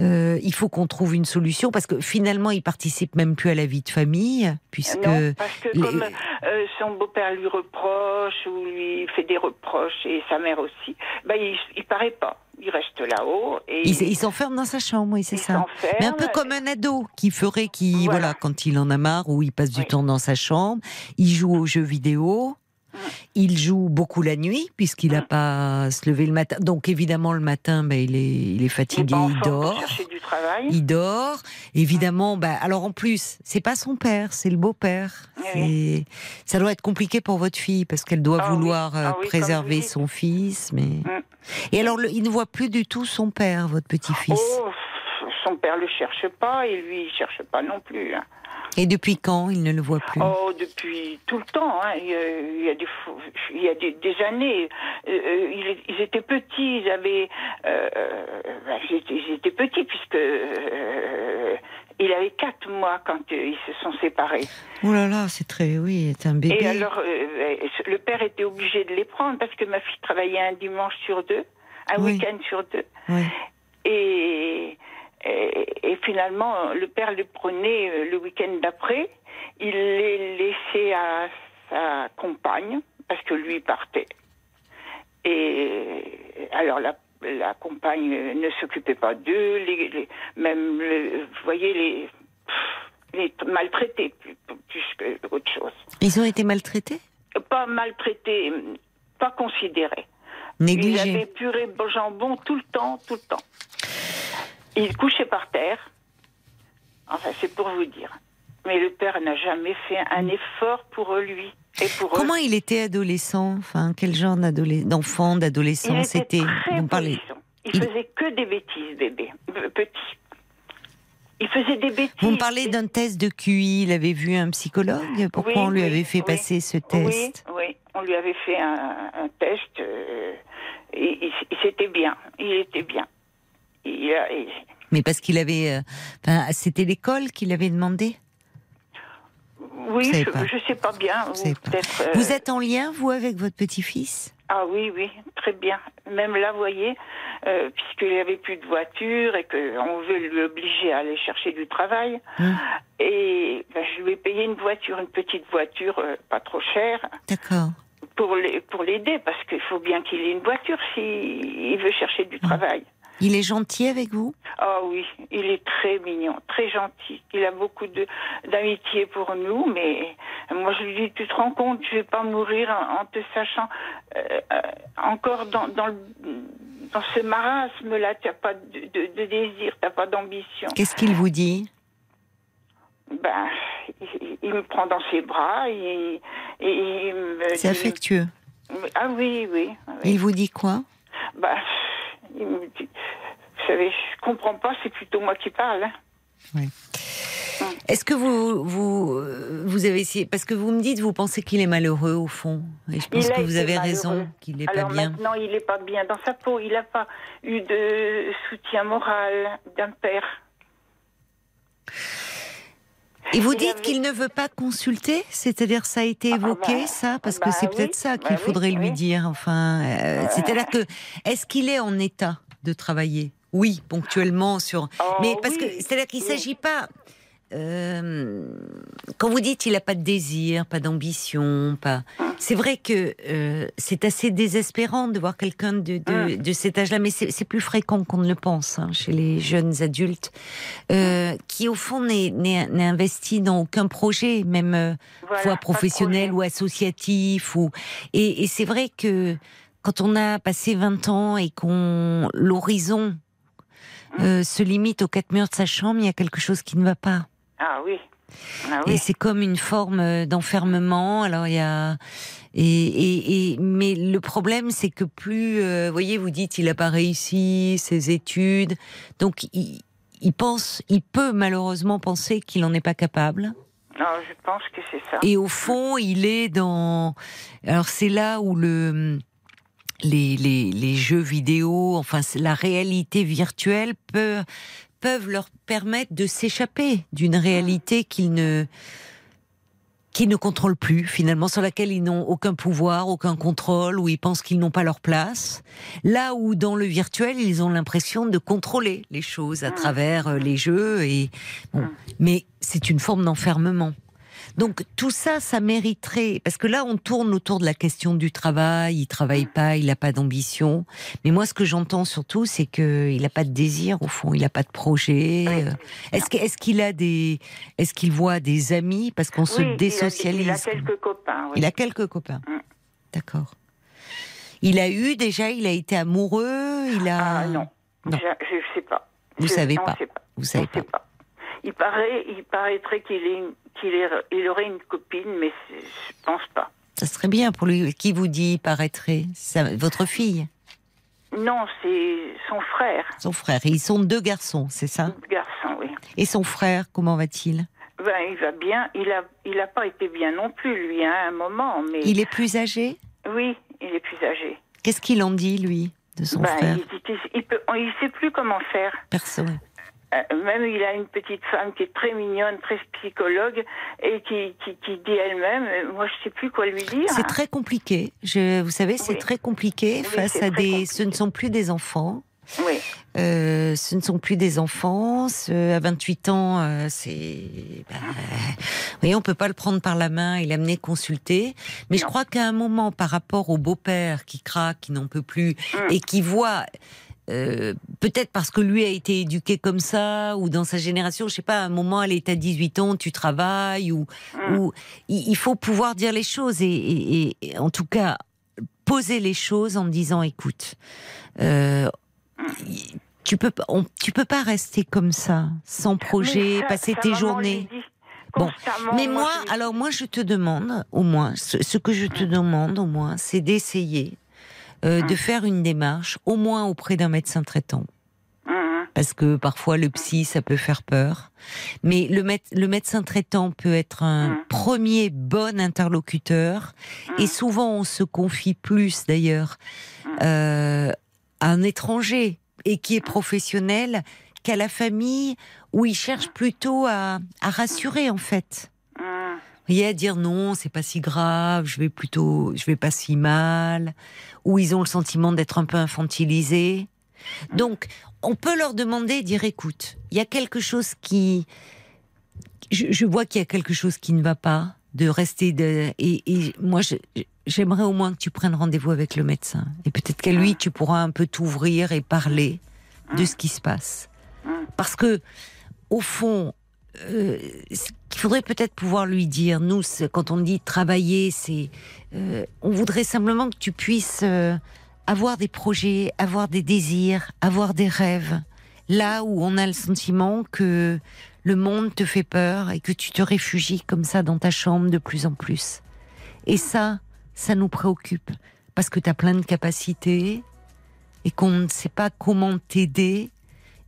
Euh, il faut qu'on trouve une solution parce que finalement, il participe même plus à la vie de famille, puisque non, parce que comme euh, son beau-père lui reproche ou lui fait des reproches et sa mère aussi, bah il, il paraît pas. Il reste là-haut et il, s'enferme dans sa chambre, oui, c'est ça. Mais un peu comme un ado qui ferait, qui voilà. quand il en a marre ou il passe du temps dans sa chambre, il joue aux jeux vidéo. Il joue beaucoup la nuit puisqu'il n'a pas à se lever le matin. Donc évidemment le matin, ben, il, est, il est fatigué, il, dort. Il dort. Évidemment, ben, alors en plus, c'est pas son père, c'est le beau-père. Ça doit être compliqué pour votre fille parce qu'elle doit ah vouloir euh, ah préserver son fils. Mais... Mm. Et alors il ne voit plus du tout son père, votre petit-fils? Oh, son père le cherche pas et lui il cherche pas non plus. Hein. Et depuis quand il ne le voit plus? Oh, depuis tout le temps. Hein. Il, y a, des, il y a des, années. Euh, euh, ils, étaient petits, ils avaient. Euh, bah, ils, étaient, petits puisque il avait quatre mois quand ils se sont séparés. Oh là là, c'est très, oui, c'est un bébé. Et alors, le père était obligé de les prendre parce que ma fille travaillait un dimanche sur deux, un week-end sur deux. Oui. Et et, finalement, le père les prenait euh, le week-end d'après. Il les laissait à sa compagne, parce que lui partait. Et alors la, la compagne ne s'occupait pas d'eux, les, même, vous voyez, les, les maltraités plus, plus que autre chose. Ils ont été maltraités? Pas maltraités, pas considérés. Négligé. Il avait purée jambon tout le temps, tout le temps. Il couchait par terre. Enfin, c'est pour vous dire. Mais le père n'a jamais fait un effort pour lui. Et pour Comment il était adolescent Enfin, quel genre d'enfant, d'adolescent c'était Il, faisait que des bêtises, bébé, petit. Il faisait des bêtises. Vous me parlez d'un test de QI. Il avait vu un psychologue. Pourquoi on lui avait fait passer ce test Oui, on lui avait fait un, test. Euh, et, c'était bien. Il était bien. Mais parce qu'il avait. Euh, c'était l'école qui l'avait demandé? Oui, je ne sais pas bien. Euh, vous êtes en lien, vous, avec votre petit-fils? Ah oui, oui, très bien. Même là, vous voyez, euh, puisqu'il n'y avait plus de voiture et qu'on veut l'obliger à aller chercher du travail. Hum. Et ben, je lui ai payé une voiture, une petite voiture pas trop chère. D'accord. Pour l'aider, parce qu'il faut bien qu'il ait une voiture s'il veut chercher du hum. travail. Il est gentil avec vous Ah oui, il est très mignon, très gentil. Il a beaucoup d'amitié pour nous, mais moi je lui dis, tu te rends compte, je vais pas mourir en, te sachant euh, euh, encore dans, dans, dans ce marasme-là, tu n'as pas de, de, désir, tu n'as pas d'ambition. Qu'est-ce qu'il vous dit? Ben, il, me prend dans ses bras et, et C'est affectueux. Ah oui, oui, Il vous dit quoi? Ben, il me dit, vous savez, je comprends pas, c'est plutôt moi qui parle. Hein. Oui. Hum. Est-ce que vous, vous, vous avez essayé, parce que vous me dites, vous pensez qu'il est malheureux au fond, et je pense que vous avez raison, qu'il n'est pas bien. maintenant, il n'est pas bien dans sa peau, il n'a pas eu de soutien moral d'un père. Et vous dites qu'il ne veut pas consulter C'est-à-dire ça a été ah, évoqué, bah, ça Parce que bah c'est peut-être ça qu'il bah faudrait lui dire. Enfin, euh, c'est-à-dire que est-ce qu'il est en état de travailler? Oui, ponctuellement sur. Oh, Mais parce que c'est-à-dire qu'il ne s'agit pas. Euh, quand vous dites il n'a pas de désir, pas d'ambition, pas. C'est vrai que euh, c'est assez désespérant de voir quelqu'un de, de, mm. de, cet âge-là, mais c'est plus fréquent qu'on ne le pense hein, chez les jeunes adultes, euh, qui au fond n'est investi dans aucun projet, même euh, soit professionnel ou associatif. Ou... Et, et c'est vrai que quand on a passé 20 ans et qu'on l'horizon euh, se limite aux quatre murs de sa chambre, il y a quelque chose qui ne va pas. Ah oui. Ah et c'est comme une forme euh, d'enfermement. Alors il y a et, et, mais le problème c'est que plus, euh, vous voyez, vous dites il a pas réussi ses études, donc il, il pense, il peut malheureusement penser qu'il n'en est pas capable. Non, je pense que c'est ça. Et au fond, il est dans. Alors c'est là où le les, les, les, jeux vidéo, enfin la réalité virtuelle peut peuvent leur permettre de s'échapper d'une réalité qu'ils ne qui ne contrôlent plus finalement, sur laquelle ils n'ont aucun pouvoir, aucun contrôle, où ils pensent qu'ils n'ont pas leur place. Là où dans le virtuel, ils ont l'impression de contrôler les choses à mmh. travers euh, les jeux. Et bon, mmh. mais c'est une forme d'enfermement. Donc tout ça, ça mériterait, parce que là on tourne autour de la question du travail, il travaille pas, il n'a pas d'ambition. Mais moi ce que j'entends surtout, c'est qu'il n'a pas de désir au fond, il n'a pas de projet. Euh, est-ce qu'il a des, est-ce qu'il voit des amis? Parce qu'on se désocialise Il a, quelques copains. Il a quelques copains. Mm. D'accord. Il a eu déjà, il a été amoureux, il a. Ah non, je ne sais pas. Vous ne savez pas. Vous savez pas. pas. Il paraît, il paraîtrait qu'il ait qu'il aurait une copine, mais je pense pas. Ça serait bien pour lui. Qui vous dit paraîtrait? Votre fille? Non, c'est son frère. Son frère. ils sont deux garçons, c'est ça? Deux garçons, oui. Et son frère, comment va-t-il? Ben, il va bien. Il a, il a pas été bien non plus, lui, hein, à un moment. Mais... Il est plus âgé? Oui, il est plus âgé. Qu'est-ce qu'il en dit, lui, de son ben, frère? Il ne sait plus comment faire. Personne. Euh, même il a une petite femme qui est très mignonne, très psychologue, et qui, qui, dit elle-même, euh, moi je sais plus quoi lui dire. C'est très compliqué. Je, vous savez, c'est très compliqué face à des. Ce ne sont plus des enfants. Oui. Euh, ce ne sont plus des enfants. à 28 ans, c'est. Bah, vous voyez, on peut pas le prendre par la main et l'amener consulter. Mais je crois qu'à un moment, par rapport au beau-père qui craque, qui n'en peut plus, mm. et qui voit euh, peut-être parce que lui a été éduqué comme ça, ou dans sa génération, je sais pas, à un moment, elle est à 18 ans, tu travailles, ou, mm. ou il faut pouvoir dire les choses. Et, en tout cas, poser les choses en disant écoute, euh, tu peux tu peux pas rester comme ça, sans projet, passer tes journées. Bon, mais moi, alors moi, je te demande, au moins, ce, que je te demande, au moins, c'est d'essayer euh, de faire une démarche, au moins auprès d'un médecin traitant. Parce que parfois le psy, ça peut faire peur. Mais le, le médecin traitant peut être un premier bon interlocuteur. Et souvent, on se confie plus, d'ailleurs, euh, à un étranger et qui est professionnel qu'à la famille où il cherche plutôt à, rassurer en fait. Voyez, à dire non, c'est pas si grave, je vais plutôt, je vais pas si mal, ou ils ont le sentiment d'être un peu infantilisés. Donc, on peut leur demander, dire écoute, il y a quelque chose qui, je, vois qu'il y a quelque chose qui ne va pas, de rester et moi, j'aimerais au moins que tu prennes rendez-vous avec le médecin, et peut-être qu'à lui, tu pourras un peu t'ouvrir et parler de ce qui se passe. Parce que, au fond, euh, il faudrait peut-être pouvoir lui dire, nous, quand on dit travailler, c'est, euh, on voudrait simplement que tu puisses euh, avoir des projets, avoir des désirs, avoir des rêves, là où on a le sentiment que le monde te fait peur et que tu te réfugies comme ça dans ta chambre de plus en plus. Et ça, ça nous préoccupe parce que tu as plein de capacités et qu'on ne sait pas comment t'aider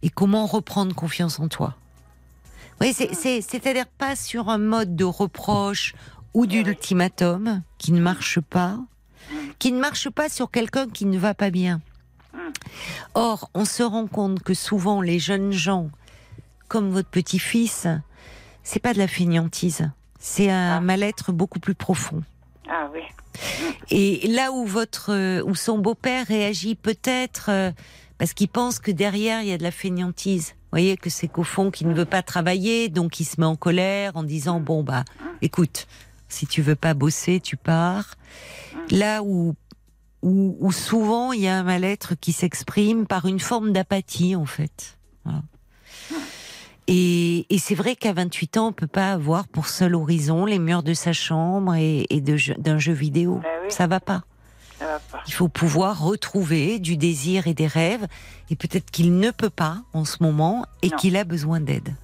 et comment reprendre confiance en toi. Oui, c'est-à-dire pas sur un mode de reproche ou d'ultimatum qui ne marche pas, qui ne marche pas sur quelqu'un qui ne va pas bien. Or, on se rend compte que souvent les jeunes gens, comme votre petit-fils, c'est pas de la fainéantise, c'est un ah. mal-être beaucoup plus profond. Ah oui. Et là où votre, où son beau-père réagit peut-être euh, parce qu'il pense que derrière il y a de la fainéantise. Vous voyez que c'est qu'au fond qu'il ne veut pas travailler, donc il se met en colère en disant bon bah écoute, si tu veux pas bosser, tu pars. Là où où, souvent il y a un mal-être qui s'exprime par une forme d'apathie en fait. Et, c'est vrai qu'à 28 ans, on peut pas avoir pour seul horizon les murs de sa chambre et, d'un jeu vidéo. Ben Ça va pas. Il faut pouvoir retrouver du désir et des rêves, et peut-être qu'il ne peut pas en ce moment et qu'il a besoin d'aide.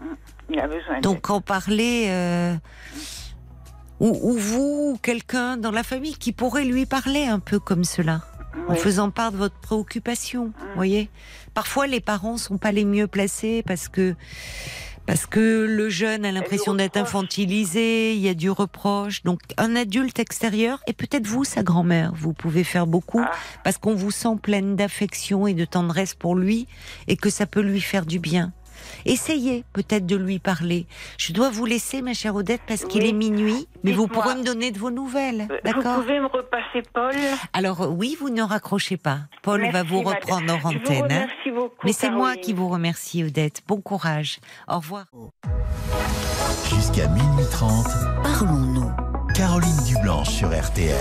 Mm. Donc en parler, euh, ou, vous, ou quelqu'un dans la famille qui pourrait lui parler un peu comme cela, en faisant part de votre préoccupation, mm. voyez. Parfois les parents sont pas les mieux placés parce que parce que le jeune a l'impression d'être infantilisé, il y a du reproche. Donc un adulte extérieur, et peut-être vous, sa grand-mère, vous pouvez faire beaucoup, ah. parce qu'on vous sent pleine d'affection et de tendresse pour lui, et que ça peut lui faire du bien. Essayez peut-être de lui parler. Je dois vous laisser, ma chère Odette, parce qu'il est minuit, mais vous pourrez me donner de vos nouvelles. Euh, d'accord Vous pouvez me repasser Paul Alors euh, oui, vous ne raccrochez pas. Paul va vous reprendre en antenne. Hein. beaucoup, mais c'est moi qui vous remercie, Odette. Bon courage. Au revoir. Jusqu'à minuit 30, parlons-nous. Caroline Dublanche sur RTL.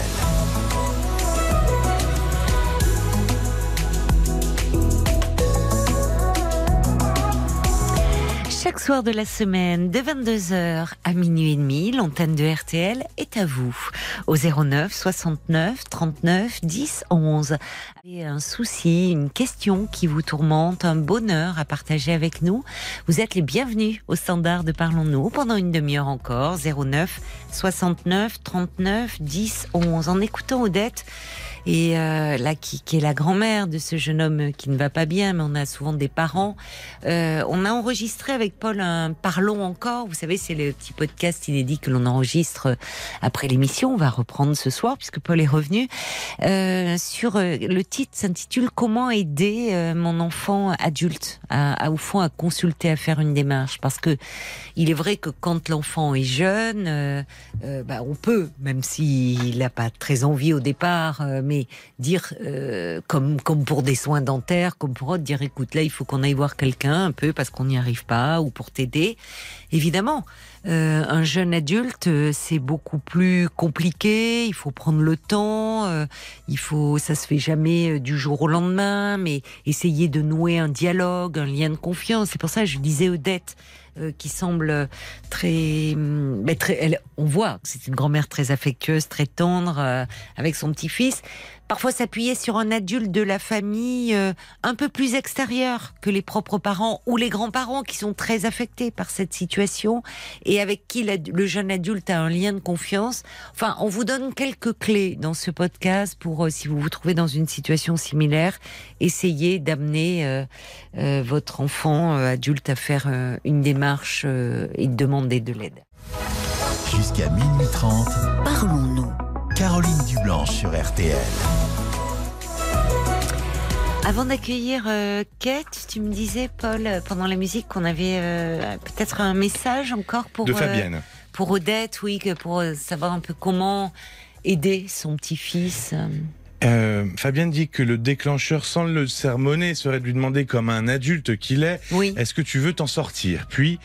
Chaque soir de la semaine, de 22h à minuit et demi, l'antenne de RTL est à vous. Au 09 69 39 10 11. Et un souci, une question qui vous tourmente, un bonheur à partager avec nous. Vous êtes les bienvenus au standard de Parlons-nous pendant une demi-heure encore. 09 69 39 10 11. En écoutant Odette, et euh, là qui, qui, est la grand-mère de ce jeune homme qui ne va pas bien, mais on a souvent des parents. Euh, on a enregistré avec Paul un Parlons encore. Vous savez, c'est le petit podcast inédit que l'on enregistre après l'émission. On va reprendre ce soir puisque Paul est revenu. Euh, sur euh, le titre s'intitule Comment aider euh, mon enfant adulte à, au fond à consulter, à faire une démarche? Parce que il est vrai que quand l'enfant est jeune, euh, bah, on peut, même s'il n'a pas très envie au départ, dire, euh, comme, comme pour des soins dentaires, comme pour autre, dire écoute, là, il faut qu'on aille voir quelqu'un un peu parce qu'on n'y arrive pas ou pour t'aider. Évidemment, euh, un jeune adulte, euh, c'est beaucoup plus compliqué. Il faut prendre le temps. il faut, ça se fait jamais du jour au lendemain, mais essayer de nouer un dialogue, un lien de confiance. C'est pour ça que je disais Odette, euh, qui semble très, elle, on voit que c'est une grand-mère très affectueuse, très tendre euh, avec son petit-fils parfois s'appuyer sur un adulte de la famille euh, un peu plus extérieur que les propres parents ou les grands-parents qui sont très affectés par cette situation et avec qui le jeune adulte a un lien de confiance. Enfin, on vous donne quelques clés dans ce podcast pour, euh, si vous vous trouvez dans une situation similaire, essayer d'amener euh, votre enfant adulte à faire une démarche et demander de l'aide. Jusqu'à minuit 30, parlons-nous. Caroline Dublanche sur RTL. Avant d'accueillir euh, Kate, tu me disais, Paul, euh, pendant la musique, qu'on avait euh, peut-être un message encore pour. De Fabienne. pour Odette, oui, pour savoir un peu comment aider son petit-fils. Euh, Fabienne dit que le déclencheur sans le sermonner serait de lui demander comme un adulte qu'il est, oui. est-ce que tu veux t'en sortir? Puis,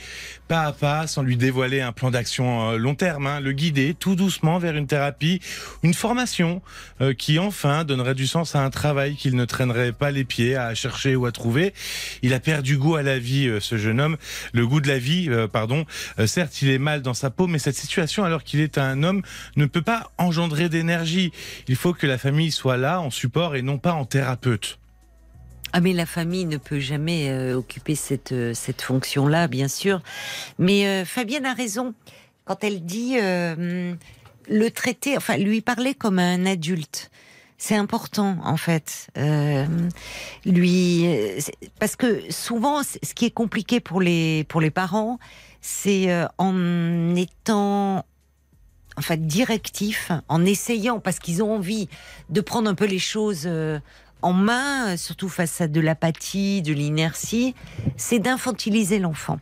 pas à pas, sans lui dévoiler un plan d'action euh, long terme, hein, le guider tout doucement vers une thérapie, une formation euh, qui enfin donnerait du sens à un travail qu'il ne traînerait pas les pieds à chercher ou à trouver. Il a perdu goût à la vie, euh, ce jeune homme, le goût de la vie, pardon. certes, il est mal dans sa peau, mais cette situation, alors qu'il est un homme, ne peut pas engendrer d'énergie. Il faut que la famille soit là en support et non pas en thérapeute. Ah mais la famille ne peut jamais euh, occuper cette, euh, cette fonction-là, bien sûr. Mais euh, Fabienne a raison quand elle dit le traiter, enfin lui parler comme un adulte. C'est important en fait, lui parce que souvent ce qui est compliqué pour les pour les parents, c'est en étant en fait directif en essayant parce qu'ils ont envie de prendre un peu les choses euh, en main, surtout face à de l'apathie, de l'inertie, c'est d'infantiliser l'enfant.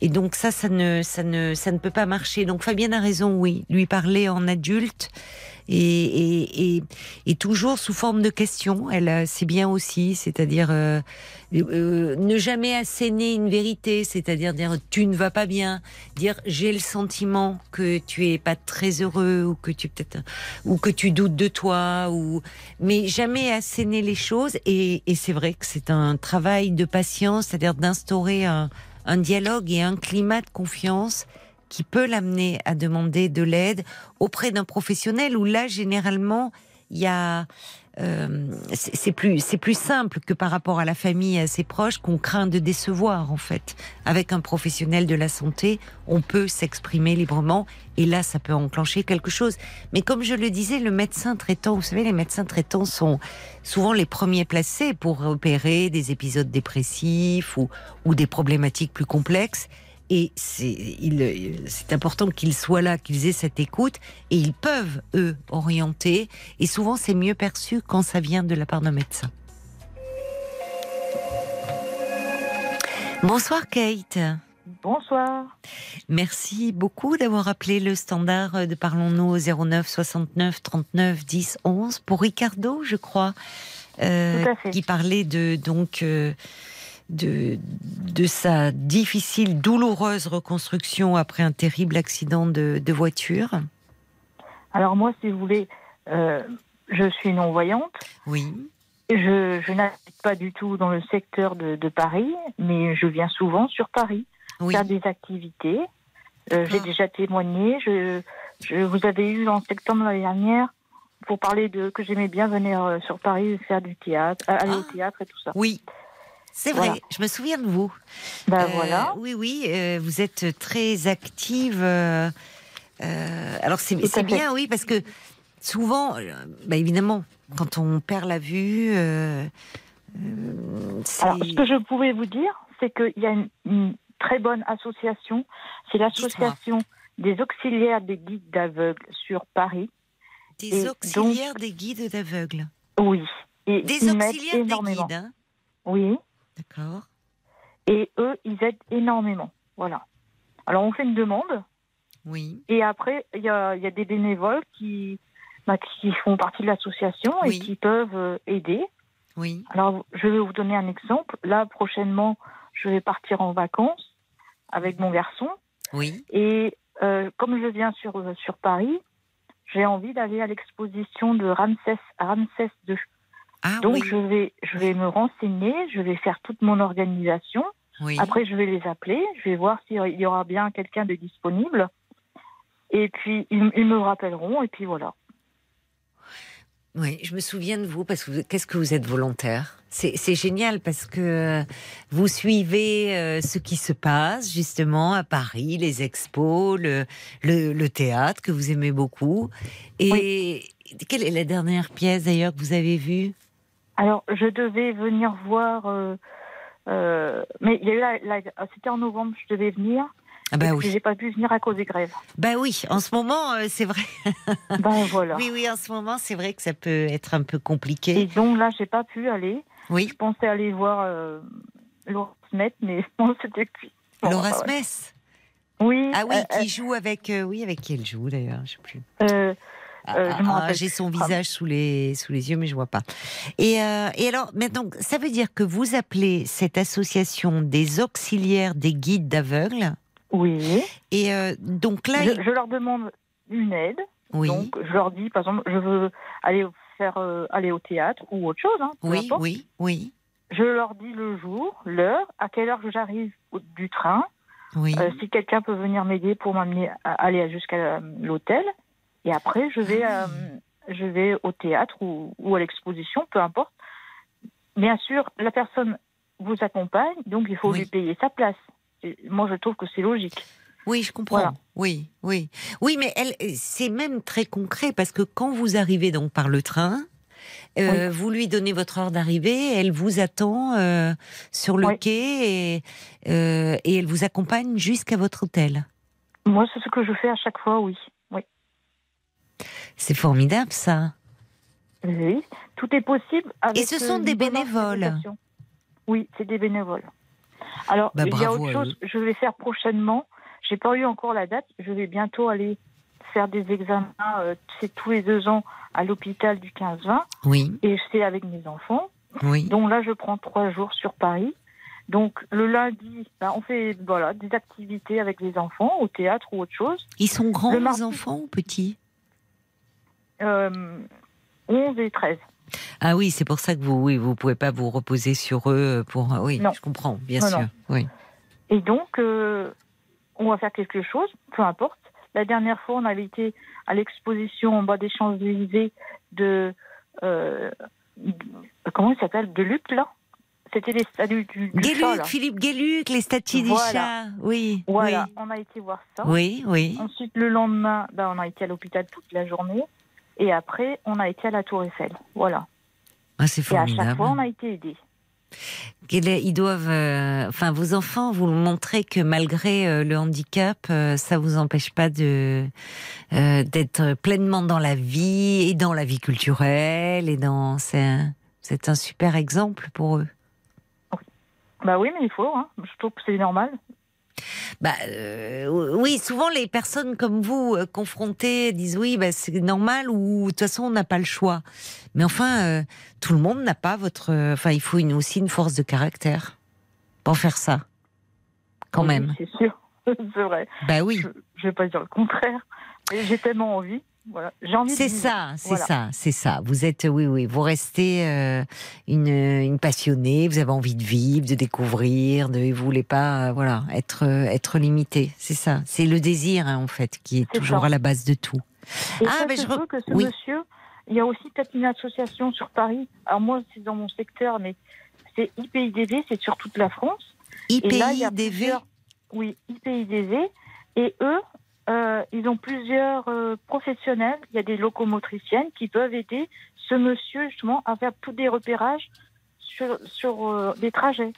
Et donc ça, ça ne, ça ne, ça ne peut pas marcher. Donc Fabienne a raison, oui, lui parler en adulte et, et, et, toujours sous forme de questions. Elle, c'est bien aussi, c'est-à-dire euh, euh, ne jamais asséner une vérité, c'est-à-dire dire tu ne vas pas bien, dire j'ai le sentiment que tu es pas très heureux ou que tu peut-être ou que tu doutes de toi ou mais jamais asséner les choses. Et, et c'est vrai que c'est un travail de patience, c'est-à-dire d'instaurer un, un dialogue et un climat de confiance qui peut l'amener à demander de l'aide auprès d'un professionnel où là, généralement, il y a euh, c'est plus c'est plus simple que par rapport à la famille et à ses proches qu'on craint de décevoir en fait. Avec un professionnel de la santé, on peut s'exprimer librement et là ça peut enclencher quelque chose. Mais comme je le disais, le médecin traitant, vous savez, les médecins traitants sont souvent les premiers placés pour opérer des épisodes dépressifs ou, ou des problématiques plus complexes. Et c'est important qu'ils soient là, qu'ils aient cette écoute, et ils peuvent, eux, orienter. Et souvent, c'est mieux perçu quand ça vient de la part d'un médecin. Bonsoir Kate. Bonsoir. Merci beaucoup d'avoir appelé le standard de Parlons-nous au 09 69 39 10 11 pour Ricardo, je crois, euh, qui parlait de donc euh, de, de sa difficile, douloureuse reconstruction après un terrible accident de, voiture Alors moi, si vous voulez, euh, je suis non-voyante. Oui. Je, je n'habite pas du tout dans le secteur de, Paris, mais je viens souvent sur Paris faire des activités. Euh, j'ai déjà témoigné. Je, je, vous avez eu en septembre l'année dernière pour parler de que j'aimais bien venir euh, sur Paris faire du théâtre, aller au ah. théâtre et tout ça. Oui. C'est vrai, je me souviens de vous. Ben voilà. Oui, oui, euh, vous êtes très active. Euh, alors c'est bien, oui, parce que souvent, bah, évidemment, quand on perd la vue. alors, ce que je pouvais vous dire, c'est qu'il y a une, très bonne association. C'est l'association des auxiliaires des guides d'aveugles sur Paris. Des auxiliaires des guides d'aveugles Oui. Et des auxiliaires des guides, hein Oui. D'accord. Et eux, ils aident énormément. Voilà. Alors, on fait une demande. Oui. Et après, il y a, y a, des bénévoles qui, bah, qui font partie de l'association et qui peuvent euh, aider. Oui. Alors, je vais vous donner un exemple. Là, prochainement, je vais partir en vacances avec mon garçon. Oui. Et euh, comme je viens sur, euh, sur Paris, j'ai envie d'aller à l'exposition de Ramsès, Ramsès II. Ah Donc je vais je vais me renseigner, je vais faire toute mon organisation Après, je vais les appeler, je vais voir s'il y aura bien quelqu'un de disponible. Et puis, ils, me rappelleront, et puis voilà. Oui, je me souviens de vous parce que qu'est-ce que vous êtes volontaire? C'est génial parce que vous suivez euh, ce qui se passe justement à Paris, les expos, le, le, théâtre que vous aimez beaucoup. Et quelle est la dernière pièce d'ailleurs que vous avez vue? Alors, je devais venir voir, euh, euh, mais il y a eu c'était en novembre, je devais venir. Ah bah oui. J'ai pas pu venir à cause des grèves. Bah oui, en ce moment, c'est vrai. ben voilà. Oui, oui, en ce moment, c'est vrai que ça peut être un peu compliqué. Et donc là, j'ai pas pu aller. Oui. Je pensais aller voir euh, Laura Smith, mais bon, c'était cuit. Laura Smith Oui. Ah oui, qui joue avec. Euh, oui, avec qui elle joue d'ailleurs Je sais plus. Euh, ah, ah, j'ai son visage sous les, sous les yeux, mais je vois pas. Et, et alors, maintenant, ça veut dire que vous appelez cette association des auxiliaires des guides d'aveugles Oui. Et donc là. Je, leur demande une aide. Oui. Donc, je leur dis, par exemple, je veux aller faire euh, aller au théâtre ou autre chose. Hein, oui, oui, oui. Je leur dis le jour, l'heure, à quelle heure j'arrive du train. Oui. Euh, si quelqu'un peut venir m'aider pour m'amener à aller jusqu'à euh, l'hôtel. Et après, je vais, ah. je vais au théâtre ou, ou à l'exposition, peu importe. Bien sûr, la personne vous accompagne, donc il faut lui payer sa place. moi, je trouve que c'est logique. Oui, je comprends. Oui, oui. Oui, mais elle, c'est même très concret parce que quand vous arrivez donc par le train, euh, vous lui donnez votre heure d'arrivée, elle vous attend euh, sur le quai et, euh, et, elle vous accompagne jusqu'à votre hôtel. Moi, c'est ce que je fais à chaque fois, oui. C'est formidable, ça. Oui, tout est possible. et ce sont des bénévoles. Oui, c'est des bénévoles. Alors, bah, il y a autre chose, je vais faire prochainement j'ai pas eu encore la date. Je vais bientôt aller faire des examens, euh, c'est tous les deux ans à l'hôpital du 15-20. Oui. Et c'est avec mes enfants. Oui. Donc là, je prends trois jours sur Paris. Donc le lundi, ben, on fait voilà des activités avec les enfants au théâtre ou autre chose. Ils sont grands les enfants ou petits? euh, 11 et 13. Ah oui, c'est pour ça que vous oui, vous pouvez pas vous reposer sur eux pour oui, non. je comprends, bien sûr. Oui. Et donc euh, on va faire quelque chose, peu importe. La dernière fois, on avait été à l'exposition en bas des Champs-Élysées de. Euh, comment il s'appelle? De Luc, là? C'était les statues du, du chat, Philippe Guéluc, les statues du chat. Oui. Voilà, on a été voir ça. Oui, oui. Ensuite, le lendemain, bah, on a été à l'hôpital toute la journée. Et après, on a été à la Tour Eiffel. Voilà. Ah, c'est formidable. Et à chaque fois, on a été aidés. Ils doivent, euh, enfin, vos enfants, vous montrez que malgré euh, le handicap, euh, ça vous empêche pas de d'être pleinement dans la vie et dans la vie culturelle et dans. C'est un, c'est un super exemple pour eux. Bah oui, mais il faut. Hein. Je trouve que c'est normal. Bah euh, oui, souvent les personnes comme vous euh, confrontées disent oui, bah, c'est normal ou de toute façon on n'a pas le choix. Mais enfin, euh, tout le monde n'a pas votre. Enfin, il faut une, aussi une force de caractère pour faire ça, quand même. C'est sûr, c'est vrai. Bah oui. Je, je vais pas dire le contraire. J'ai tellement envie. C'est ça, c'est ça, c'est ça. Vous êtes, oui, oui, vous restez euh, une, une, passionnée. Vous avez envie de vivre, de découvrir, de, vous voulez pas, euh, voilà, être, euh, être limité. C'est ça. C'est le désir, hein, en fait, qui est, toujours à la base de tout. ah, mais je veux que ce monsieur, il y a aussi peut-être une association sur Paris. Alors moi, c'est dans mon secteur, mais c'est IPIDV, c'est sur toute la France. IPIDV. Oui, IPIDV. Et eux, euh, ils ont plusieurs euh, professionnels. Il y a des locomotriciennes qui peuvent aider ce monsieur justement à faire tous des repérages sur, sur euh, des trajets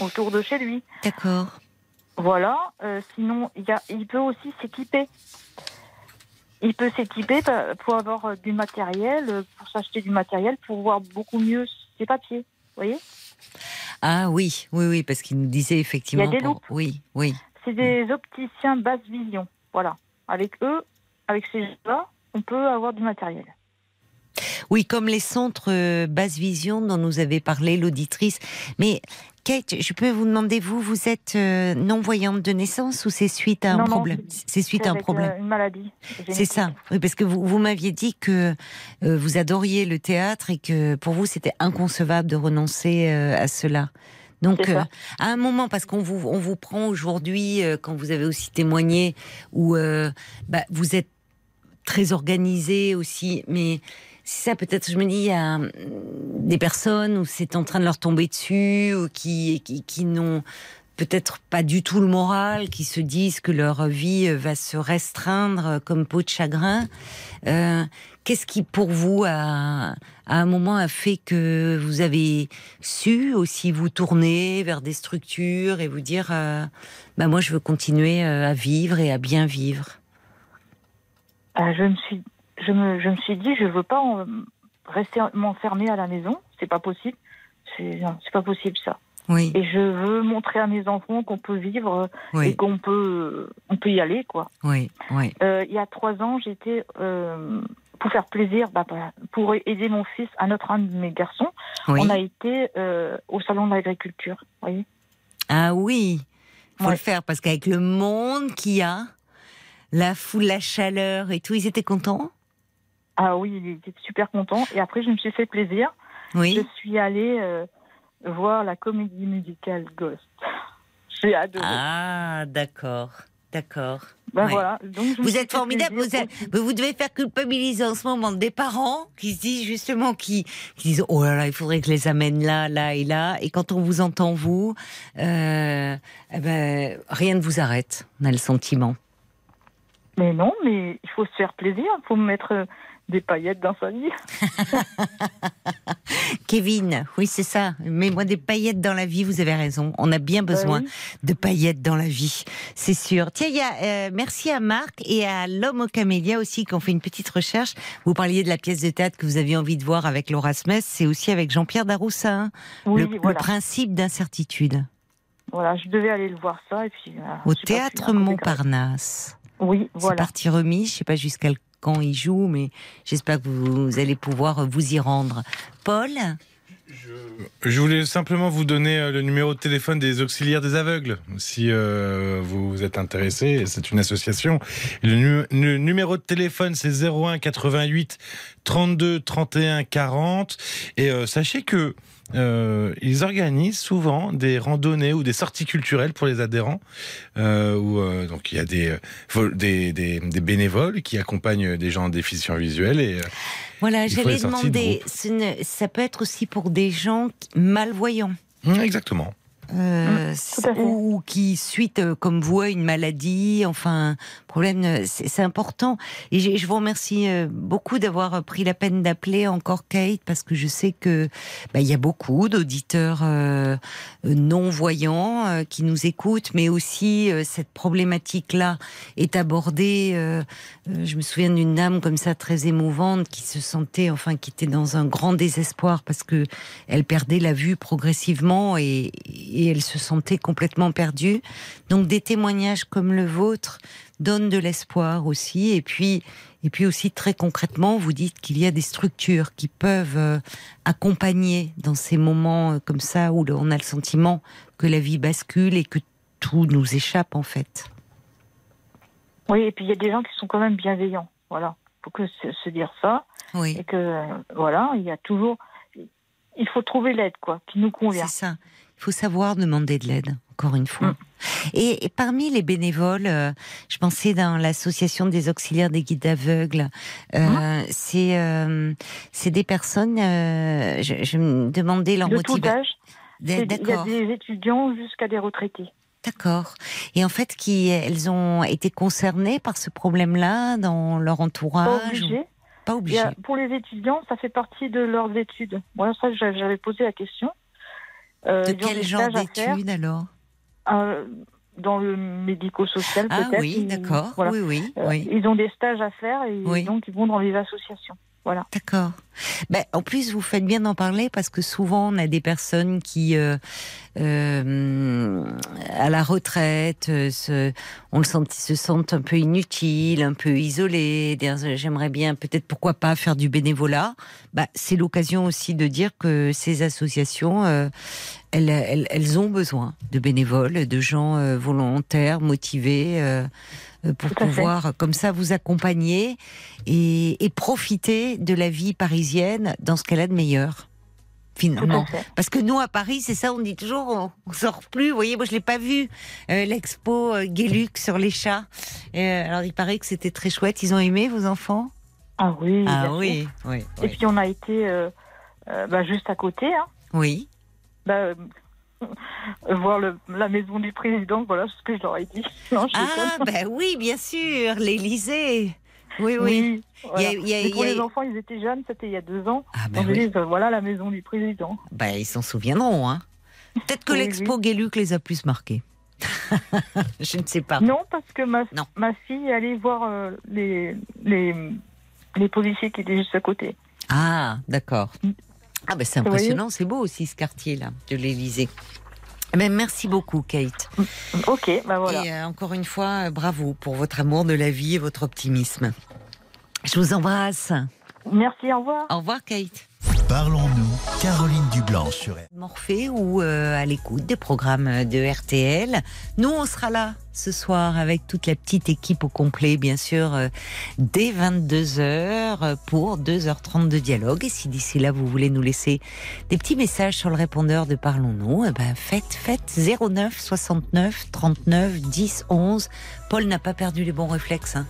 autour de chez lui. D'accord. Voilà. sinon, il, y a, il peut aussi s'équiper. Il peut s'équiper pour avoir du matériel, pour s'acheter du matériel, pour voir beaucoup mieux ses papiers. Vous voyez? Ah oui, oui, oui, parce qu'il nous disait effectivement. Il y a des loupes. Oui, oui. C'est des opticiens basse vision. Voilà. Avec eux, avec ces gens-là, on peut avoir du matériel. Oui, comme les centres euh, basse vision dont nous avait parlé l'auditrice. Mais Kate, je peux vous demander, vous, vous êtes euh, non-voyante de naissance ou c'est suite à un problème C'est suite à un problème. Euh, une maladie. C'est ça. Oui, parce que vous, vous m'aviez dit que vous adoriez le théâtre et que pour vous c'était inconcevable de renoncer à cela. Donc, à un moment, parce qu'on vous, on vous prend aujourd'hui, quand vous avez aussi témoigné, où bah, vous êtes très organisé aussi, mais c'est ça peut-être, je me dis, il y a hum, des personnes où c'est en train de leur tomber dessus, ou qui, qui, qui n'ont peut-être pas du tout le moral, qui se disent que leur vie va se restreindre comme peau de chagrin. Euh, Qu'est-ce qui, pour vous, à un moment, a fait que vous avez su aussi vous tourner vers des structures et vous dire, euh, bah moi, je veux continuer euh, à vivre et à bien vivre? Euh, Je me suis, je me, je me suis dit, je veux pas rester m'enfermer à la maison. C'est pas possible. C'est pas possible ça. Et je veux montrer à mes enfants qu'on peut vivre et qu'on peut, on peut y aller, quoi. Oui, oui. Euh, il y a trois ans, j'étais euh, pour faire plaisir, bah, bah, pour aider mon fils, un autre un de mes garçons. On a été euh, au salon de l'agriculture, voyez. Ah oui, faut le faire parce qu'avec le monde qu'il y a, la foule, la chaleur et tout, ils étaient contents? Ah oui, ils étaient super contents. Et après, je me suis fait plaisir. Oui. Je suis allée voir la comédie musicale Ghost. J'ai adoré. Ah, d'accord. D'accord. Ben voilà. Donc vous êtes formidable. Vous, vous, devez faire culpabiliser en ce moment des parents qui se disent justement, qui, qui, disent oh là là, il faudrait que je les amène là, là et là. Et quand on vous entend vous, euh, eh ben, rien ne vous arrête. On a le sentiment. Mais non, mais il faut se faire plaisir. Il faut mettre des paillettes dans sa vie. Kevin, oui, c'est ça. Mets-moi des paillettes dans la vie, vous avez raison. On a bien bah besoin de paillettes dans la vie, c'est sûr. Tiens, y a, euh, merci à Marc et à l'homme au camélia aussi qui ont fait une petite recherche. Vous parliez de la pièce de théâtre que vous aviez envie de voir avec Laura Smith, c'est aussi avec Jean-Pierre Daroussin. Hein. le, principe d'incertitude. Voilà, je devais aller le voir ça et puis. Euh, au théâtre Montparnasse. Oui, voilà. C'est parti remis, je sais pas jusqu'à quand il joue, mais j'espère que vous allez pouvoir vous y rendre. Paul je, voulais simplement vous donner euh, le numéro de téléphone des auxiliaires des aveugles, si euh, vous êtes intéressé. C'est une association. Le, numéro de téléphone, c'est 01 88 32 31 40. Et euh, sachez que euh, ils organisent souvent des randonnées ou des sorties culturelles pour les adhérents. Euh, où, euh, donc il y a des, des, des, des, bénévoles qui accompagnent des gens en déficience visuelle et voilà, j'allais demander, ça peut être aussi pour des gens malvoyants. Exactement. Euh, mmh, ou qui suite euh, comme vous une maladie, enfin problème, euh, c'est important. Et je vous remercie beaucoup d'avoir pris la peine d'appeler encore Kate parce que je sais que bah, il y a beaucoup d'auditeurs non voyants qui nous écoutent, mais aussi cette problématique-là est abordée. je me souviens d'une dame comme ça très émouvante qui se sentait, enfin, qui était dans un grand désespoir parce que elle perdait la vue progressivement et et elle se sentait complètement perdue. Donc des témoignages comme le vôtre donnent de l'espoir aussi. Et puis, et puis aussi très concrètement, vous dites qu'il y a des structures qui peuvent euh, accompagner dans ces moments euh, comme ça où on a le sentiment que la vie bascule et que tout nous échappe en fait. Oui, et puis il y a des gens qui sont quand même bienveillants. Voilà, faut que se, dire ça. Oui. Et que euh, voilà, il y a toujours, il faut trouver l'aide quoi, qui nous convient. C'est ça. Il faut savoir demander de l'aide, encore une fois. Mm. Et, parmi les bénévoles, euh, je pensais dans l'association des auxiliaires des guides aveugles, euh, mm. c'est euh, c'est des personnes. Je, me demandais leur motivation. Il y a des étudiants jusqu'à des retraités. D'accord. Et en fait, qui elles ont été concernées par ce problème-là dans leur entourage Pas obligé. Pas obligé. pour les étudiants, ça fait partie de leurs études. Moi, ça, j'avais posé la question. Euh, de quel genre d'études alors? Euh, Dans le médico-social ah, oui, d'accord. Oui, oui, euh, oui. Ils ont des stages à faire et donc ils vont dans les associations. Voilà. D'accord. Ben, en plus, vous faites bien d'en parler parce que souvent on a des personnes qui, euh, euh, à la retraite, euh, se, on le sent, se sentent un peu inutiles, un peu isolés. J'aimerais bien, peut-être pourquoi pas faire du bénévolat. Bah, c'est l'occasion aussi de dire que ces associations, euh, elles, elles, elles, ont besoin de bénévoles, de gens euh, volontaires, motivés. Euh, pour pouvoir comme ça vous accompagner et, et, profiter de la vie parisienne dans ce qu'elle a de meilleur. finalement. Parce que nous, à Paris, c'est ça, on dit toujours, on, sort plus. Vous voyez, moi, je l'ai pas vu, euh, l'expo euh, sur les chats. Euh, alors, il paraît que c'était très chouette. Ils ont aimé, vos enfants? Ah oui. Ah oui, oui, Et puis, on a été euh, bah, juste à côté. Hein. Oui. Bah, voir la maison du président, voilà ce que je leur ai dit. ah, ben oui, bien sûr, l'Élysée. Oui, oui. pour les enfants, ils étaient jeunes, c'était il y a deux ans. Ah, ben voilà la maison du président. Ben, ils s'en souviendront. Hein. Peut-être que l'expo Guéluc les a plus marqués. je ne sais pas. Non, parce que ma, ma fille allait voir euh, les, les, les policiers qui étaient juste à côté. Ah, d'accord. Mm. Ah ben c'est impressionnant, c'est beau aussi ce quartier-là de l'Élysée. Eh ben, merci beaucoup, Kate. Ok, ben voilà. Et euh, encore une fois, euh, bravo pour votre amour de la vie et votre optimisme. Je vous embrasse. Merci, au revoir. Au revoir, Kate. Parlons-nous, Caroline Dublanc sur Morphée ou euh, à l'écoute des programmes de RTL. Nous, on sera là ce soir avec toute la petite équipe au complet, bien sûr, euh, dès 22h pour 2h30 de dialogue. Et si d'ici là, vous voulez nous laisser des petits messages sur le répondeur de Parlons-nous, eh ben faites, faites 09 69 39 10 11. Paul n'a pas perdu les bons réflexes. Hein.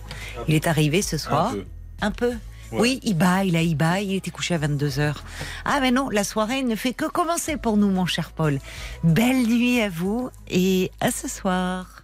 Il est arrivé ce soir. Un peu. Oui, il il a il bat, il était couché à 22h. Ah mais non, la soirée ne fait que commencer pour nous, mon cher Paul. Belle nuit à vous et à ce soir.